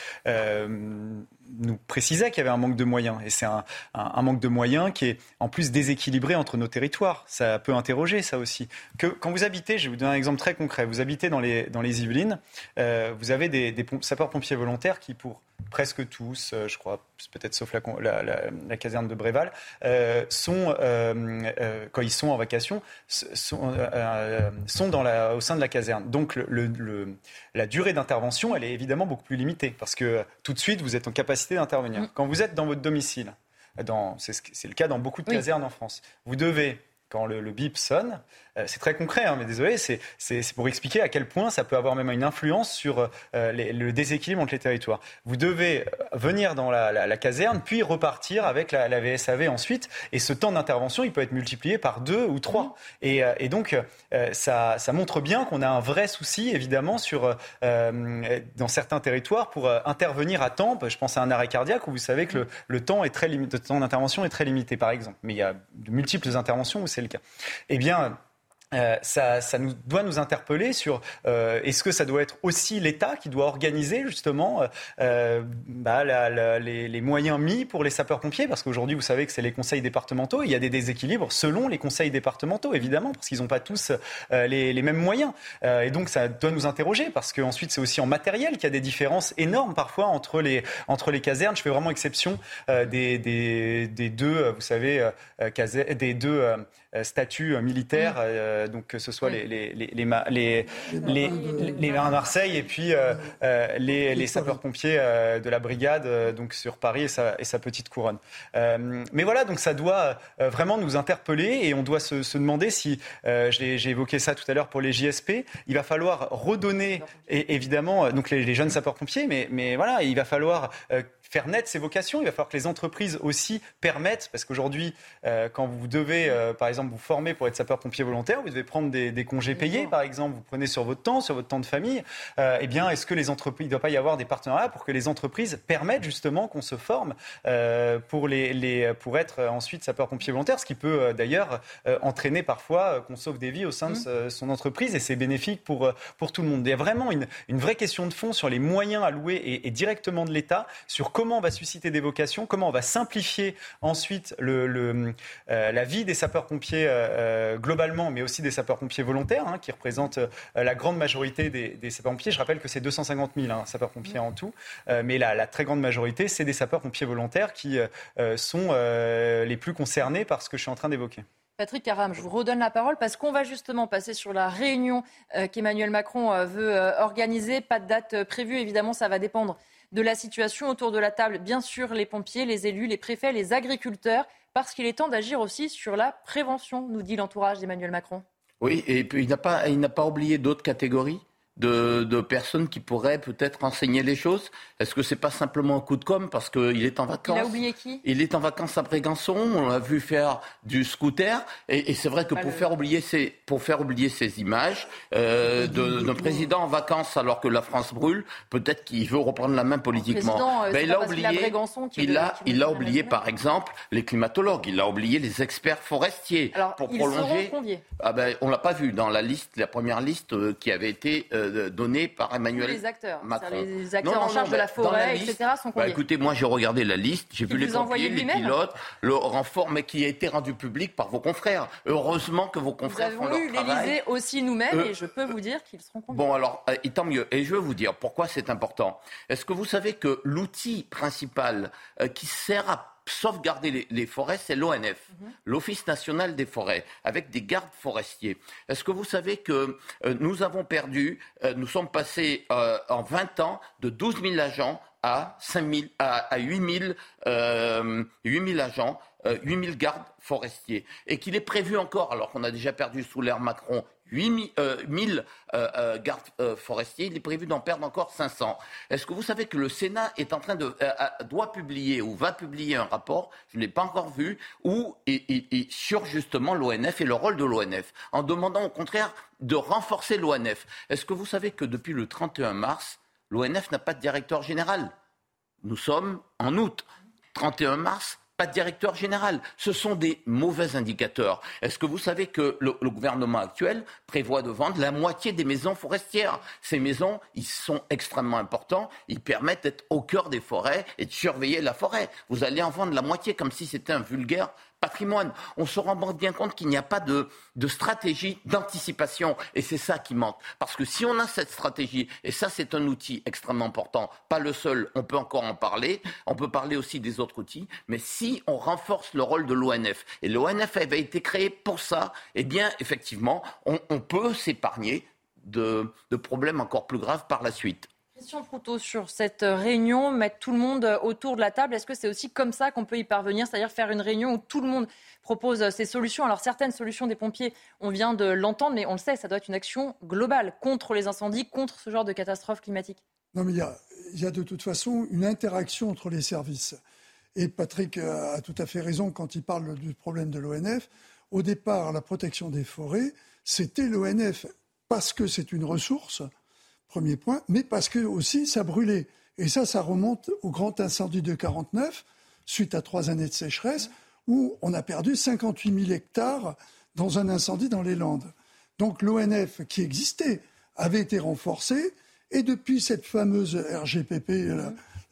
nous précisaient qu'il y avait un manque de moyens. Et c'est un, manque de moyens qui est en plus déséquilibré entre nos territoires. Ça peut interroger, ça aussi. Que, quand vous habitez, je vais vous donner un exemple très concret, vous habitez dans les, dans les Yvelines, vous avez des, des sapeurs-pompiers volontaires qui, pour presque tous, euh, je crois, peut-être sauf la, caserne de Bréval, euh, sont, euh, quand ils sont en vacation, sont, sont dans la, au sein de la caserne. Donc la durée d'intervention, elle est évidemment beaucoup plus limitée, parce que tout de suite, vous êtes en capacité d'intervenir. Mm. Quand vous êtes dans votre domicile, c'est le cas dans beaucoup de casernes en France, vous devez, quand le, le bip sonne, c'est très concret, hein, mais désolé, c'est pour expliquer à quel point ça peut avoir même une influence sur euh, le déséquilibre entre les territoires. Vous devez euh, venir dans la, caserne, puis repartir avec la, VSAV ensuite, et ce temps d'intervention, il peut être multiplié par deux ou trois. Mmh. Et, donc, ça, montre bien qu'on a un vrai souci, évidemment, sur, dans certains territoires pour intervenir à temps. Je pense à un arrêt cardiaque où vous savez que le, temps, est très temps d'intervention est très limité, par exemple. Mais il y a de multiples interventions où c'est le cas. Eh bien, euh, ça, ça nous, doit nous interpeller sur euh, est-ce que ça doit être aussi l'État qui doit organiser justement euh, bah, la, les, les, moyens mis pour les sapeurs-pompiers? Parce qu'aujourd'hui, vous savez que c'est les conseils départementaux. Il y a des déséquilibres selon les conseils départementaux, évidemment, parce qu'ils n'ont pas tous les, les, mêmes moyens. et donc, ça doit nous interroger parce qu'ensuite, c'est aussi en matériel qu'il y a des différences énormes parfois entre les, entre les casernes. Je fais vraiment exception des, des, des, deux, vous savez, des deux euh, statut euh, militaire, euh, donc que ce soit les, les, les, les, les, marins de Marseille et puis les, les sapeurs-pompiers de la brigade donc sur Paris et sa, et sa petite couronne. mais voilà, donc ça doit vraiment nous interpeller et on doit se, se demander si, j'ai évoqué ça tout à l'heure pour les JSP, il va falloir redonner, et, évidemment, donc les, jeunes sapeurs-pompiers, mais, mais voilà, il va falloir faire naître ces vocations. Il va falloir que les entreprises aussi permettent, parce qu'aujourd'hui, euh, quand vous devez, euh, par exemple, vous former pour être sapeur-pompier volontaire, vous devez prendre des, congés payés, par exemple, vous prenez sur votre temps, sur votre temps de famille. Euh, eh bien, est-ce que les entreprises, il ne doit pas y avoir des partenariats pour que les entreprises permettent justement qu'on se forme pour, les, les, pour être ensuite sapeur-pompier volontaire, ce qui peut d'ailleurs entraîner parfois qu'on sauve des vies au sein de mmh. son entreprise et c'est bénéfique pour, pour tout le monde. Il y a vraiment une, une vraie question de fond sur les moyens alloués et, et directement de l'État sur comment on va susciter des vocations, comment on va simplifier ensuite euh, la vie des sapeurs-pompiers euh, euh, globalement, mais aussi des sapeurs-pompiers volontaires, hein, qui représentent la grande majorité des, sapeurs-pompiers. Je rappelle que c'est 250 000 hein, sapeurs-pompiers en tout, mais la, la, très grande majorité, c'est des sapeurs-pompiers volontaires qui sont les plus concernés par ce que je suis en train d'évoquer.
Patrick Caram, je vous redonne la parole parce qu'on va justement passer sur la réunion qu'Emmanuel Macron veut organiser. Pas de date prévue, évidemment, ça va dépendre de la situation autour de la table, bien sûr, les pompiers, les élus, les préfets, les agriculteurs, parce qu'il est temps d'agir aussi sur la prévention, nous dit l'entourage d'Emmanuel Macron.
Oui, et puis il n'a pas, pas oublié d'autres catégories? De, personnes qui pourraient peut-être enseigner les choses Est-ce que c'est pas simplement un coup de com parce qu'il est en vacances
Il a oublié qui?
Il est en vacances à Brégançon. On l'a vu faire du scooter. Et, c'est vrai que pour, faire oublier ces, pour faire oublier ces images euh, d'un président en vacances alors que la France brûle, peut-être qu'il veut reprendre la main politiquement.
Euh, ben, il a oublié,
il a, il a oublié par exemple les climatologues. Il a oublié les experts forestiers
alors,
pour
ils
prolonger.
Seront
ah ben, on l'a pas vu dans la liste, la première liste euh, qui avait été donnée par Emmanuel
les acteurs,
Macron.
Les acteurs en charge de la forêt, etc. sont
bah, Écoutez, moi j'ai regardé la liste, j'ai vu les pompiers, les pilotes, le renfort, mais qui a été rendu public par vos confrères. Heureusement que vos confrères font leur.
Nous avons lu l'Élysée aussi nous-mêmes et je peux vous dire qu'ils seront
Bon alors, et tant mieux. Et je vais vous dire pourquoi c'est important. Est-ce que vous savez que l'outil principal qui sert à sauvegarder les, forêts, c'est l'ONF, mhm. l'Office national des forêts, avec des gardes forestiers. Est-ce que vous savez que euh, nous avons perdu, euh, nous sommes passés euh, en 20 ans de 12 000 agents à, 5 000, à, à 8 000, 8 000 agents, 8 000 gardes forestiers, et qu'il est prévu encore, alors qu'on a déjà perdu sous l'ère Macron 8 000 euh, euh, euh, gardes forestiers. Il est prévu d'en perdre encore 500. Est-ce que vous savez que le Sénat est en train de doit publier ou va publier un rapport, je ne l'ai pas encore vu, sur justement l'ONF et le rôle de l'ONF, en demandant au contraire de renforcer l'ONF. Est-ce que vous savez que depuis le 31 mars, l'ONF n'a pas de directeur général? Nous sommes en août. 31 mars, pas de directeur général. Ce sont des mauvais indicateurs. Est-ce que vous savez que le, gouvernement actuel prévoit de vendre la moitié des maisons forestières? Ces maisons, ils sont extrêmement importants. Ils permettent d'être au cœur des forêts et de surveiller la forêt. Vous allez en vendre la moitié comme si c'était un vulgaire patrimoine. On se rend bien compte qu'il n'y a pas de, stratégie d'anticipation. Et c'est ça qui manque. Parce que si on a cette stratégie, et ça c'est un outil extrêmement important, pas le seul, on peut encore en parler, on peut parler aussi des autres outils, mais si on renforce le rôle de l'ONF, et l'ONF avait été créé pour ça, eh bien effectivement, on, peut s'épargner de problèmes encore plus graves par la suite.
Question Proutot sur cette réunion, mettre tout le monde autour de la table. Est-ce que c'est aussi comme ça qu'on peut y parvenir, c'est-à-dire faire une réunion où tout le monde propose ses solutions? Alors certaines solutions des pompiers, on vient de l'entendre, mais on le sait, ça doit être une action globale contre les incendies, contre ce genre de catastrophe climatique.
Non, mais il y a de toute façon une interaction entre les services. Et Patrick a tout à fait raison quand il parle du problème de l'ONF. Au départ, la protection des forêts, c'était l'ONF parce que c'est une ressource Premier point, mais parce que aussi ça brûlait. Et ça, ça remonte au grand incendie de 49, suite à trois années de sécheresse, où on a perdu 58 000 hectares dans un incendie dans les Landes. Donc l'ONF, qui existait, avait été renforcé, et depuis cette fameuse RGPP,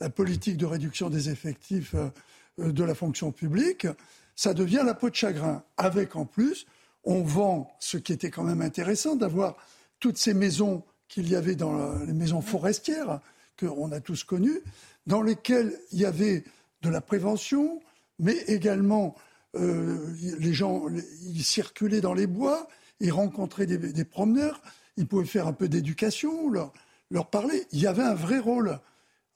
la, politique de réduction des effectifs euh, de la fonction publique, ça devient la peau de chagrin. Avec en plus, on vend, ce qui était quand même intéressant, d'avoir toutes ces maisons qu'il y avait dans les maisons forestières, qu'on a tous connues, dans lesquelles il y avait de la prévention, mais également euh, les gens ils circulaient dans les bois, ils rencontraient des, promeneurs, ils pouvaient faire un peu d'éducation, leur, parler. Il y avait un vrai rôle.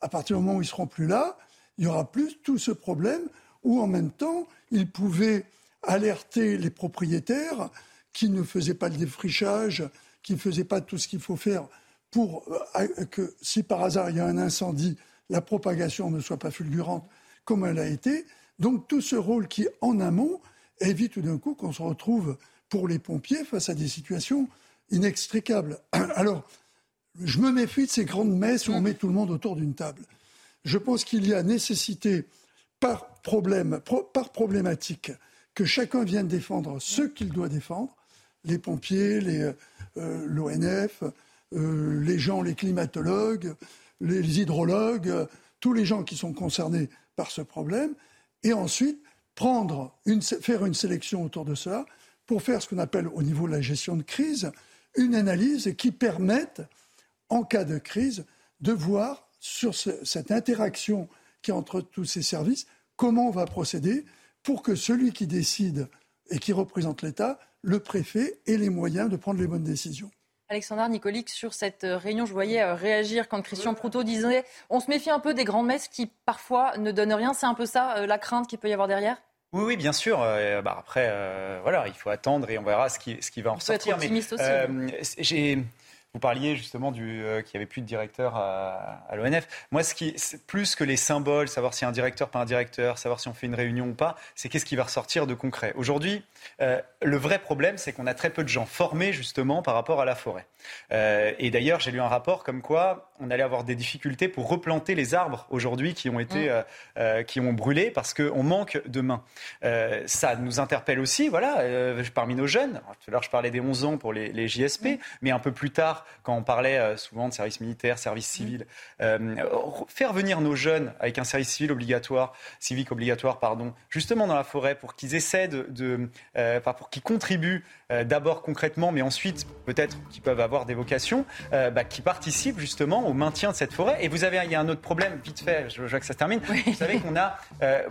À partir du moment où ils seront plus là, il y aura plus tout ce problème où en même temps ils pouvaient alerter les propriétaires qui ne faisaient pas le défrichage, qui ne faisait pas tout ce qu'il faut faire pour euh, que si par hasard il y a un incendie, la propagation ne soit pas fulgurante comme elle a été. Donc tout ce rôle qui, en amont, évite tout d'un coup qu'on se retrouve pour les pompiers face à des situations inextricables. Alors, je me méfie de ces grandes messes où on met tout le monde autour d'une table. Je pense qu'il y a nécessité, par problème, par problématique, que chacun vienne défendre ce qu'il doit défendre, les pompiers, euh, euh, l'ONF, euh, les gens, les climatologues, les hydrologues, tous les gens qui sont concernés par ce problème, et ensuite faire une sélection autour de ça pour faire ce qu'on appelle au niveau de la gestion de crise une analyse qui permette, en cas de crise, de voir sur cette interaction qui est entre tous ces services, comment on va procéder pour que celui qui décide et qui représente l'État le préfet ait les moyens de prendre les bonnes décisions.
Alexandre Nicolic, sur cette euh, réunion, je voyais euh, réagir quand Christian Proutot disait on se méfie un peu des grandes messes qui parfois ne donnent rien. C'est un peu ça euh, la crainte qu'il peut y avoir derrière?
Oui, oui, bien sûr. bah après, voilà, il faut attendre et on verra ce qui, ce qui va en ressortir.
Être aussi.
j'ai vous parliez justement du euh, qu'il n'y avait plus de directeur à, l'ONF. Moi, ce qui, plus que les symboles, savoir si un directeur, pas un directeur, savoir si on fait une réunion ou pas, c'est qu'est-ce qui va ressortir de concret. Aujourd'hui, euh, le vrai problème, c'est qu'on a très peu de gens formés justement par rapport à la forêt. Euh, et d'ailleurs, j'ai lu un rapport comme quoi on allait avoir des difficultés pour replanter les arbres aujourd'hui qui ont été, mmh. qui ont brûlé parce qu'on manque de mains. ça nous interpelle aussi, voilà, parmi nos jeunes. Tout à l'heure, je parlais des 11 ans pour les, les JSP, mmh. mais un peu plus tard tard, quand on parlait souvent de service militaire, service civil, faire venir nos jeunes avec un service civil obligatoire, civique obligatoire, pardon, justement dans la forêt pour qu'ils essaient de, pour qu'ils contribuent d'abord concrètement, mais ensuite peut-être qu'ils peuvent avoir des vocations, bah, qui participent justement au maintien de cette forêt. Et vous avez, il y a un autre problème, vite fait, je, vois que ça se termine. Vous savez qu'on a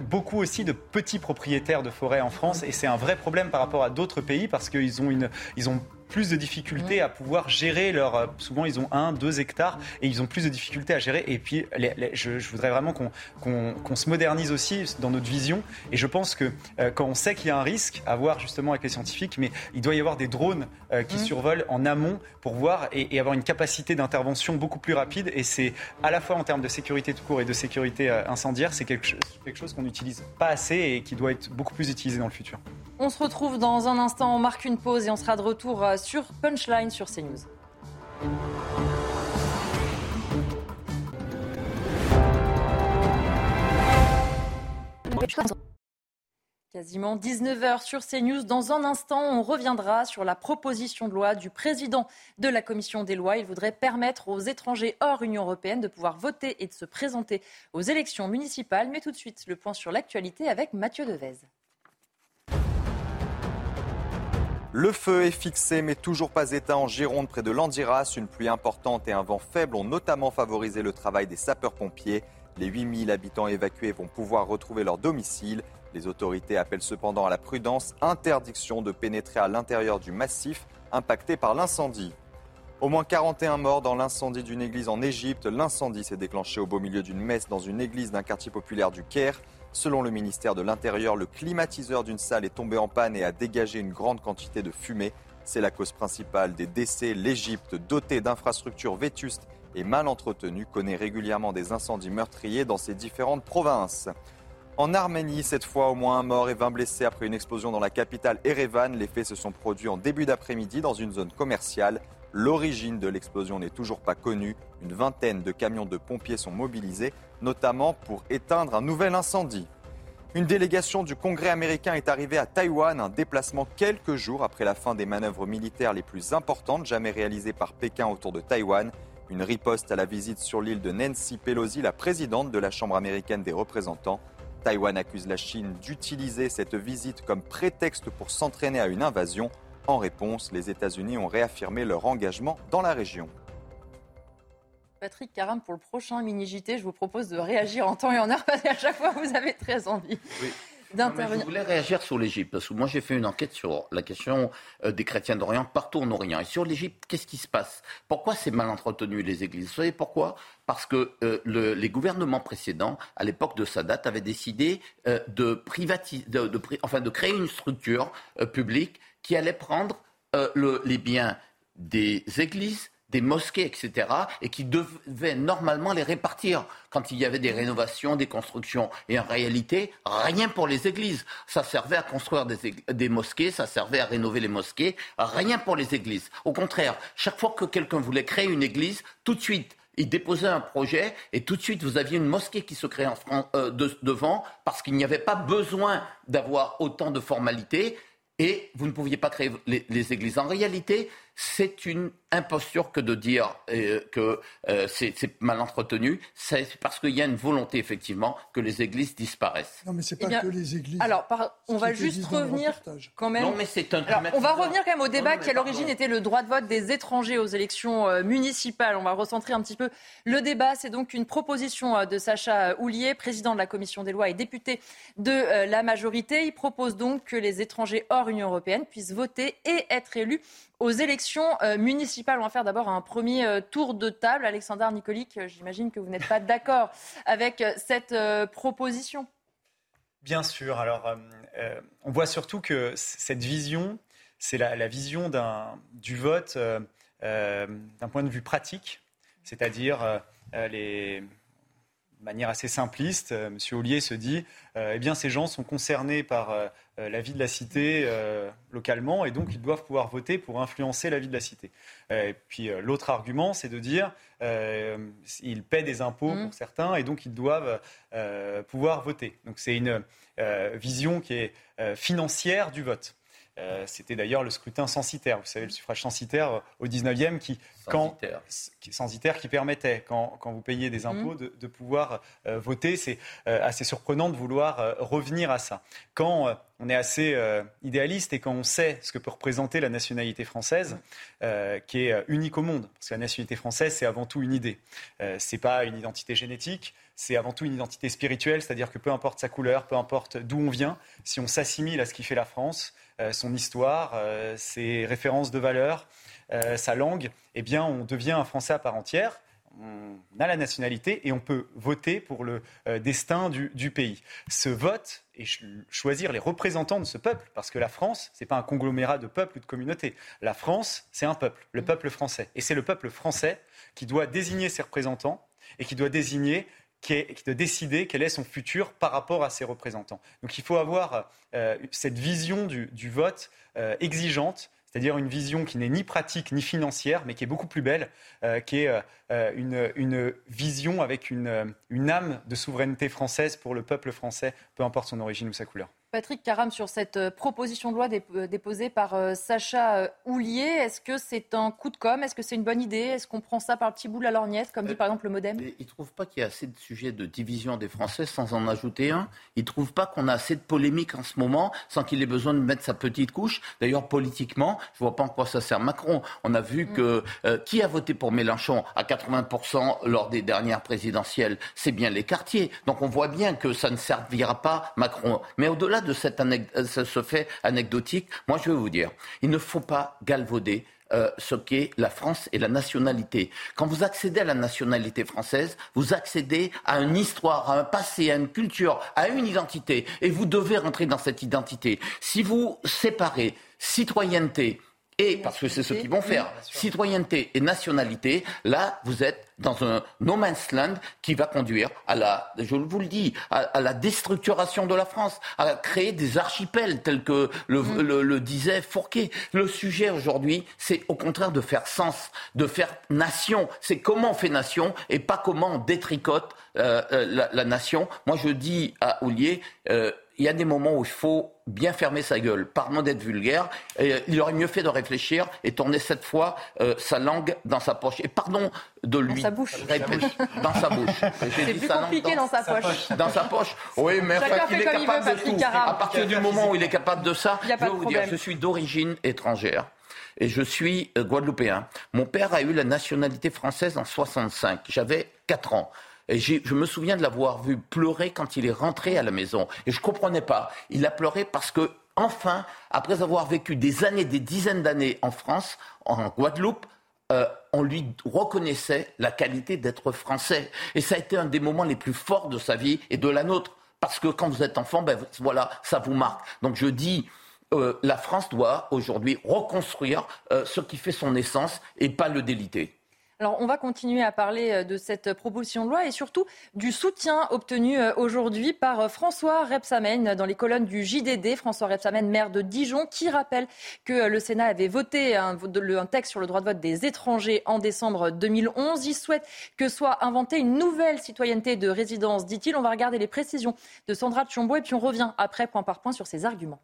beaucoup aussi de petits propriétaires de forêt en France et c'est un vrai problème par rapport à d'autres pays parce qu'ils ont, une, ils ont plus de difficultés à pouvoir gérer leur. Euh, souvent, ils ont un, deux hectares et ils ont plus de difficultés à gérer. Et puis, je, voudrais vraiment qu'on se modernise aussi dans notre vision. Et je pense que euh, quand on sait qu'il y a un risque à voir justement avec les scientifiques, mais il doit y avoir des drones euh, qui mmh. survolent en amont pour voir et, avoir une capacité d'intervention beaucoup plus rapide. Et c'est à la fois en termes de sécurité tout court et de sécurité incendiaire, c'est quelque, quelque chose qu'on n'utilise pas assez et qui doit être beaucoup plus utilisé dans le futur.
On se retrouve dans un instant, on marque une pause et on sera de retour sur Punchline sur CNews. Quasiment 19h sur CNews. Dans un instant, on reviendra sur la proposition de loi du président de la commission des lois. Il voudrait permettre aux étrangers hors Union européenne de pouvoir voter et de se présenter aux élections municipales. Mais tout de suite, le point sur l'actualité avec Mathieu Devez.
Le feu est fixé mais toujours pas éteint en Gironde près de Landiras. Une pluie importante et un vent faible ont notamment favorisé le travail des sapeurs-pompiers. Les 8000 habitants évacués vont pouvoir retrouver leur domicile. Les autorités appellent cependant à la prudence, interdiction de pénétrer à l'intérieur du massif impacté par l'incendie. Au moins 41 morts dans l'incendie d'une église en Égypte. L'incendie s'est déclenché au beau milieu d'une messe dans une église d'un quartier populaire du Caire. Selon le ministère de l'Intérieur, le climatiseur d'une salle est tombé en panne et a dégagé une grande quantité de fumée. C'est la cause principale des décès. L'Égypte, dotée d'infrastructures vétustes et mal entretenues, connaît régulièrement des incendies meurtriers dans ses différentes provinces. En Arménie, cette fois, au moins un mort et 20 blessés après une explosion dans la capitale Erevan. Les faits se sont produits en début d'après-midi dans une zone commerciale. L'origine de l'explosion n'est toujours pas connue. Une vingtaine de camions de pompiers sont mobilisés, notamment pour éteindre un nouvel incendie. Une délégation du Congrès américain est arrivée à Taïwan, un déplacement quelques jours après la fin des manœuvres militaires les plus importantes jamais réalisées par Pékin autour de Taïwan. Une riposte à la visite sur l'île de Nancy Pelosi, la présidente de la Chambre américaine des représentants. Taïwan accuse la Chine d'utiliser cette visite comme prétexte pour s'entraîner à une invasion. En réponse, les États-Unis ont réaffirmé leur engagement dans la région.
Patrick Caram, pour le prochain mini-JT, je vous propose de réagir en temps et en heure parce qu'à chaque fois, vous avez très envie. d'intervenir.
je voulais réagir sur l'Égypte, parce que moi j'ai fait une enquête sur la question euh, des chrétiens d'Orient partout en Orient. Et sur l'Égypte, qu'est-ce qui se passe? Pourquoi c'est mal entretenu les églises? Vous savez pourquoi? Parce que euh, les gouvernements précédents, à l'époque de Sadat, avaient décidé euh, de, privatiser, enfin, de créer une structure publique qui allait prendre euh, les biens des églises, des mosquées, etc., et qui devait normalement les répartir quand il y avait des rénovations, des constructions. Et en réalité, rien pour les églises. Ça servait à construire des, mosquées, ça servait à rénover les mosquées, rien pour les églises. Au contraire, chaque fois que quelqu'un voulait créer une église, tout de suite, il déposait un projet et tout de suite vous aviez une mosquée qui se créait euh, devant parce qu'il n'y avait pas besoin d'avoir autant de formalités et vous ne pouviez pas créer les, églises. En réalité, c'est une imposture que de dire euh, que euh, c'est mal entretenu. C'est parce qu'il y a une volonté, effectivement, que les églises disparaissent.
Non, mais c'est pas eh que les églises.
Alors, on va juste revenir quand même.
Non, mais c'est un.
on va revenir quand même au débat qui, à l'origine, était le droit de vote des étrangers aux élections euh, municipales. On va recentrer un petit peu le débat. C'est donc une proposition de Sacha Houlier, président de la commission des lois et député de la majorité. Il propose donc que les étrangers hors Union européenne puissent voter et être élus aux élections euh, municipales. On va faire d'abord un premier euh, tour de table. Alexandre Nicolic, euh, j'imagine que vous n'êtes pas d'accord avec cette proposition.
Bien sûr. Alors, on voit surtout que cette vision, c'est la, vision du vote d'un point de vue pratique, c'est-à-dire les de manière assez simpliste, M. Ollier se dit, eh bien, ces gens sont concernés par euh, la vie de la cité euh, localement et donc ils doivent pouvoir voter pour influencer la vie de la cité. Euh, et puis l'autre argument, c'est de dire ils paient des impôts mmh. pour certains et donc ils doivent pouvoir voter. Donc c'est une vision qui est financière du vote. C'était d'ailleurs le scrutin censitaire, vous savez, le suffrage censitaire au 19e qui censitaire. censitaire qui permettait, quand, quand, vous payez des impôts, mmh. de, pouvoir euh, voter. C'est euh, assez surprenant de vouloir euh, revenir à ça. Quand on est assez idéaliste et quand on sait ce que peut représenter la nationalité française, qui est unique au monde, parce que la nationalité française, c'est avant tout une idée. c'est pas une identité génétique, c'est avant tout une identité spirituelle, c'est-à-dire que peu importe sa couleur, peu importe d'où on vient, si on s'assimile à ce qui fait la France, son histoire, ses références de valeurs, euh, sa langue, eh bien, on devient un Français à part entière. On a la nationalité et on peut voter pour le euh, destin du, pays. Ce vote et choisir les représentants de ce peuple, parce que la France, ce n'est pas un conglomérat de peuples ou de communautés. La France, c'est un peuple, le peuple français. Et c'est le peuple français qui doit désigner ses représentants et qui doit désigner qui, doit décider quel est son futur par rapport à ses représentants. Donc il faut avoir euh, cette vision du, vote exigeante c'est-à-dire une vision qui n'est ni pratique ni financière, mais qui est beaucoup plus belle, euh, qui est euh, une, une, vision avec une, une âme de souveraineté française pour le peuple français, peu importe son origine ou sa couleur.
Patrick Caram, sur cette euh, proposition de loi euh, déposée par euh, Sacha Houlier, est-ce que c'est un coup de com' Est-ce que c'est une bonne idée? Est-ce qu'on prend ça par le petit bout de la lorgnette, comme dit par exemple le Modem?
Il ne trouve pas qu'il y a assez de sujets de division des Français sans en ajouter un. Il ne trouve pas qu'on a assez de polémiques en ce moment sans qu'il ait besoin de mettre sa petite couche. D'ailleurs, politiquement, je ne vois pas en quoi ça sert Macron. On a vu mm. que qui a voté pour Mélenchon à 80% lors des dernières présidentielles? C'est bien les quartiers. Donc on voit bien que ça ne servira pas Macron. Mais au-delà de cette euh, ce fait anecdotique, moi je veux vous dire, il ne faut pas galvauder euh, ce qu'est la France et la nationalité. Quand vous accédez à la nationalité française, vous accédez à une histoire, à un passé, à une culture, à une identité. Et vous devez rentrer dans cette identité. Si vous séparez citoyenneté, et parce que c'est ce qu'ils vont faire, citoyenneté et nationalité, là, vous êtes dans un no man's land qui va conduire à la, je vous le dis, à, la déstructuration de la France, à créer des archipels tels que le, mm. le, disait Fourquet. Le sujet aujourd'hui, c'est au contraire de faire sens, de faire nation. C'est comment on fait nation et pas comment on détricote euh, euh, la, nation. Moi, je dis à Oulier, euh, il y a des moments où il faut bien fermer sa gueule, pardon d'être vulgaire. Et il aurait mieux fait de réfléchir et tourner cette fois euh, sa langue dans sa poche. Et pardon de lui.
Dans sa bouche.
dans sa bouche.
C'est plus compliqué dans, sa poche.
Dans sa poche. Oui, mais enfin, il est capable de tout. À partir du moment où il est capable de ça, je vais vous dire, je suis d'origine étrangère et je suis euh, guadeloupéen. Mon père a eu la nationalité française en 65. J'avais 4 ans. Et je me souviens de l'avoir vu pleurer quand il est rentré à la maison. Et je ne comprenais pas. Il a pleuré parce que, enfin, après avoir vécu des années, des dizaines d'années en France, en Guadeloupe, euh, on lui reconnaissait la qualité d'être français. Et ça a été un des moments les plus forts de sa vie et de la nôtre. Parce que quand vous êtes enfant, ben voilà, ça vous marque. Donc je dis, euh, la France doit aujourd'hui reconstruire euh, ce qui fait son essence et pas le déliter.
Alors, on va continuer à parler euh, de cette proposition de loi et surtout du soutien obtenu euh, aujourd'hui par euh, François Repsamen dans les colonnes du JDD. François Repsamen, maire de Dijon, qui rappelle que le Sénat avait voté un, texte sur le droit de vote des étrangers en décembre 2011. Il souhaite que soit inventée une nouvelle citoyenneté de résidence, dit-il. On va regarder les précisions de Sandra Tchombo et puis on revient après point par point sur ses arguments.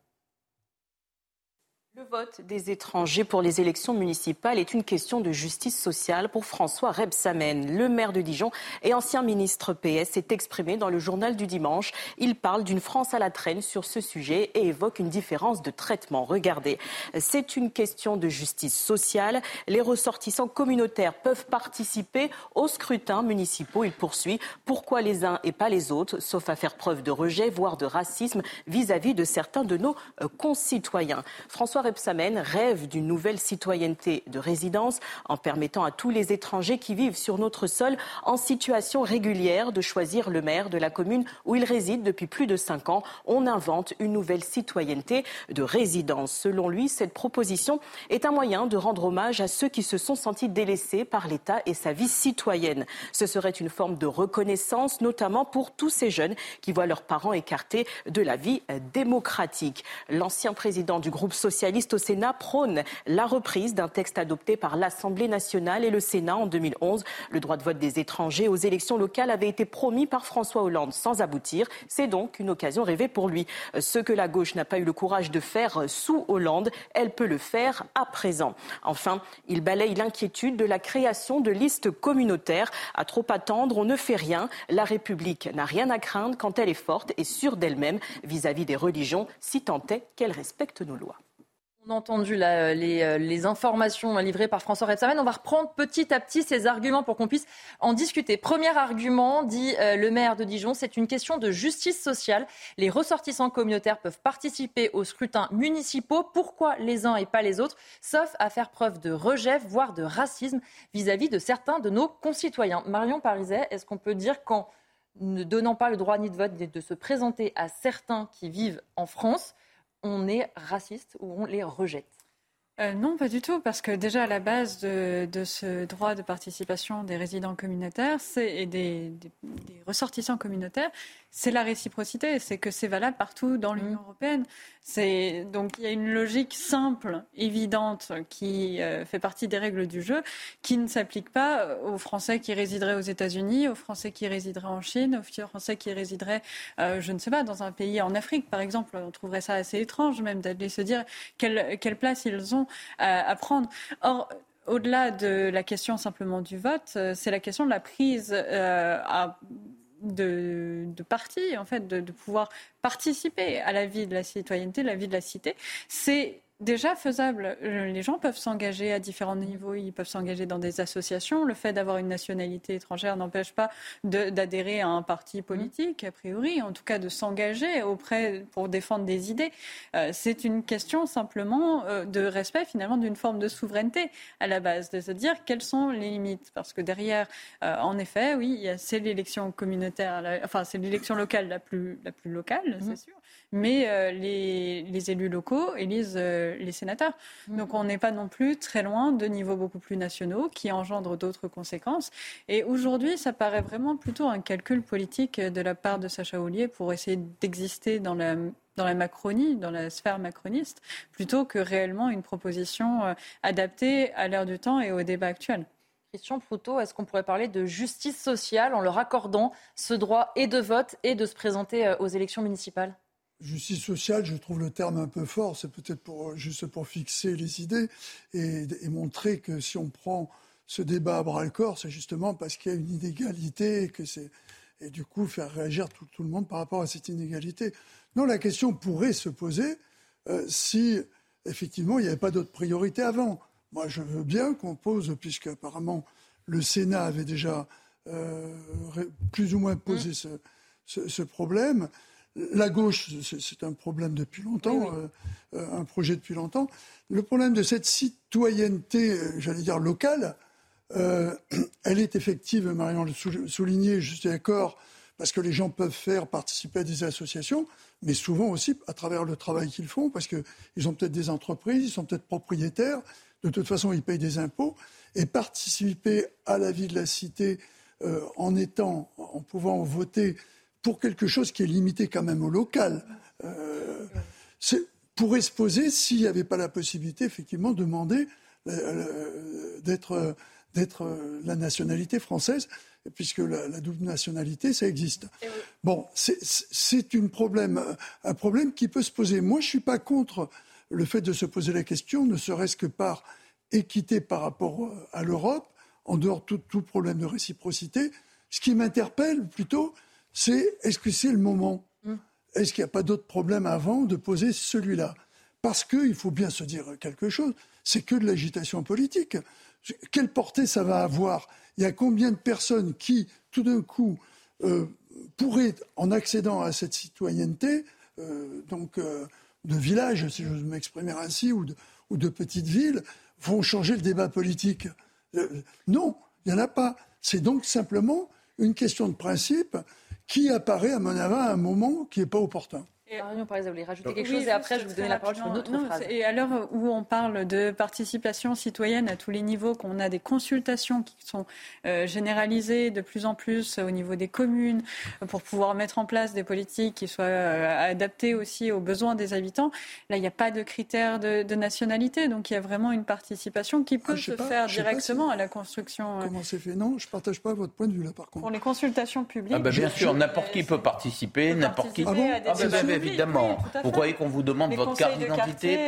Le vote des étrangers pour les élections municipales est une question de justice sociale pour François Rebsamen. Le maire de Dijon et ancien ministre PS s'est exprimé dans le journal du dimanche. Il parle d'une France à la traîne sur ce sujet et évoque une différence de traitement. Regardez, c'est une question de justice sociale. Les ressortissants communautaires peuvent participer aux scrutins municipaux. Il poursuit. Pourquoi les uns et pas les autres, sauf à faire preuve de rejet, voire de racisme vis-à-vis de certains de nos euh, concitoyens? François Rebsamen rêve d'une nouvelle citoyenneté de résidence en permettant à tous les étrangers qui vivent sur notre sol en situation régulière de choisir le maire de la commune où ils résident depuis plus de cinq ans. On invente une nouvelle citoyenneté de résidence. Selon lui, cette proposition est un moyen de rendre hommage à ceux qui se sont sentis délaissés par l'État et sa vie citoyenne. Ce serait une forme de reconnaissance, notamment pour tous ces jeunes qui voient leurs parents écartés de la vie démocratique. L'ancien président du groupe socialiste socialistes au Sénat prônent la reprise d'un texte adopté par l'Assemblée nationale et le Sénat en 2011. Le droit de vote des étrangers aux élections locales avait été promis par François Hollande sans aboutir. C'est donc une occasion rêvée pour lui. Ce que la gauche n'a pas eu le courage de faire sous Hollande, elle peut le faire à présent. Enfin, il balaye l'inquiétude de la création de listes communautaires. À trop attendre, on ne fait rien. La République n'a rien à craindre quand elle est forte et sûre d'elle-même vis-à-vis des religions, si tant est qu'elle respecte nos lois.
Entendu euh, les, informations livrées par François Rebsamen. On va reprendre petit à petit ces arguments pour qu'on puisse en discuter. Premier argument, dit euh, le maire de Dijon, c'est une question de justice sociale. Les ressortissants communautaires peuvent participer aux scrutins municipaux. Pourquoi les uns et pas les autres? Sauf à faire preuve de rejet, voire de racisme vis-à-vis de certains de nos concitoyens. Marion Pariset, est-ce qu'on peut dire qu'en ne donnant pas le droit ni de vote, ni de se présenter à certains qui vivent en France, on est raciste ou on les rejette
euh, non, pas du tout, parce que déjà à la base de, ce droit de participation des résidents communautaires et des, ressortissants communautaires, c'est la réciprocité, c'est que c'est valable partout dans l'Union mmh. européenne. C'est donc il y a une logique simple, évidente, qui euh, fait partie des règles du jeu, qui ne s'applique pas aux Français qui résideraient aux États-Unis, aux Français qui résideraient en Chine, aux Français qui résideraient, euh, je ne sais pas, dans un pays en Afrique, par exemple. On trouverait ça assez étrange même d'aller se dire quelle, quelle place ils ont à, prendre. Or, au-delà de la question simplement du vote, euh, c'est la question de la prise euh, de, de, parti, en fait, de, de, pouvoir participer à la vie de la citoyenneté, la vie de la cité. C'est déjà faisable. Euh, les gens peuvent s'engager à différents niveaux. Ils peuvent s'engager dans des associations. Le fait d'avoir une nationalité étrangère n'empêche pas d'adhérer à un parti politique, a priori, en tout cas de s'engager auprès pour défendre des idées. Euh, c'est une question simplement euh, de respect finalement d'une forme de souveraineté à la base, de se dire quelles sont les limites. Parce que derrière, en effet, oui, c'est l'élection communautaire, enfin c'est l'élection locale la plus, la plus locale, c'est mmh. sûr mais euh, les, élus locaux élisent euh, les sénateurs. Mmh. Donc on n'est pas non plus très loin de niveaux beaucoup plus nationaux qui engendrent d'autres conséquences. Et aujourd'hui, ça paraît vraiment plutôt un calcul politique de la part de Sacha Ollier pour essayer d'exister dans la dans la Macronie, dans la sphère macroniste, plutôt que réellement une proposition euh, adaptée à l'ère du temps et au débat actuel.
Christian Proutot, est-ce qu'on pourrait parler de justice sociale en leur accordant ce droit et de vote et de se présenter aux élections municipales?
Justice sociale, je trouve le terme un peu fort, c'est peut-être pour, juste pour fixer les idées et, montrer que si on prend ce débat à bras le corps, c'est justement parce qu'il y a une inégalité et que c'est et du coup faire réagir tout, le monde par rapport à cette inégalité. Non, la question pourrait se poser euh, si effectivement il n'y avait pas d'autres priorités avant. Moi, je veux bien qu'on pose, puisque apparemment le Sénat avait déjà euh, plus ou moins posé mmh. ce, ce problème. La gauche, c'est un problème depuis longtemps, euh, euh, un projet depuis longtemps. Le problème de cette citoyenneté, euh, j'allais dire locale, elle est effective, Marion le soulignait, je suis d'accord, parce que les gens peuvent faire participer à des associations, mais souvent aussi à travers le travail qu'ils font, parce qu'ils ont peut-être des entreprises, ils sont peut-être propriétaires, de toute façon ils payent des impôts, et participer à la vie de la cité en étant, en pouvant voter pour quelque chose qui est limité quand même au local. Euh, pourrait se poser s'il n'y avait pas la possibilité, effectivement, de demander euh, d'être la nationalité française, puisque la, double nationalité, ça existe. Bon, c'est problème, un problème qui peut se poser. Moi, je ne suis pas contre le fait de se poser la question, ne serait-ce que par équité par rapport à l'Europe, en dehors de tout problème de réciprocité. Ce qui m'interpelle plutôt, c'est est-ce que c'est le moment mm. Est-ce qu'il n'y a pas d'autres problèmes avant de poser celui-là? Parce qu'il faut bien se dire quelque chose, c'est que de l'agitation politique. Quelle portée ça va avoir? Il y a combien de personnes qui, tout d'un coup, euh, pourraient, en accédant à cette citoyenneté, euh, donc euh, de village, si j'ose m'exprimer ainsi, ou de, ou de petites villes, vont changer le débat politique? Non, il n'y en a pas. C'est donc simplement une question de principe qui apparaît, à mon avis, à un moment qui n'est pas opportun.
Et, Marion, par exemple, vous voulez rajouter quelque chose et après, je vais vous donner la parole sur une autre phrase.
Et à l'heure où on parle de participation citoyenne à tous les niveaux, qu'on a des consultations qui sont euh, généralisées de plus en plus au niveau des communes pour pouvoir mettre en place des politiques qui soient euh, adaptées aussi aux besoins des habitants, là, il n'y a pas de critères de, nationalité. Donc, il y a vraiment une participation qui peut ah, se faire directement à la construction.
Euh, Comment c'est fait? Non, je ne partage pas votre point de vue là, par contre.
Pour les consultations publiques. Ah
bah, bien sûr, n'importe qui peut participer, n'importe qui. Ah bon? Évidemment. vous croyez qu'on vous demande votre carte d'identité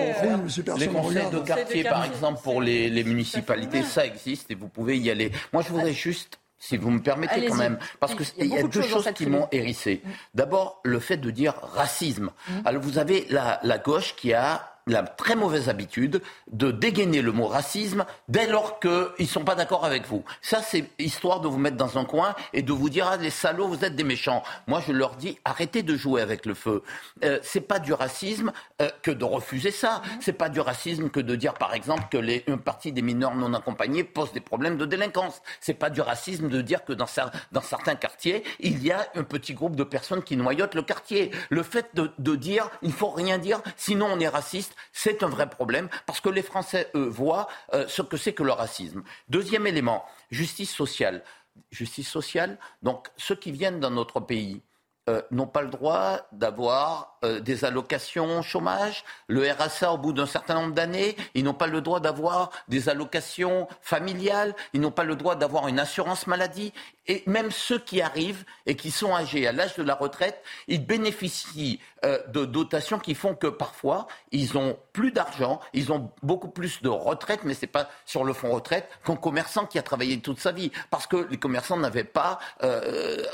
pour les conseils de quartier, par exemple, pour les, municipalités Ça existe et vous pouvez y aller. Moi, je voudrais juste si vous me permettez quand même, parce qu'il y a, deux choses qui m'ont hérissé. Mm. D'abord, le fait de dire racisme. Mm. Alors, vous avez la gauche qui a la très mauvaise habitude de dégainer le mot racisme dès lors qu'ils ne sont pas d'accord avec vous. Ça, c'est histoire de vous mettre dans un coin et de vous dire ah, les salauds, vous êtes des méchants. Moi, je leur dis arrêtez de jouer avec le feu. Euh, c'est pas du racisme euh, que de refuser ça. C'est pas du racisme que de dire, par exemple, que les, une partie des mineurs non accompagnés pose des problèmes de délinquance. C'est pas du racisme de dire que dans, certains quartiers, il y a un petit groupe de personnes qui noyotent le quartier. Le fait de, de dire il faut rien dire, sinon on est raciste, c'est un vrai problème parce que les Français, eux, voient euh, ce que c'est que le racisme. Deuxième élément, justice sociale. Justice sociale, donc ceux qui viennent dans notre pays, euh, n'ont pas le droit d'avoir euh, des allocations chômage, le RSA au bout d'un certain nombre d'années, ils n'ont pas le droit d'avoir des allocations familiales, ils n'ont pas le droit d'avoir une assurance maladie, et même ceux qui arrivent et qui sont âgés à l'âge de la retraite, ils bénéficient euh, de dotations qui font que parfois ils ont plus d'argent, ils ont beaucoup plus de retraite, mais c'est pas sur le fonds retraite qu'un commerçant qui a travaillé toute sa vie, parce que les commerçants n'avaient pas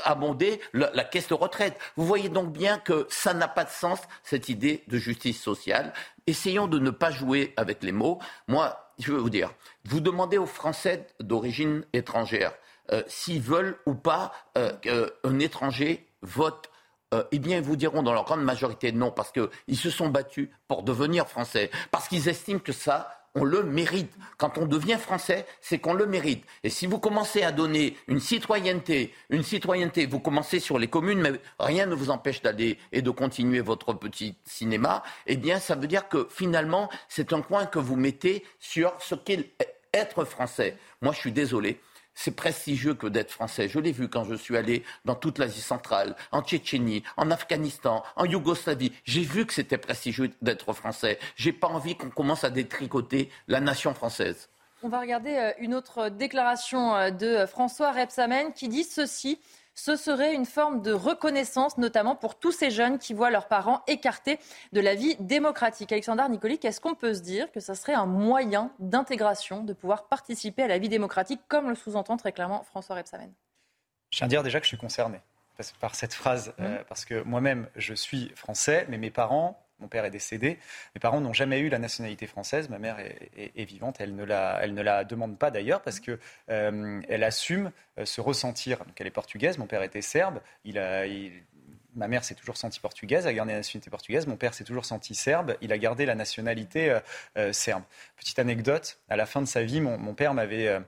abondé la caisse de retraite. Vous voyez donc bien que ça n'a pas de sens, cette idée de justice sociale. Essayons de ne pas jouer avec les mots. Moi, je veux vous dire, vous demandez aux Français d'origine étrangère euh, s'ils veulent ou pas euh, qu'un étranger vote euh, eh bien, ils vous diront dans leur grande majorité non, parce qu'ils se sont battus pour devenir français, parce qu'ils estiment que ça, on le mérite. Quand on devient français, c'est qu'on le mérite. Et si vous commencez à donner une citoyenneté, une citoyenneté, vous commencez sur les communes, mais rien ne vous empêche d'aller et de continuer votre petit cinéma, eh bien, ça veut dire que finalement, c'est un coin que vous mettez sur ce qu'est être français. Moi, je suis désolé c'est prestigieux que d'être français. Je l'ai vu quand je suis allé dans toute l'Asie centrale, en Tchétchénie, en Afghanistan, en Yougoslavie. J'ai vu que c'était prestigieux d'être français. J'ai pas envie qu'on commence à détricoter la nation française.
On va regarder euh, une autre déclaration euh, de François Rebsamen qui dit ceci ce serait une forme de reconnaissance, notamment pour tous ces jeunes qui voient leurs parents écartés de la vie démocratique. Alexandre Nicolique, est-ce qu'on peut se dire que ça serait un moyen d'intégration, de pouvoir participer à la vie démocratique, comme le sous-entend très clairement François Rebsamen?
Je tiens à dire déjà que je suis concerné par cette phrase, euh, mmh. parce que moi-même, je suis français, mais mes parents mon père est décédé. Mes parents n'ont jamais eu la nationalité française. Ma mère est, vivante. Elle ne, la, elle demande pas d'ailleurs parce qu'elle euh, assume euh, se ressentir. Donc elle est portugaise. Mon père était serbe. Il a, ma mère s'est toujours sentie portugaise, a gardé la nationalité portugaise. Mon père s'est toujours senti serbe. Il a gardé la nationalité euh, serbe. Petite anecdote, à la fin de sa vie, mon, père m'avait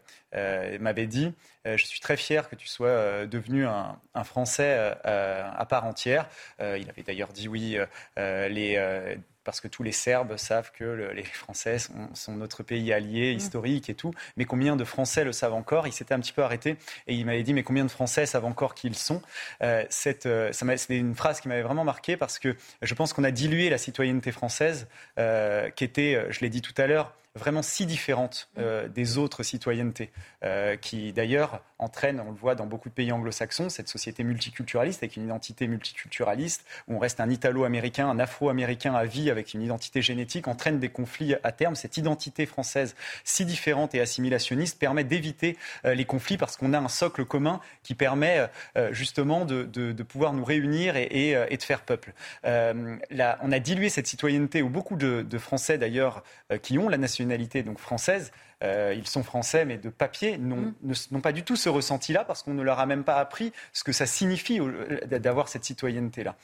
m'avait dit Je suis très fier que tu sois devenu un, un Français à part entière. il avait d'ailleurs dit oui, les parce que tous les Serbes savent que les Français sont, notre pays allié, mmh. historique et tout. Mais combien de Français le savent encore? Il s'était un petit peu arrêté et il m'avait dit Mais combien de Français savent encore qui ils sont? Euh, euh C'était une phrase qui m'avait vraiment marqué parce que je pense qu'on a dilué la citoyenneté française, euh, qui était, euh, je l'ai dit tout à l'heure, vraiment si différente euh, des autres citoyennetés, euh, qui d'ailleurs entraînent, on le voit dans beaucoup de pays anglo-saxons, cette société multiculturaliste avec une identité multiculturaliste, où on reste un italo-américain, un afro-américain à vie avec une identité génétique, entraîne des conflits à terme. Cette identité française si différente et assimilationniste permet d'éviter euh, les conflits parce qu'on a un socle commun qui permet justement de, de, pouvoir nous réunir et, et, de faire peuple. Là, on a dilué cette citoyenneté où beaucoup de, de Français d'ailleurs qui ont la nationalité donc française ils sont français, mais de papier, n'ont mm. pas du tout ce ressenti-là parce qu'on ne leur a même pas appris ce que ça signifie d'avoir cette citoyenneté-là.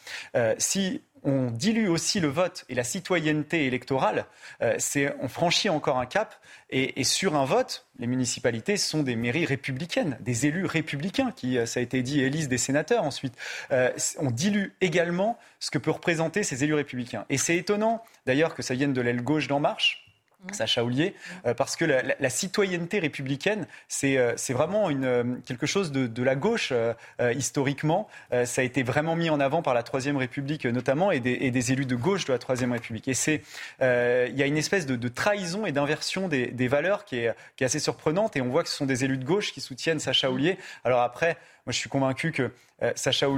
si on dilue aussi le vote et la citoyenneté électorale, euh, on franchit encore un cap. Et, sur un vote, les municipalités sont des mairies républicaines, des élus républicains qui, euh, ça a été dit, élisent des sénateurs ensuite. Euh, on dilue également ce que peut représenter ces élus républicains. Et c'est étonnant, d'ailleurs, que ça vienne de l'aile gauche d'En Marche. Sacha Oulier, euh, parce que la, citoyenneté républicaine, c'est euh, vraiment une, euh, quelque chose de, la gauche historiquement. ça a été vraiment mis en avant par la Troisième République notamment et des, élus de gauche de la Troisième République. Et c'est, il y a une espèce de, trahison et d'inversion des, valeurs qui est, qui est, assez surprenante. Et on voit que ce sont des élus de gauche qui soutiennent Sacha. Alors après, moi je suis convaincu que Sacha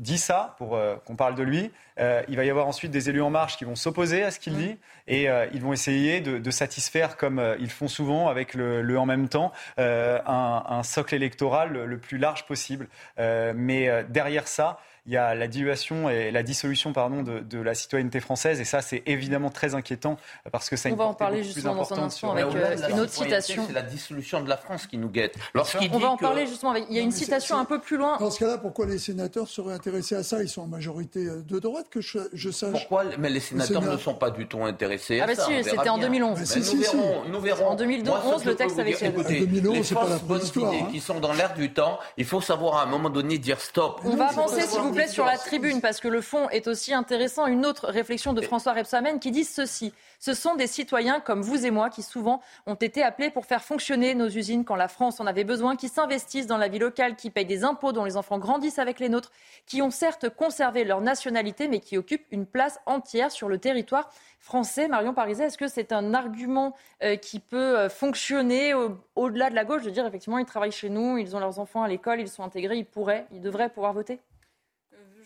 dit ça pour euh, qu'on parle de lui. Euh, il va y avoir ensuite des élus en marche qui vont s'opposer à ce qu'il dit et euh, ils vont essayer de, satisfaire, comme ils font souvent avec le, en même temps, un, socle électoral le, plus large possible. mais derrière ça, il y a la dilution et la dissolution pardon, de, la citoyenneté française. Et ça, c'est évidemment très inquiétant parce que ça
On va en parler justement dans un instant avec euh, une autre citation.
C'est la dissolution de la France qui nous guette.
On va en parler justement avec. Il y a une citation un peu plus loin.
Dans ce cas-là, pourquoi les sénateurs seraient intéressés à ça? Ils sont en majorité euh, de droite, que je, je sache.
Pourquoi Mais les sénateurs ne sont pas du tout intéressés à ah bah
si, c'était en 2011.
Bah, nous, verrons, nous verrons.
En 2011, le texte avait été
Écoutez, les fausses bonnes idées qui sont dans l'air du temps, il faut savoir à un moment donné dire stop.
On va avancer, s'il vous plaît, sur la tribune parce que le fond est aussi intéressant. Une autre réflexion de François Rebsamen qui dit ceci. Ce sont des citoyens comme vous et moi qui souvent ont été appelés pour faire fonctionner nos usines quand la France en avait besoin, qui s'investissent dans la vie locale, qui payent des impôts dont les enfants grandissent avec les nôtres, qui ont certes conservé leur nationalité mais qui occupent une place entière sur le territoire français. Marion Pariset, est-ce que c'est un argument euh, qui peut euh, fonctionner au-delà de la gauche de dire effectivement ils travaillent chez nous, ils ont leurs enfants à l'école, ils sont intégrés, ils pourraient, ils devraient pouvoir voter?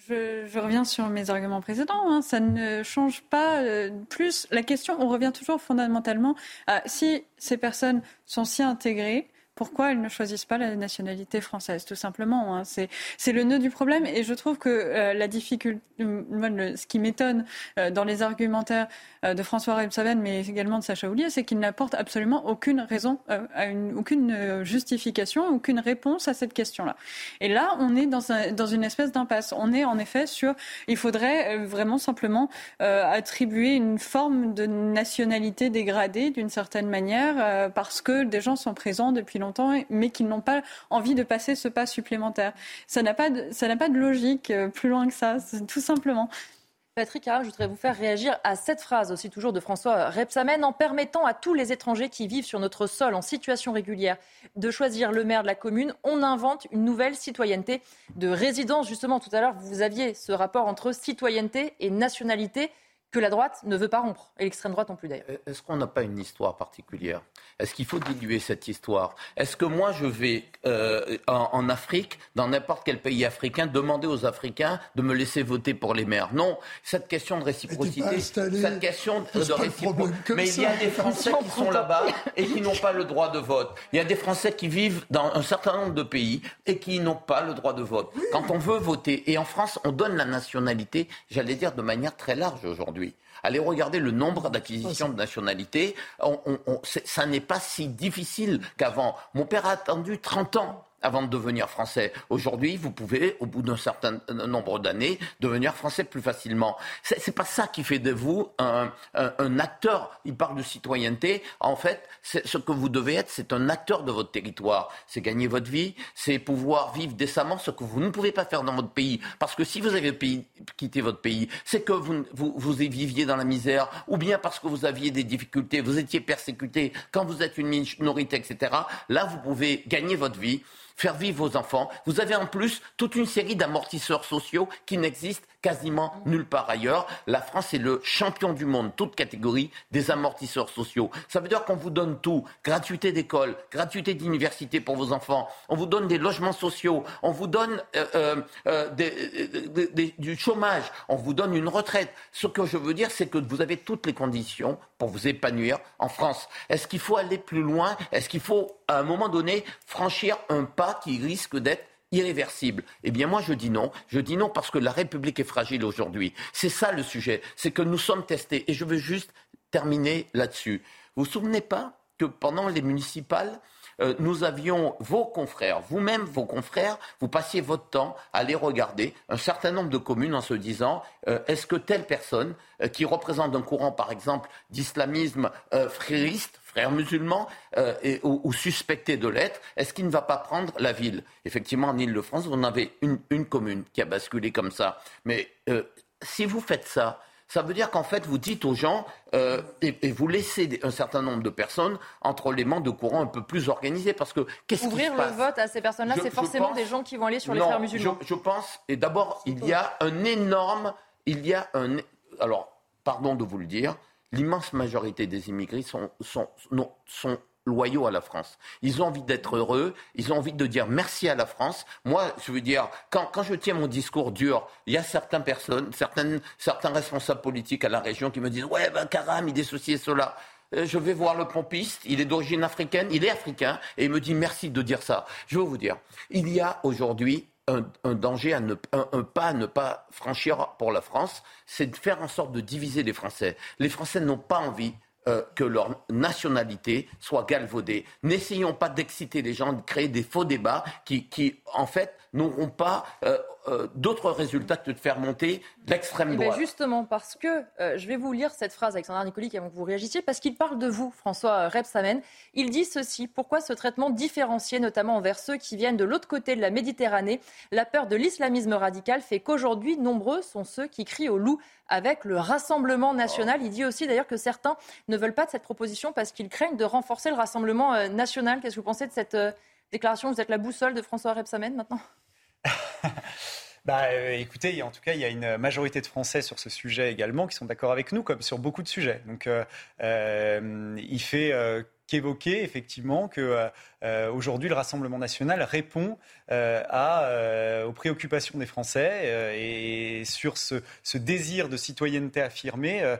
Je, reviens sur mes arguments précédents. Hein. Ça ne change pas euh, plus la question. On revient toujours fondamentalement à si ces personnes sont si intégrées, pourquoi elles ne choisissent pas la nationalité française, tout simplement. Hein. C'est le nœud du problème. Et je trouve que euh, la difficulté, ce qui m'étonne euh, dans les argumentaires euh, de François Rebsamen, mais également de Sacha Oulier, c'est qu'il n'apporte absolument aucune raison, aucune justification, aucune réponse à cette question-là. Et là, on est dans, un, dans une espèce d'impasse. On est en effet sur, il faudrait vraiment simplement attribuer une forme de nationalité dégradée d'une certaine manière, parce que des gens sont présents depuis longtemps, mais qui n'ont pas envie de passer ce pas supplémentaire. Ça n'a pas de, pas de logique euh, plus loin que ça, tout simplement.
Patrick je voudrais vous faire réagir à cette phrase aussi toujours de François Repsamen en permettant à tous les étrangers qui vivent sur notre sol en situation régulière de choisir le maire de la commune. On invente une nouvelle citoyenneté de résidence. Justement, tout à l'heure, vous aviez ce rapport entre citoyenneté et nationalité que la droite ne veut pas rompre, et l'extrême droite non plus d'ailleurs. Euh,
est-ce qu'on n'a pas une histoire particulière? Est-ce qu'il faut diluer cette histoire? Est-ce que moi je vais euh, en, Afrique, dans n'importe quel pays africain, demander aux Africains de me laisser voter pour les maires? Non, cette question de réciprocité, cette question de réciprocité. Mais il y a des Français qui sont là-bas et qui n'ont pas le droit de vote. Il y a des Français qui vivent dans un certain nombre de pays et qui n'ont pas le droit de vote. Quand on veut voter, et en France, on donne la nationalité, j'allais dire de manière très large aujourd'hui. Allez regarder le nombre d'acquisitions de nationalités. ça n'est pas si difficile qu'avant. Mon père a attendu 30 ans avant de devenir français. Aujourd'hui, vous pouvez, au bout d'un certain nombre d'années, devenir français plus facilement. C'est, n'est pas ça qui fait de vous un, acteur. Il parle de citoyenneté. En fait, ce que vous devez être, c'est un acteur de votre territoire. C'est gagner votre vie, c'est pouvoir vivre décemment, ce que vous ne pouvez pas faire dans votre pays. Parce que si vous avez quitté votre pays, c'est que vous, vous, vous viviez dans la misère, ou bien parce que vous aviez des difficultés, vous étiez persécuté, quand vous êtes une minorité, etc. Là, vous pouvez gagner votre vie faire vivre vos enfants. Vous avez en plus toute une série d'amortisseurs sociaux qui n'existent quasiment nulle part ailleurs. La France est le champion du monde, toute catégorie, des amortisseurs sociaux. Ça veut dire qu'on vous donne tout. Gratuité d'école, gratuité d'université pour vos enfants. On vous donne des logements sociaux. On vous donne euh, euh, euh, du chômage. On vous donne une retraite. Ce que je veux dire, c'est que vous avez toutes les conditions pour vous épanouir en France. Est-ce qu'il faut aller plus loin? Est-ce qu'il faut, à un moment donné, franchir un pas qui risque d'être irréversible Eh bien moi je dis non. Je dis non parce que la République est fragile aujourd'hui. C'est ça le sujet. C'est que nous sommes testés. Et je veux juste terminer là-dessus. Vous vous souvenez pas que pendant les municipales, euh, nous avions vos confrères, vous-même vos confrères, vous passiez votre temps à aller regarder un certain nombre de communes en se disant euh, est-ce que telle personne euh, qui représente un courant, par exemple, d'islamisme frériste, frères musulmans, ou, suspecté de l'être, est-ce qu'il ne va pas prendre la ville? Effectivement, en Ile-de-France, vous en avez une, une, commune qui a basculé comme ça. Mais si vous faites ça, ça veut dire qu'en fait, vous dites aux gens, euh, et, vous laissez un certain nombre de personnes entre les mains de courants un peu plus organisés. Parce que qu'est-ce
Ouvrir
qui se
le vote à ces personnes-là, c'est forcément des gens qui vont aller sur les frères musulmans.
Je, je pense, et d'abord, il y a un énorme. Il y a un. Alors, pardon de vous le dire, l'immense majorité des immigrés sont, loyaux à la France. Ils ont envie d'être heureux, ils ont envie de dire merci à la France. Moi, je veux dire, quand, quand je tiens mon discours dur, il y a certaines personnes, certaines, certains responsables politiques à la région qui me disent Ouais, ben Karam, il est ceci et cela. Euh, je vais voir le pompiste, il est d'origine africaine, il est africain, et il me dit merci de dire ça. Je veux vous dire, il y a aujourd'hui un, danger, à ne, pas à ne pas franchir pour la France, c'est de faire en sorte de diviser les Français. Les Français n'ont pas envie euh, que leur nationalité soit galvaudée. N'essayons pas d'exciter les gens, de créer des faux débats qui en fait, n'auront pas euh, euh, d'autres résultats que de faire monter l'extrême eh ben, droite.
justement, parce que euh, je vais vous lire cette phrase, Alexandre Nicolic, avant que vous réagissiez, parce qu'il parle de vous, François Rebsamen. Il dit ceci pourquoi ce traitement différencié, notamment envers ceux qui viennent de l'autre côté de la Méditerranée? La peur de l'islamisme radical fait qu'aujourd'hui, nombreux sont ceux qui crient au loup avec le Rassemblement national. Il dit aussi d'ailleurs que certains ne veulent pas de cette proposition parce qu'ils craignent de renforcer le Rassemblement national. Qu'est-ce que vous pensez de cette déclaration? Vous êtes la boussole de François Rebsamen maintenant?
bah, euh, écoutez, en tout cas, il y a une majorité de Français sur ce sujet également qui sont d'accord avec nous, comme sur beaucoup de sujets. Donc, euh, euh, il fait qu'évoquer effectivement que aujourd'hui le Rassemblement national répond aux préoccupations des Français et sur ce, ce, désir de citoyenneté affirmé,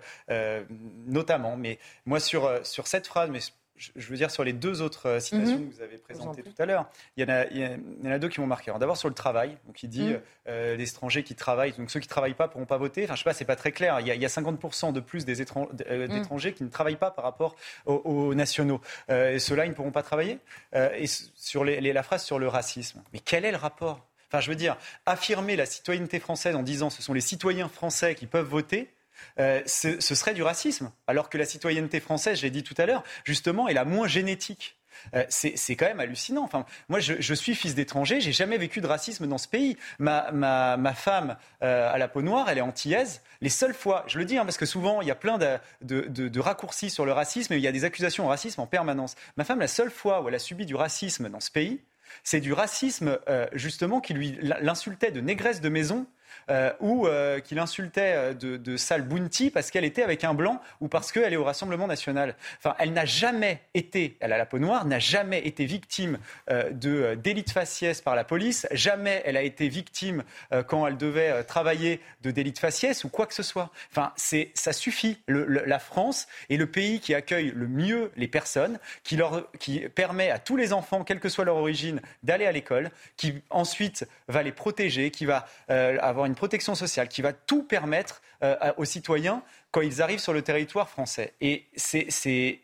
notamment. Mais moi, sur, sur cette phrase, mais je veux dire, sur les deux autres euh, citations mhm. que vous avez présentées tout à l'heure, il, y en a deux qui m'ont marqué. D'abord sur le travail, donc il dit mhm. euh, les étrangers qui travaillent, donc ceux qui ne travaillent pas ne pourront pas voter. Enfin, je sais pas, c'est pas très clair. Il y a, 50% de plus euh, mhm. d'étrangers qui ne travaillent pas par rapport aux, nationaux. et ceux-là, ils ne pourront pas travailler? et sur la phrase sur le racisme, mais quel est le rapport? Enfin, je veux dire, affirmer la citoyenneté française en disant ce sont les citoyens français qui peuvent voter, euh, ce, serait du racisme. Alors que la citoyenneté française, j'ai dit tout à l'heure, justement, est la moins génétique. Euh, c'est quand même hallucinant. Enfin, moi, je, suis fils d'étranger, j'ai jamais vécu de racisme dans ce pays. Ma, femme euh, à la peau noire, elle est antillaise. Les seules fois, je le dis hein, parce que souvent il y a plein de, raccourcis sur le racisme et il y a des accusations de racisme en permanence. Ma femme, la seule fois où elle a subi du racisme dans ce pays, c'est du racisme justement qui lui l'insultait de négresse de maison euh, ou euh, qu'il insultait euh, de, de sale bounty parce qu'elle était avec un blanc ou parce qu'elle est au Rassemblement national. Enfin, elle n'a jamais été, elle a la peau noire, n'a jamais été victime de délits de faciès par la police, jamais elle a été victime quand elle devait travailler de délits de faciès ou quoi que ce soit. Enfin, c'est, ça suffit. la France est le pays qui accueille le mieux les personnes, qui, leur, qui permet à tous les enfants, quelle que soit leur origine, d'aller à l'école, qui ensuite va les protéger, qui va avoir une protection sociale qui va tout permettre euh, aux citoyens quand ils arrivent sur le territoire français. Et c'est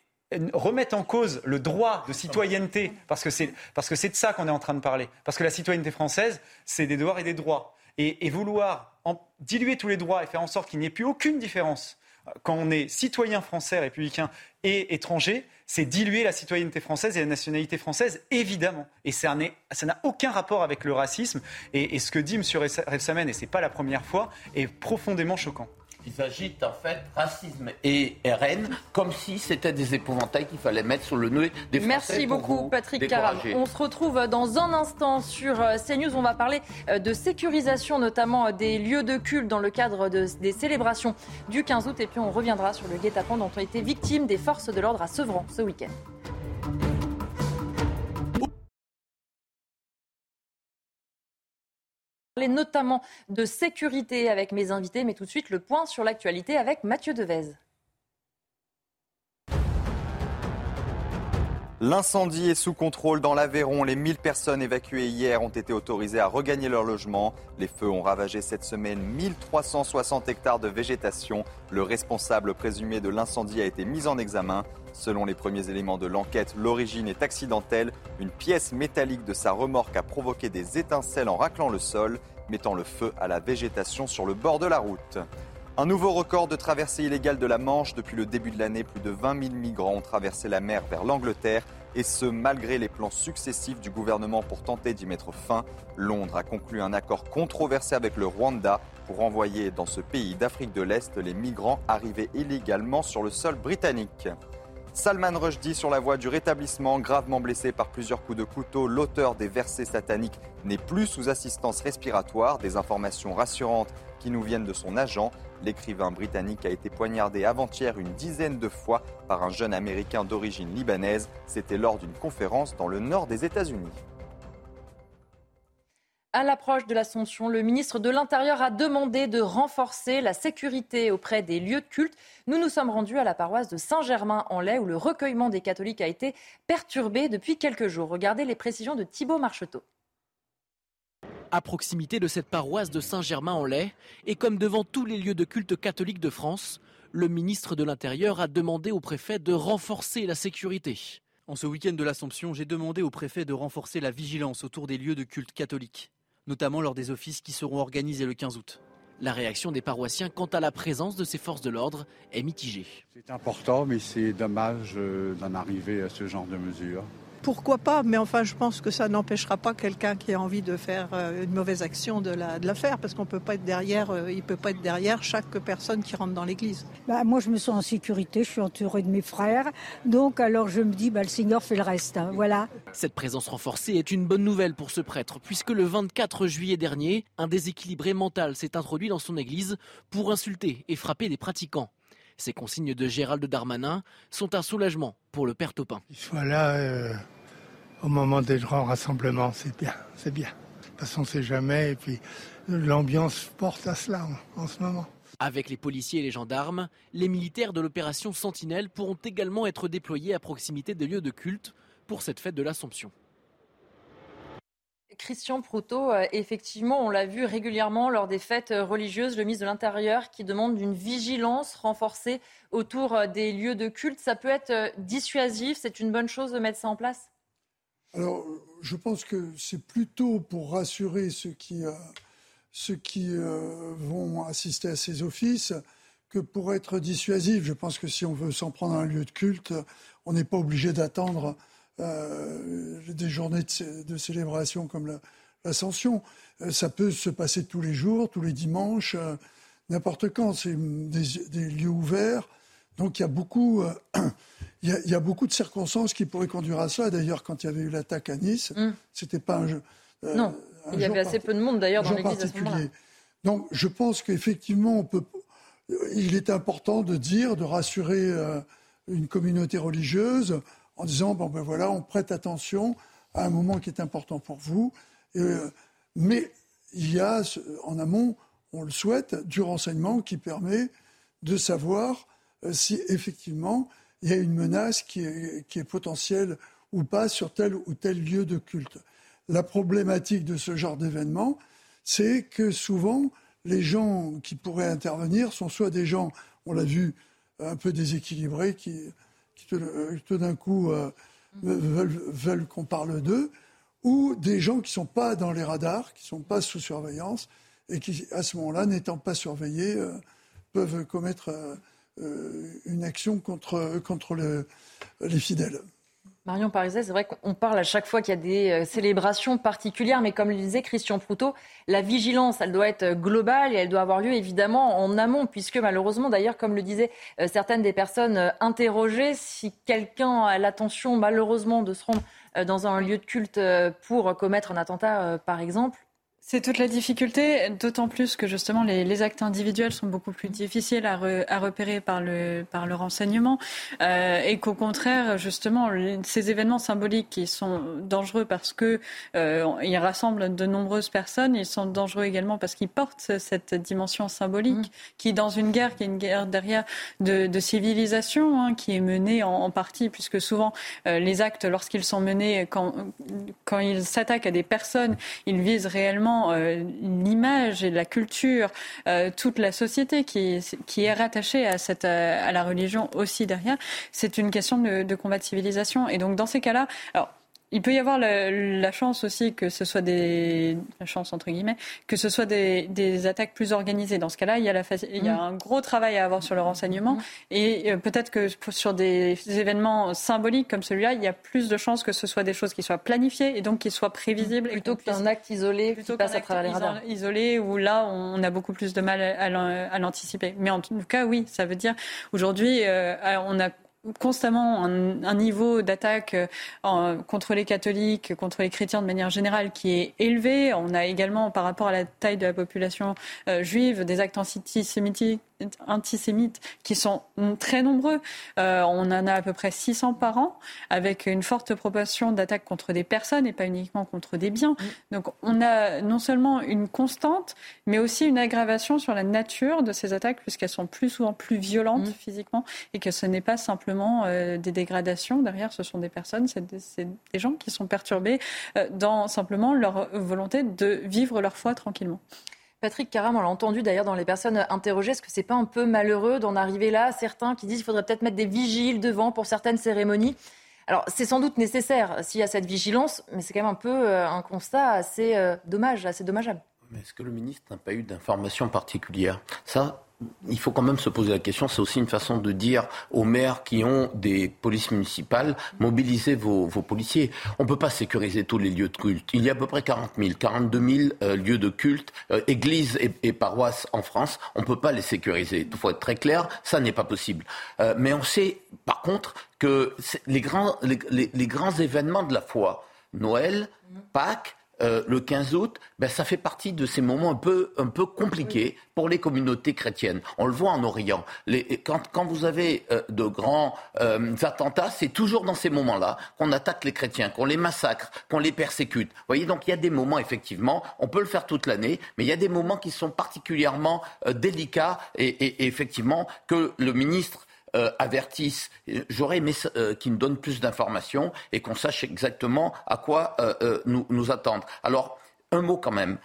remettre en cause le droit de citoyenneté, parce que c'est parce que c'est de ça qu'on est en train de parler. Parce que la citoyenneté française, c'est des devoirs et des droits. Et, vouloir en diluer tous les droits et faire en sorte qu'il n'y ait plus aucune différence quand on est citoyen français, républicain et étranger, c'est diluer la citoyenneté française et la nationalité française, évidemment. Et ça n'a aucun rapport avec le racisme. Et, ce que dit M. Rebsamen, et ce n'est pas la première fois, est profondément choquant.
Ils agitent en fait racisme et RN comme si c'était des épouvantails qu'il fallait mettre sur le nez des Français.
Merci beaucoup Patrick Caram. On se retrouve dans un instant sur euh, CNews. On va parler euh, de sécurisation notamment euh, des lieux de culte dans le cadre des célébrations du 15 août. Et puis on reviendra sur le guet-apens dont ont été victimes des forces de l'ordre à Sevran ce week-end. Notamment de sécurité avec mes invités, mais tout de suite le point sur l'actualité avec Mathieu Devez.
L'incendie est sous contrôle dans l'Aveyron. Les 1000 personnes évacuées hier ont été autorisées à regagner leur logement. Les feux ont ravagé cette semaine 1360 hectares de végétation. Le responsable présumé de l'incendie a été mis en examen. Selon les premiers éléments de l'enquête, l'origine est accidentelle. Une pièce métallique de sa remorque a provoqué des étincelles en raclant le sol, mettant le feu à la végétation sur le bord de la route. Un nouveau record de traversée illégale de la Manche. Depuis le début de l'année, plus de 20 000 migrants ont traversé la mer vers l'Angleterre. Et ce, malgré les plans successifs du gouvernement pour tenter d'y mettre fin. Londres a conclu un accord controversé avec le Rwanda pour envoyer dans ce pays d'Afrique de l'Est les migrants arrivés illégalement sur le sol britannique. Salman Rushdie sur la voie du rétablissement, gravement blessé par plusieurs coups de couteau. L'auteur des versets sataniques n'est plus sous assistance respiratoire. Des informations rassurantes qui nous viennent de son agent. L'écrivain britannique a été poignardé avant-hier une dizaine de fois par un jeune Américain d'origine libanaise. C'était lors d'une conférence dans le nord des États-Unis.
À l'approche de l'Ascension, le ministre de l'Intérieur a demandé de renforcer la sécurité auprès des lieux de culte. Nous nous sommes rendus à la paroisse de Saint-Germain-en-Laye où le recueillement des catholiques a été perturbé depuis quelques jours. Regardez les précisions de Thibault Marcheteau
à proximité de cette paroisse de Saint-Germain-en-Laye, et comme devant tous les lieux de culte catholiques de France, le ministre de l'Intérieur a demandé au préfet de renforcer la sécurité. En ce week-end de l'Assomption, j'ai demandé au préfet de renforcer la vigilance autour des lieux de culte catholiques, notamment lors des offices qui seront organisés le 15 août. La réaction des paroissiens quant à la présence de ces forces de l'ordre est mitigée.
C'est important, mais c'est dommage euh, d'en arriver à ce genre de mesures
pourquoi pas, mais enfin je pense que ça n'empêchera pas quelqu'un qui a envie de faire euh, une mauvaise action de la, de faire, parce qu'on peut pas être derrière, euh, il peut pas être derrière chaque personne qui rentre dans l'église.
Bah, moi je me sens en sécurité, je suis entourée de mes frères, donc alors je me dis bah, le Seigneur fait le reste, hein, voilà.
Cette présence renforcée est une bonne nouvelle pour ce prêtre, puisque le 24 juillet dernier, un déséquilibré mental s'est introduit dans son église pour insulter et frapper des pratiquants. Ces consignes de Gérald Darmanin sont un soulagement pour le père Topin.
Il soit là euh, au moment des grands rassemblements, c'est bien, c'est bien. De toute façon, on ne sait jamais, et puis l'ambiance porte à cela en, en ce moment.
Avec les policiers et les gendarmes, les militaires de l'opération Sentinelle pourront également être déployés à proximité des lieux de culte pour cette fête de l'Assomption.
Christian Proutot, euh, effectivement, on l'a vu régulièrement lors des fêtes euh, religieuses, le ministre de l'Intérieur qui demande une vigilance renforcée autour euh, des lieux de culte. Ça peut être dissuasif, c'est une bonne chose de mettre ça en place?
Alors, je pense que c'est plutôt pour rassurer ceux qui, ceux qui vont assister à ces offices que pour être dissuasif. Je pense que si on veut s'en prendre à un lieu de culte, on n'est pas obligé d'attendre euh, des journées de, célébration comme l'Ascension. Euh, ça peut se passer tous les jours, tous les dimanches, euh, n'importe quand. C'est des, lieux ouverts. Donc il y a beaucoup, il, y a, beaucoup de circonstances qui pourraient conduire à ça. D'ailleurs, quand il y avait eu l'attaque à Nice, ce mm. c'était pas un jeu.
non, il y avait assez peu de monde d'ailleurs dans l'église à ce moment-là.
Donc je pense qu'effectivement, on peut, il est important de dire, de rassurer une communauté religieuse en disant ben on prête attention à un moment qui est important pour vous. Euh, mais il y a en amont, on le souhaite, du renseignement qui permet de savoir euh, si effectivement il y a une menace qui est, qui est potentielle ou pas sur tel ou tel lieu de culte. La problématique de ce genre d'événement, c'est que souvent, les gens qui pourraient intervenir sont soit des gens, on l'a vu, un peu déséquilibrés, qui qui tout, d'un coup euh, veulent, qu'on parle d'eux, ou des gens qui ne sont pas dans les radars, qui ne sont pas sous surveillance, et qui, à ce moment-là, n'étant pas surveillés, euh, peuvent commettre euh, une action contre les fidèles.
Marion Pariset, c'est vrai qu'on parle à chaque fois qu'il y a des euh, célébrations particulières, mais comme le disait Christian Proutot, la vigilance, elle doit être globale et elle doit avoir lieu évidemment en amont, puisque malheureusement, d'ailleurs, comme le disaient euh, certaines des personnes euh, interrogées, si quelqu'un a l'attention malheureusement de se rendre dans un lieu de culte pour commettre un attentat, par exemple,
C'est toute la difficulté, d'autant plus que justement les, actes individuels sont beaucoup plus difficiles à, repérer par le, par le renseignement euh, et qu'au contraire, justement, ces événements symboliques qui sont dangereux parce qu'ils euh, rassemblent de nombreuses personnes, ils sont dangereux également parce qu'ils portent cette dimension symbolique mmh. qui, dans une guerre, qui est une guerre derrière de, civilisation, hein, qui est menée en, partie, puisque souvent euh, les actes, lorsqu'ils sont menés, quand, quand ils s'attaquent à des personnes, ils visent réellement euh, l'image et la culture, euh, toute la société qui, est rattachée euh, à la religion aussi derrière, c'est une question de, combat de civilisation. Et donc dans ces cas-là, il peut y avoir la, chance aussi que ce soit des la chance entre guillemets que ce soit des, des attaques plus organisées. Dans ce cas-là, il y a, la, il y a mm. un gros travail à avoir sur le renseignement mm. et euh, peut-être que sur des événements symboliques comme celui-là, il y a plus de chances que ce soit des choses qui soient planifiées et donc qui soient prévisibles
plutôt qu'un acte isolé plutôt qui passe à travers les radars.
Isolé où là on a beaucoup plus de mal à l'anticiper. Mais en tout cas, oui, ça veut dire aujourd'hui euh, on a constamment un, niveau d'attaque euh, contre les catholiques, contre les chrétiens de manière générale qui est élevé. On a également, par rapport à la taille de la population euh, juive, des actes antisémites antisémites qui sont très nombreux. Euh, on en a à peu près 600 par an, avec une forte proportion d'attaques contre des personnes et pas uniquement contre des biens. Donc on a non seulement une constante, mais aussi une aggravation sur la nature de ces attaques, puisqu'elles sont plus souvent plus violentes physiquement, et que ce n'est pas simplement euh, des dégradations. Derrière, ce sont des personnes, c'est des, gens qui sont perturbés euh, dans simplement leur volonté de vivre leur foi tranquillement.
Patrick Caram, on l'a entendu d'ailleurs dans les personnes interrogées, est-ce que c'est pas un peu malheureux d'en arriver là? Certains qui disent qu'il faudrait peut-être mettre des vigiles devant pour certaines cérémonies. Alors, c'est sans doute nécessaire s'il y a cette vigilance, mais c'est quand même un peu euh, un constat assez euh, dommage, assez dommageable.
Mais est-ce que le ministre n'a pas eu d'informations particulières? Ça, il faut quand même se poser la question, c'est aussi une façon de dire aux maires qui ont des polices municipales, mobilisez vos, policiers. On ne peut pas sécuriser tous les lieux de culte. Il y a à peu près 40 000, 42 000 lieux de culte, euh, églises et, paroisses en France. On ne peut pas les sécuriser. Il faut être très clair, ça n'est pas possible. Euh, mais on sait, par contre, que les grands, les grands événements de la foi, Noël, Pâques, euh, le 15 août, ben, ça fait partie de ces moments un peu, un peu compliqués pour les communautés chrétiennes. On le voit en Orient. quand, quand, vous avez euh, de grands euh, attentats, c'est toujours dans ces moments-là qu'on attaque les chrétiens, qu'on les massacre, qu'on les persécute. Vous voyez, donc il y a des moments, effectivement, on peut le faire toute l'année, mais il y a des moments qui sont particulièrement délicats et, et, effectivement que le ministre euh, avertissent. J'aurais aimé euh, qu'ils nous donnent plus d'informations et qu'on sache exactement à quoi euh, nous, nous attendre. Alors, un mot quand même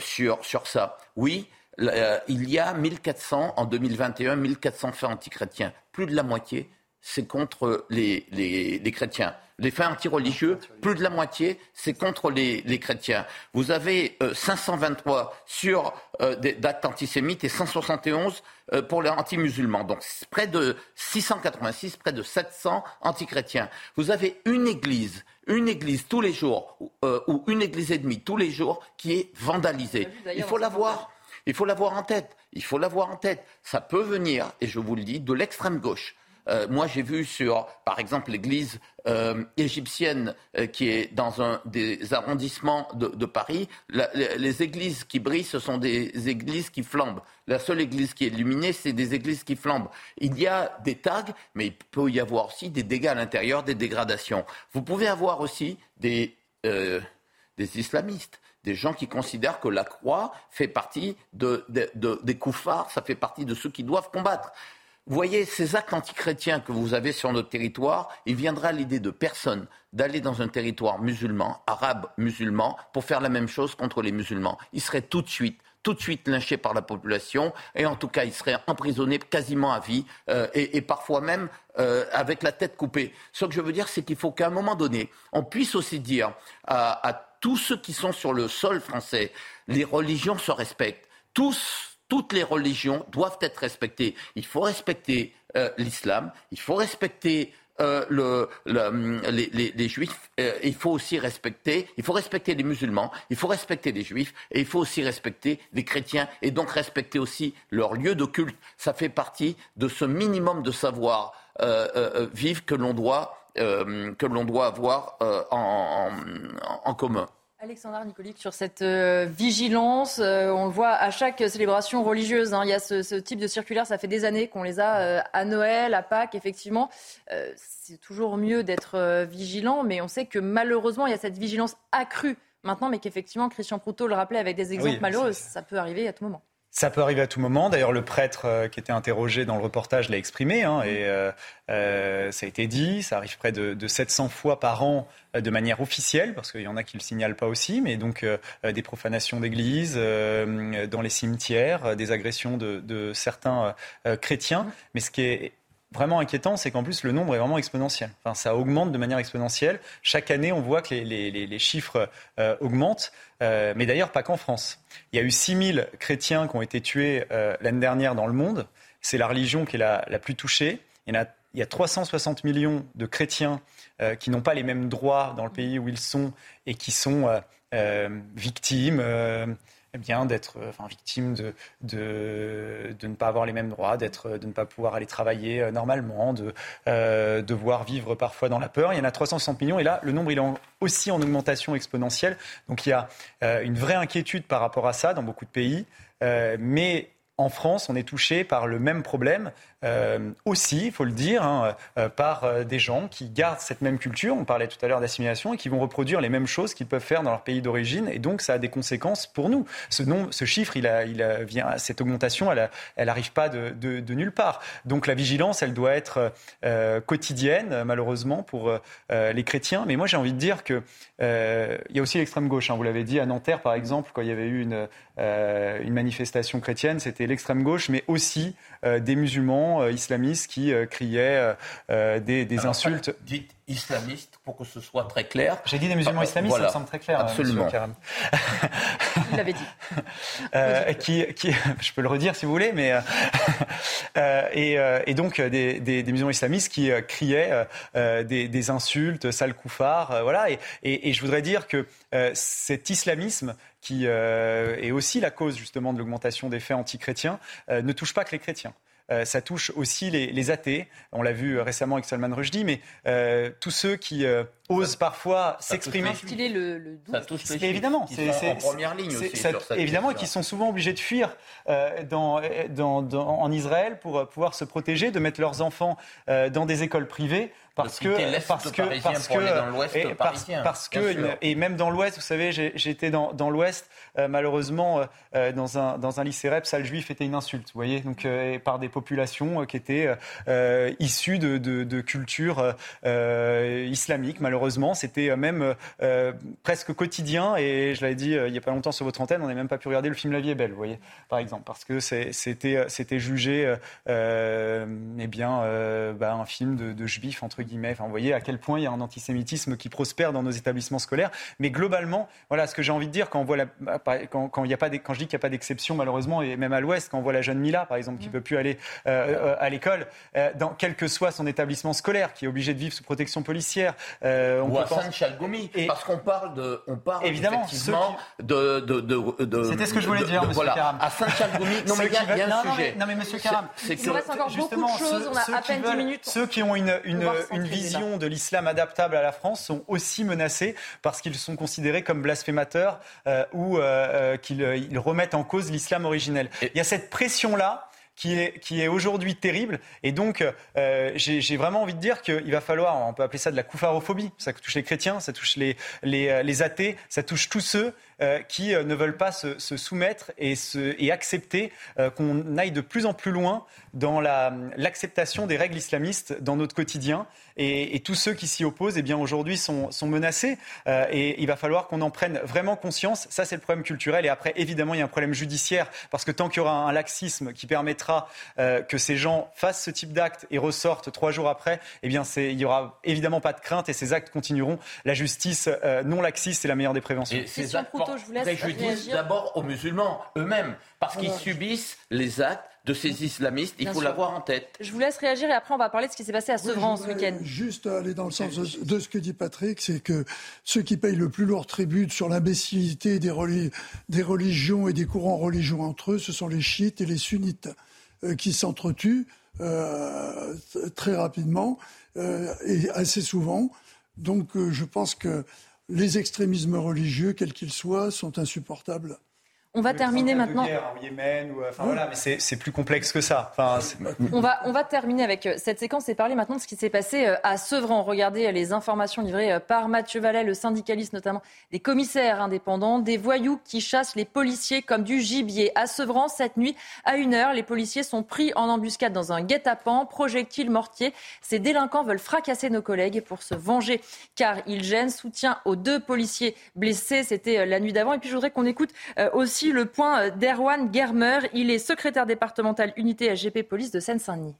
sur, sur ça. Oui, il y a 1400 en 2021, 1400 faits antichrétiens. Plus de la moitié, c'est contre les, les, les chrétiens les faits antireligieux, plus de la moitié, c'est contre les, chrétiens. Vous avez 523 euh, sur euh, d'actes antisémites et 171 euh, pour les anti-musulmans. Donc près de 686, près de 700 antichrétiens. Vous avez une église, une église tous les jours, ou une église et demie tous les jours, qui est vandalisée. Il faut l'avoir. Il faut l'avoir en tête. Il faut l'avoir en tête. Ça peut venir, et je vous le dis, de l'extrême gauche. Euh, moi, j'ai vu sur, par exemple, l'église euh, égyptienne euh, qui est dans un des arrondissements de, Paris. les, églises qui brillent, ce sont des églises qui flambent. La seule église qui est illuminée, c'est des églises qui flambent. Il y a des tags, mais il peut y avoir aussi des dégâts à l'intérieur, des dégradations. Vous pouvez avoir aussi des, islamistes des gens qui considèrent que la croix fait partie de, des coups phares, ça fait partie de ceux qui doivent combattre. Voyez, ces actes antichrétiens que vous avez sur notre territoire, il viendra l'idée de personne d'aller dans un territoire musulman, arabe musulman, pour faire la même chose contre les musulmans. Ils seraient tout de suite tout de suite lynchés par la population et en tout cas ils seraient emprisonnés quasiment à vie euh, et, parfois même euh, avec la tête coupée. Ce que je veux dire, c'est qu'il faut qu'à un moment donné, on puisse aussi dire à, à tous ceux qui sont sur le sol français, les religions se respectent. Tous toutes les religions doivent être respectées. Il faut respecter euh, l'islam, il faut respecter euh, hum, les, juifs, euh, il faut aussi respecter, il faut respecter les musulmans, il faut respecter les juifs, et il faut aussi respecter les chrétiens, et donc respecter aussi leur lieu de culte. Ça fait partie de ce minimum de savoir vivre que l'on doit, que doit avoir en commun.
Alexandre Nicolique, sur cette euh, vigilance, euh, on le voit à chaque célébration religieuse. Hein, il y a ce, type de circulaire, ça fait des années qu'on les a euh, à Noël, à Pâques, effectivement. c'est toujours mieux d'être vigilant, mais on sait que malheureusement, il y a cette vigilance accrue maintenant, mais qu'effectivement, Christian Proutot le rappelait avec des exemples malheureux, ça peut arriver à tout moment.
Ça peut arriver à tout moment. D'ailleurs, le prêtre euh, qui était interrogé dans le reportage l'a exprimé. Hein, et euh, euh, ça a été dit. Ça arrive près de, 700 fois par an de manière officielle, parce qu'il y en a qui ne le signalent pas aussi. Mais donc, des profanations d'églises, dans les cimetières, des agressions de, de certains chrétiens. Mais ce qui est vraiment inquiétant, c'est qu'en plus le nombre est vraiment exponentiel. Enfin, ça augmente de manière exponentielle. Chaque année, on voit que les, chiffres euh, augmentent, euh, mais d'ailleurs pas qu'en France. Il y a eu 6000 chrétiens qui ont été tués euh, l'année dernière dans le monde. C'est la religion qui est la, plus touchée. Il y, a, il y, a, 360 millions de chrétiens qui n'ont pas les mêmes droits dans le pays où ils sont et qui sont victimes bien, d'être euh, enfin, victime de, ne pas avoir les mêmes droits, d'être, de ne pas pouvoir aller travailler euh, normalement, de euh, devoir vivre parfois dans la peur. Il y en a 360 millions et là, le nombre il est aussi en augmentation exponentielle. Donc il y a une vraie inquiétude par rapport à ça dans beaucoup de pays. mais en France, on est touché par le même problème, euh, aussi, il faut le dire, hein, euh, par euh, des gens qui gardent cette même culture, on parlait tout à l'heure d'assimilation, et qui vont reproduire les mêmes choses qu'ils peuvent faire dans leur pays d'origine, et donc ça a des conséquences pour nous. Ce, nom, ce chiffre, il vient, cette augmentation, elle n'arrive pas de, nulle part. Donc la vigilance, elle doit être quotidienne, malheureusement, pour les chrétiens. Mais moi, j'ai envie de dire que il y a aussi l'extrême gauche. Hein, vous l'avez dit à Nanterre, par exemple, quand il y avait eu une manifestation chrétienne, c'était l'extrême gauche, mais aussi des musulmans euh, islamistes qui euh, criaient euh, des, des insultes.
Dites islamistes pour que ce soit très clair.
J'ai dit des musulmans islamistes, ça me semble très clair.
Absolument.
Vous l'avez dit.
qui, qui, je peux le redire si vous voulez, mais et, et, donc des, des, des, musulmans islamistes qui criaient des, des, insultes, sale koufar, voilà. Et, et, et, je voudrais dire que cet islamisme qui est aussi la cause justement de l'augmentation des faits antichrétiens, ne touche pas que les chrétiens. Euh, ça touche aussi les, athées. On l'a vu récemment avec Salman Rushdie, mais euh, tous ceux qui euh, osent parfois s'exprimer.
Le, le
ça touche les
évidemment,
c'est en première ligne aussi. Ça,
évidemment, et qui sont souvent obligés de fuir dans, dans, en Israël pour pouvoir se protéger, de mettre leurs enfants dans des écoles privées parce que parce que parce que et, parce, que et même dans l'Ouest, vous savez, j'étais dans, dans l'Ouest, euh, malheureusement, euh, euh, dans un dans un lycée rep, sale juif était une insulte, vous voyez, donc par des populations qui étaient issues de, de, de culture islamique. Malheureusement, c'était même presque quotidien. Et je l'avais dit il y a pas longtemps sur votre antenne, on n'a même pas pu regarder le film La vie est belle, vous voyez, par exemple, parce que c'était c'était jugé, eh bien, bah, un film de, de juifs entre Enfin, vous voyez à quel point il y a un antisémitisme qui prospère dans nos établissements scolaires. Mais globalement, voilà ce que j'ai envie de dire quand on voit la, quand, quand, il y a pas quand je dis qu'il n'y a pas d'exception malheureusement et même à l'Ouest quand on voit la jeune Mila par exemple qui ne mm. peut plus aller euh, euh, à l'école, euh, dans quel que soit son établissement scolaire, qui est obligé de vivre sous protection policière.
on Ou à Saint Chalgoumi, parce qu'on parle de, on parle évidemment effectivement de, de, de,
C'était ce que je voulais dire, Monsieur voilà,
À Saint Chalgoumi, non mais il y, a un sujet.
Non mais Monsieur Karam,
c'est que reste encore beaucoup de choses. On a à peine 10 minutes.
Ceux qui ont une une, une vision de l'islam adaptable à la France sont aussi menacés parce qu'ils sont considérés comme blasphémateurs euh, ou euh, euh, qu'ils remettent en cause l'islam originel. Il y a cette pression-là qui est, qui est aujourd'hui terrible. Et donc, j'ai vraiment envie de dire qu'il va falloir, on peut appeler ça de la koufarophobie, ça touche les chrétiens, ça touche les, les, les athées, ça touche tous ceux euh, qui euh, ne veulent pas se, soumettre et, se, et accepter euh, qu'on aille de plus en plus loin dans l'acceptation des règles islamistes dans notre quotidien. Et, tous ceux qui s'y opposent, eh bien aujourd'hui sont, sont, menacés. et il va falloir qu'on en prenne vraiment conscience. Ça, c'est le problème culturel. Et après, évidemment, il y a un problème judiciaire parce que tant qu'il y aura un laxisme qui permettra que ces gens fassent ce type d'acte et ressortent trois jours après, eh bien, il n'y aura évidemment pas de crainte et ces actes continueront. La justice non laxiste, c'est la meilleure des préventions
je vous laisse
d'abord aux musulmans eux-mêmes, parce qu'ils subissent les actes de ces islamistes. Il faut l'avoir en tête.
Je vous laisse réagir et après on va parler de ce qui s'est passé à Sevran ce week-end.
Juste aller dans le sens de, ce que dit Patrick, c'est que ceux qui payent le plus lourd tribut sur l'imbécilité des, des, religions et des courants religieux entre eux, ce sont les chiites et les sunnites euh, qui s'entretuent euh, très rapidement euh, et assez souvent. Donc je pense que les extrémismes religieux, quels qu'ils soient, sont insupportables.
On va terminer maintenant.
au Yémen, ou, enfin, voilà, mais c'est plus complexe que ça. Enfin,
on, va, on va terminer avec euh, cette séquence et parler maintenant de ce qui s'est passé euh, à Sevran. Regardez euh, les informations livrées par Mathieu Vallet, le syndicaliste notamment des commissaires indépendants, des voyous qui chassent les policiers comme du gibier. À Sevran, cette nuit, à une heure, les policiers sont pris en embuscade dans un guet-apens, projectile mortier. Ces délinquants veulent fracasser nos collègues pour se venger car ils gênent. Soutien aux deux policiers blessés, c'était la nuit d'avant. Et puis je voudrais qu'on écoute aussi le point d'Erwan Germer. Il est secrétaire départemental unité SGP Police de Seine-Saint-Denis.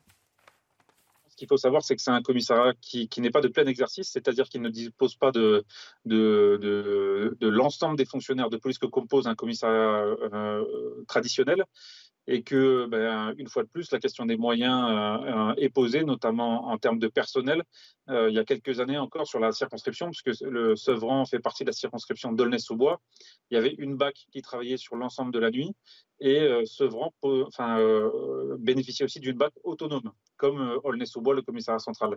Ce qu'il faut savoir, c'est que c'est un commissariat qui, n'est pas de plein exercice, c'est-à-dire qu'il ne dispose pas de, de, l'ensemble des fonctionnaires de police que compose un commissariat euh, traditionnel et que, ben, une fois de plus, la question des moyens euh, est posée, notamment en termes de personnel. il y a quelques années encore sur la circonscription, puisque le Sevran fait partie de la circonscription d'Aulnay-sous-Bois, il y avait une BAC qui travaillait sur l'ensemble de la nuit et euh, Sevran enfin, euh, bénéficiait aussi d'une BAC autonome, comme euh, Aulnay-sous-Bois, le commissariat central.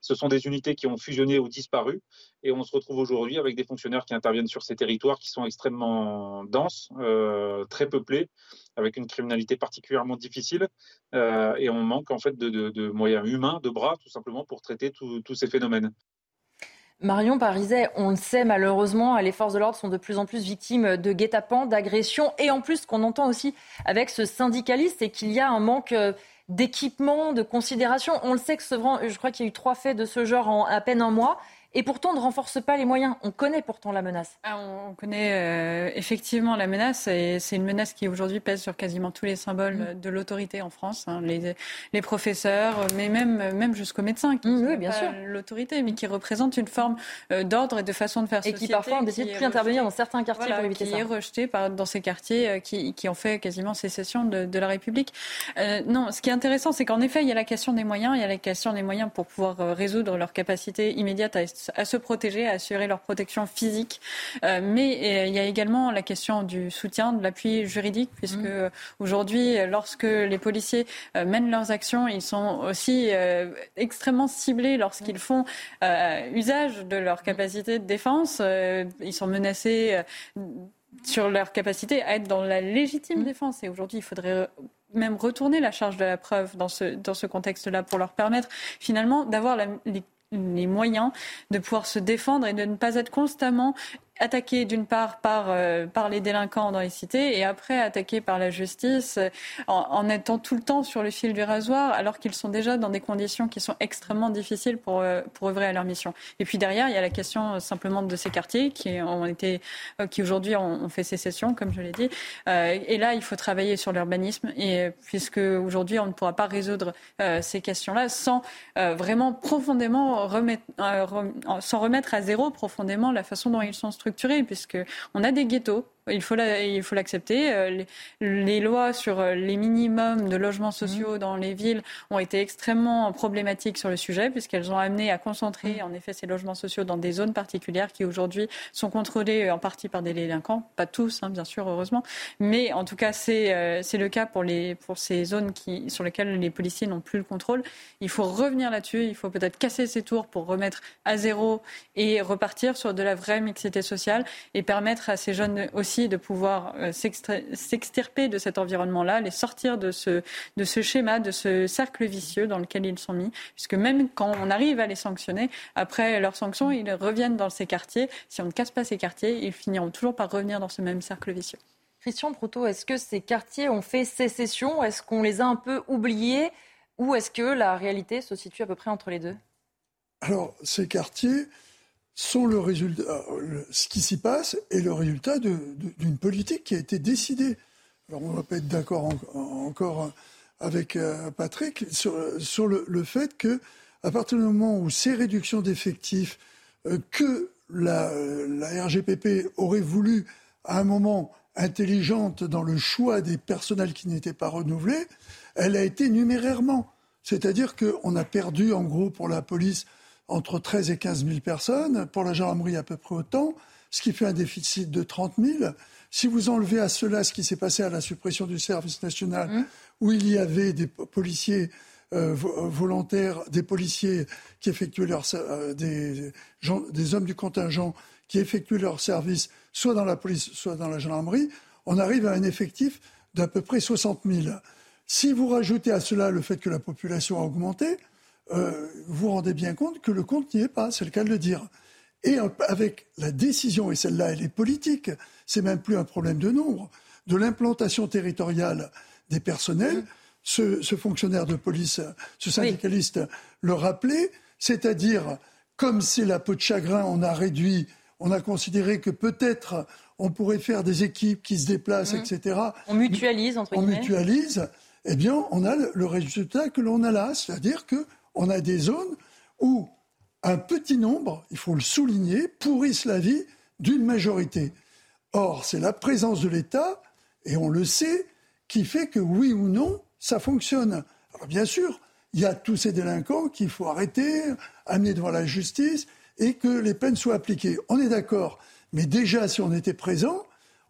Ce sont des unités qui ont fusionné ou disparu et on se retrouve aujourd'hui avec des fonctionnaires qui interviennent sur ces territoires qui sont extrêmement denses, très peuplés, avec une criminalité particulièrement difficile et on manque en fait de, moyens humains, de bras, tout simplement, pour traiter tous ces phénomènes.
Marion Pariset, on le sait malheureusement, les forces de l'ordre sont de plus en plus victimes de guet-apens, d'agressions. Et en plus, ce qu'on entend aussi avec ce syndicaliste, c'est qu'il y a un manque euh, d'équipement, de considération. On le sait que Sevran, je crois qu'il y a eu trois faits de ce genre en à peine un mois et pourtant on ne renforce pas les moyens. On connaît pourtant la menace.
Ah, on connaît euh, effectivement la menace et c'est une menace qui aujourd'hui pèse sur quasiment tous les symboles mm. de l'autorité en France, hein. les, les, professeurs, mais même, même jusqu'aux médecins qui mm, oui, bien sûr l'autorité, mais qui représentent une forme euh, d'ordre et de façon de faire
et qui parfois ont décidé de plus intervenir dans certains quartiers pour éviter
qui
ça.
est rejeté par, dans ces quartiers euh, qui, qui, ont fait quasiment sécession de, de la République. non, ce qui est intéressant, c'est qu'en effet, il y a la question des moyens, il y a la question des moyens pour pouvoir résoudre leur capacité immédiate à à se protéger, à assurer leur protection physique. Euh, mais euh, il y a également la question du soutien, de l'appui juridique, puisque mmh. aujourd'hui, lorsque les policiers euh, mènent leurs actions, ils sont aussi extrêmement ciblés lorsqu'ils font usage de leur capacité de défense. ils sont menacés sur leur capacité à être dans la légitime défense. Et aujourd'hui, il faudrait même retourner la charge de la preuve dans ce, dans ce contexte-là pour leur permettre finalement d'avoir les les moyens de pouvoir se défendre et de ne pas être constamment attaqué d'une part par, euh, par les délinquants dans les cités et après attaqué par la justice euh, en, étant tout le temps sur le fil du rasoir alors qu'ils sont déjà dans des conditions qui sont extrêmement difficiles pour, euh, pour œuvrer à leur mission. Et puis derrière, il y a la question simplement de ces quartiers qui ont été, qui aujourd'hui ont, fait sécession, comme je l'ai dit. et là, il faut travailler sur l'urbanisme et puisque aujourd'hui, on ne pourra pas résoudre ces questions-là sans vraiment profondément sans remettre à zéro profondément la façon dont ils sont structurés puisque puisqu'on a des ghettos il faut l'accepter. Euh, les, lois sur euh, les minimums de logements sociaux mmh. dans les villes ont été extrêmement problématiques sur le sujet puisqu'elles ont amené à concentrer mmh. en effet ces logements sociaux dans des zones particulières qui aujourd'hui sont contrôlées en partie par des délinquants, pas tous hein, bien sûr heureusement, mais en tout cas c'est euh, le cas pour les pour ces zones qui sur lesquelles les policiers n'ont plus le contrôle. Il faut revenir là-dessus, il faut peut-être casser ces tours pour remettre à zéro et repartir sur de la vraie mixité sociale et permettre à ces jeunes aussi de pouvoir euh, s'extirper de cet environnement-là, les sortir de ce, de ce schéma, de ce cercle vicieux dans lequel ils sont mis, puisque même quand on arrive à les sanctionner, après leur sanction, ils reviennent dans ces quartiers. Si on ne casse pas ces quartiers, ils finiront toujours par revenir dans ce même cercle vicieux.
Christian Proutot, est-ce que ces quartiers ont fait sécession? Est-ce qu'on les a un peu oubliés? Ou est-ce que la réalité se situe à peu près entre les deux?
Alors, ces quartiers, sont le résultat, euh, ce qui s'y passe est le résultat d'une politique qui a été décidée. Alors on ne va pas être d'accord encore avec euh, Patrick sur, le, fait que à partir du moment où ces réductions d'effectifs euh, que la, la, RGPP aurait voulu à un moment intelligente dans le choix des personnels qui n'étaient pas renouvelés, elle a été numérairement. C'est-à-dire qu'on a perdu en gros pour la police entre 13 et 15 000 personnes, pour la gendarmerie à peu près autant, ce qui fait un déficit de 30 000. Si vous enlevez à cela ce qui s'est passé à la suppression du service national, mmh. où il y avait des policiers euh, volontaires, des policiers qui effectuaient leur, euh, des, des hommes du contingent qui effectuent leur service soit dans la police, soit dans la gendarmerie, on arrive à un effectif d'à peu près 60 000. Si vous rajoutez à cela le fait que la population a augmenté, euh, vous vous rendez bien compte que le compte n'y est pas, c'est le cas de le dire. Et avec la décision, et celle-là, elle est politique, c'est même plus un problème de nombre, de l'implantation territoriale des personnels, mmh. ce, fonctionnaire de police, ce syndicaliste le rappelait, c'est-à-dire, comme c'est la peau de chagrin, on a réduit, on a considéré que peut-être on pourrait faire des équipes qui se déplacent, mmh. etc.
On mutualise, entre
guillemets. On mutualise, eh bien, on a le résultat que l'on a là, c'est-à-dire qu'on a des zones où un petit nombre, il faut le souligner, pourrissent la vie d'une majorité. Or, c'est la présence de l'État, et on le sait, qui fait que oui ou non, ça fonctionne. Alors bien sûr, il y a tous ces délinquants qu'il faut arrêter, amener devant la justice et que les peines soient appliquées. On est d'accord. Mais déjà, si on était présent,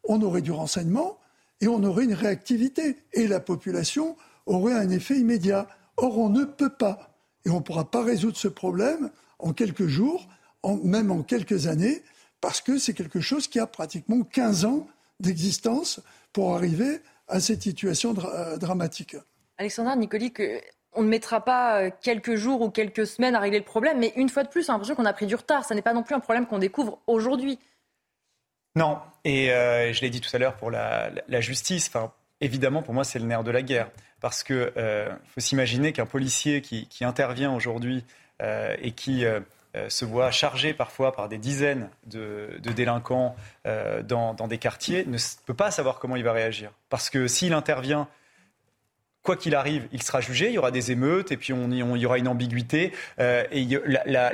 on aurait du renseignement et on aurait une réactivité. Et la population aurait un effet immédiat. Or, on ne peut pas. Et on ne pourra pas résoudre ce problème en quelques jours, même en quelques années, parce que c'est quelque chose qui a pratiquement 15 ans d'existence pour arriver à cette situation euh, dramatique.
Alexandra Nicoli, que on ne mettra pas euh, quelques jours ou quelques semaines à régler le problème, mais une fois de plus, j'ai l'impression qu'on a pris du retard. Ce n'est pas non plus un problème qu'on découvre aujourd'hui.
Non, et euh, je l'ai dit tout à l'heure pour la, justice. Enfin, évidemment, pour moi, c'est le nerf de la guerre. Parce qu'il faut s'imaginer qu'un policier qui, intervient aujourd'hui et qui euh, se voit chargé parfois par des dizaines de, délinquants euh, dans, des quartiers, ne peut pas savoir comment il va réagir. Parce que s'il intervient quoi qu'il arrive, il sera jugé, il y aura des émeutes et puis on, il y aura une ambiguïté. Euh, et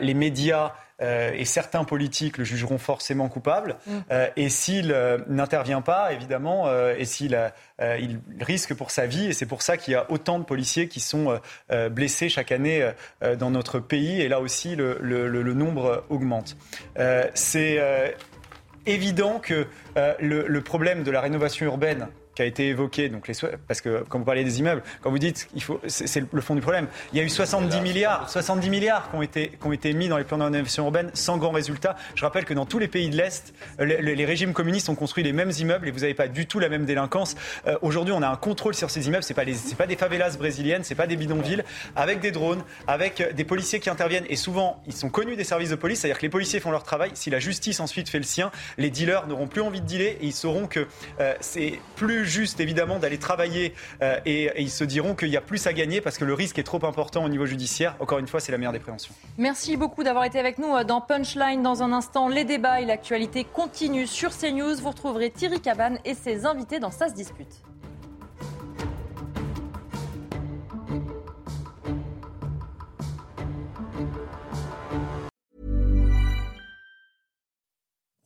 les médias euh, et certains politiques le jugeront forcément coupable. Mm. Euh, et s'il euh, n'intervient pas, évidemment, et s'il il risque pour sa vie, et c'est pour ça qu'il y a autant de policiers qui sont blessés chaque année dans notre pays, et là aussi le, le nombre augmente. c'est évident que le, problème de la rénovation urbaine qui a été évoqué, donc les, parce que quand vous parlez des immeubles, quand vous dites qu'il faut, c'est le fond du problème. Il y a eu 70 milliards, 70 milliards qui ont été, qui ont été mis dans les plans d'innovation urbaine sans grand résultat. Je rappelle que dans tous les pays de l'Est, les, régimes communistes ont construit les mêmes immeubles et vous n'avez pas du tout la même délinquance. Euh, aujourd'hui, on a un contrôle sur ces immeubles. C'est pas pas des favelas brésiliennes, c'est pas des bidonvilles, avec des drones, avec des policiers qui interviennent et souvent ils sont connus des services de police, c'est-à-dire que les policiers font leur travail. Si la justice ensuite fait le sien, les dealers n'auront plus envie de dealer et ils sauront que euh, c'est plus juste évidemment d'aller travailler euh, et, ils se diront qu'il y a plus à gagner parce que le risque est trop important au niveau judiciaire. Encore une fois, c'est la meilleure des préventions.
Merci beaucoup d'avoir été avec nous euh, dans Punchline. Dans un instant, les débats et l'actualité continuent sur CNews. Vous retrouverez Thierry Cabane et ses invités dans Ça dispute.